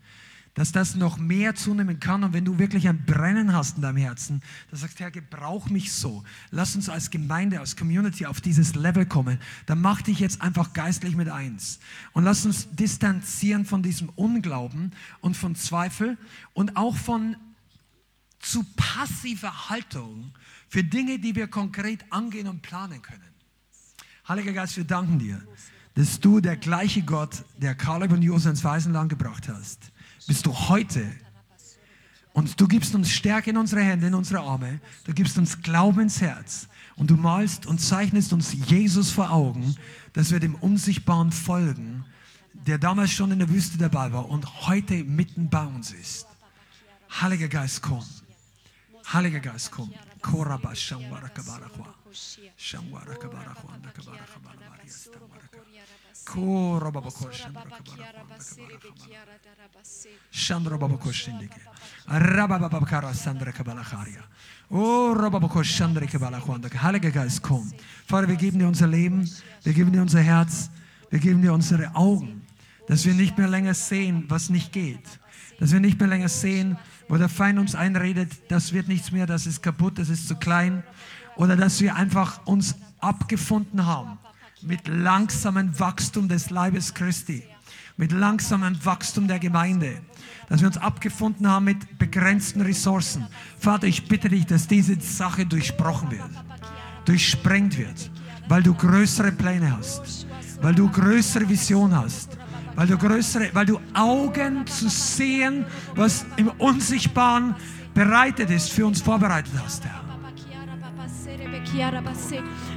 dass das noch mehr zunehmen kann und wenn du wirklich ein Brennen hast in deinem Herzen, dann sagst, Herr, gebrauch mich so. Lass uns als Gemeinde, als Community auf dieses Level kommen. Dann mach dich jetzt einfach geistlich mit eins. Und lass uns distanzieren von diesem Unglauben und von Zweifel und auch von zu passiver Haltung für Dinge, die wir konkret angehen und planen können. Heiliger Geist, wir danken dir, dass du der gleiche Gott, der Kaleb und Josef ins Waisenland gebracht hast, bist du heute. Und du gibst uns Stärke in unsere Hände, in unsere Arme. Du gibst uns Glauben ins Herz. Und du malst und zeichnest uns Jesus vor Augen, dass wir dem Unsichtbaren folgen, der damals schon in der Wüste dabei war und heute mitten bei uns ist. Heiliger Geist, komm. Heiliger Geist, komm. Koraba shambara kabara kwa. Shambara kabara kwa, anda kabara kabara bari, stambara ka. Koraba bako shambara kabara kwa, anda kabara kabara. Shandra baba ko shindike. Rabba baba kara sandra kabala charia. Oh, Rabba bako shandra kabala kwanda. Heiliger Geist, komm. Vater, wir geben dir unser Leben, wir geben dir unser Herz, wir geben dir unsere Augen, dass wir nicht mehr länger sehen, was nicht geht. Dass wir nicht mehr länger sehen, wo der Feind uns einredet, das wird nichts mehr, das ist kaputt, das ist zu klein. Oder dass wir einfach uns abgefunden haben mit langsamem Wachstum des Leibes Christi, mit langsamem Wachstum der Gemeinde, dass wir uns abgefunden haben mit begrenzten Ressourcen. Vater, ich bitte dich, dass diese Sache durchbrochen wird, durchsprengt wird, weil du größere Pläne hast, weil du größere Vision hast, weil du größere, weil du Augen zu sehen, was im Unsichtbaren bereitet ist, für uns vorbereitet hast, Herr.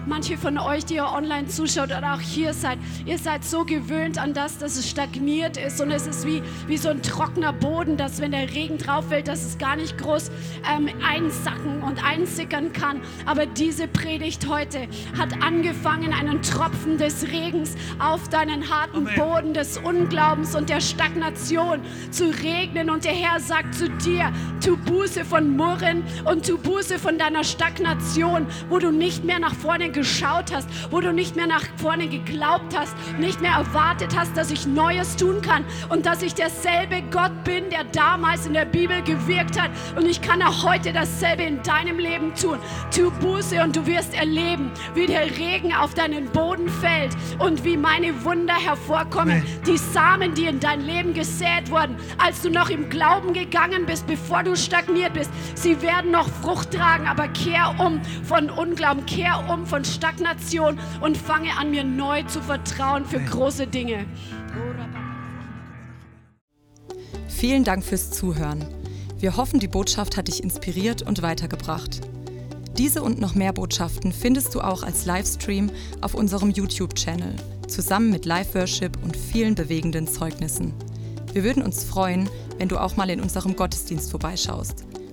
Manche von euch, die ihr online zuschaut oder auch hier seid, ihr seid so gewöhnt an das, dass es stagniert ist und es ist wie, wie so ein trockener Boden, dass wenn der Regen drauf fällt, dass es gar nicht groß ähm, einsacken und einsickern kann. Aber diese Predigt heute hat angefangen, einen Tropfen des Regens auf deinen harten Amen. Boden des Unglaubens und der Stagnation zu regnen. Und der Herr sagt zu dir, tu Buße von Murren und tu Buße von deiner Stagnation, wo du nicht mehr nach vorne geschaut hast, wo du nicht mehr nach vorne geglaubt hast, nicht mehr erwartet hast, dass ich Neues tun kann und dass ich derselbe Gott bin, der damals in der Bibel gewirkt hat. Und ich kann auch heute dasselbe in deinem Leben tun. Tu Buße und du wirst erleben, wie der Regen auf deinen Boden fällt und wie meine Wunder hervorkommen. Die Samen, die in dein Leben gesät wurden, als du noch im Glauben gegangen bist, bevor du stagniert bist, sie werden noch Frucht tragen, aber kehr um von Unglauben, kehr um von Stagnation und fange an, mir neu zu vertrauen für große Dinge. Vielen Dank fürs Zuhören. Wir hoffen, die Botschaft hat dich inspiriert und weitergebracht. Diese und noch mehr Botschaften findest du auch als Livestream auf unserem YouTube-Channel, zusammen mit Live-Worship und vielen bewegenden Zeugnissen. Wir würden uns freuen, wenn du auch mal in unserem Gottesdienst vorbeischaust.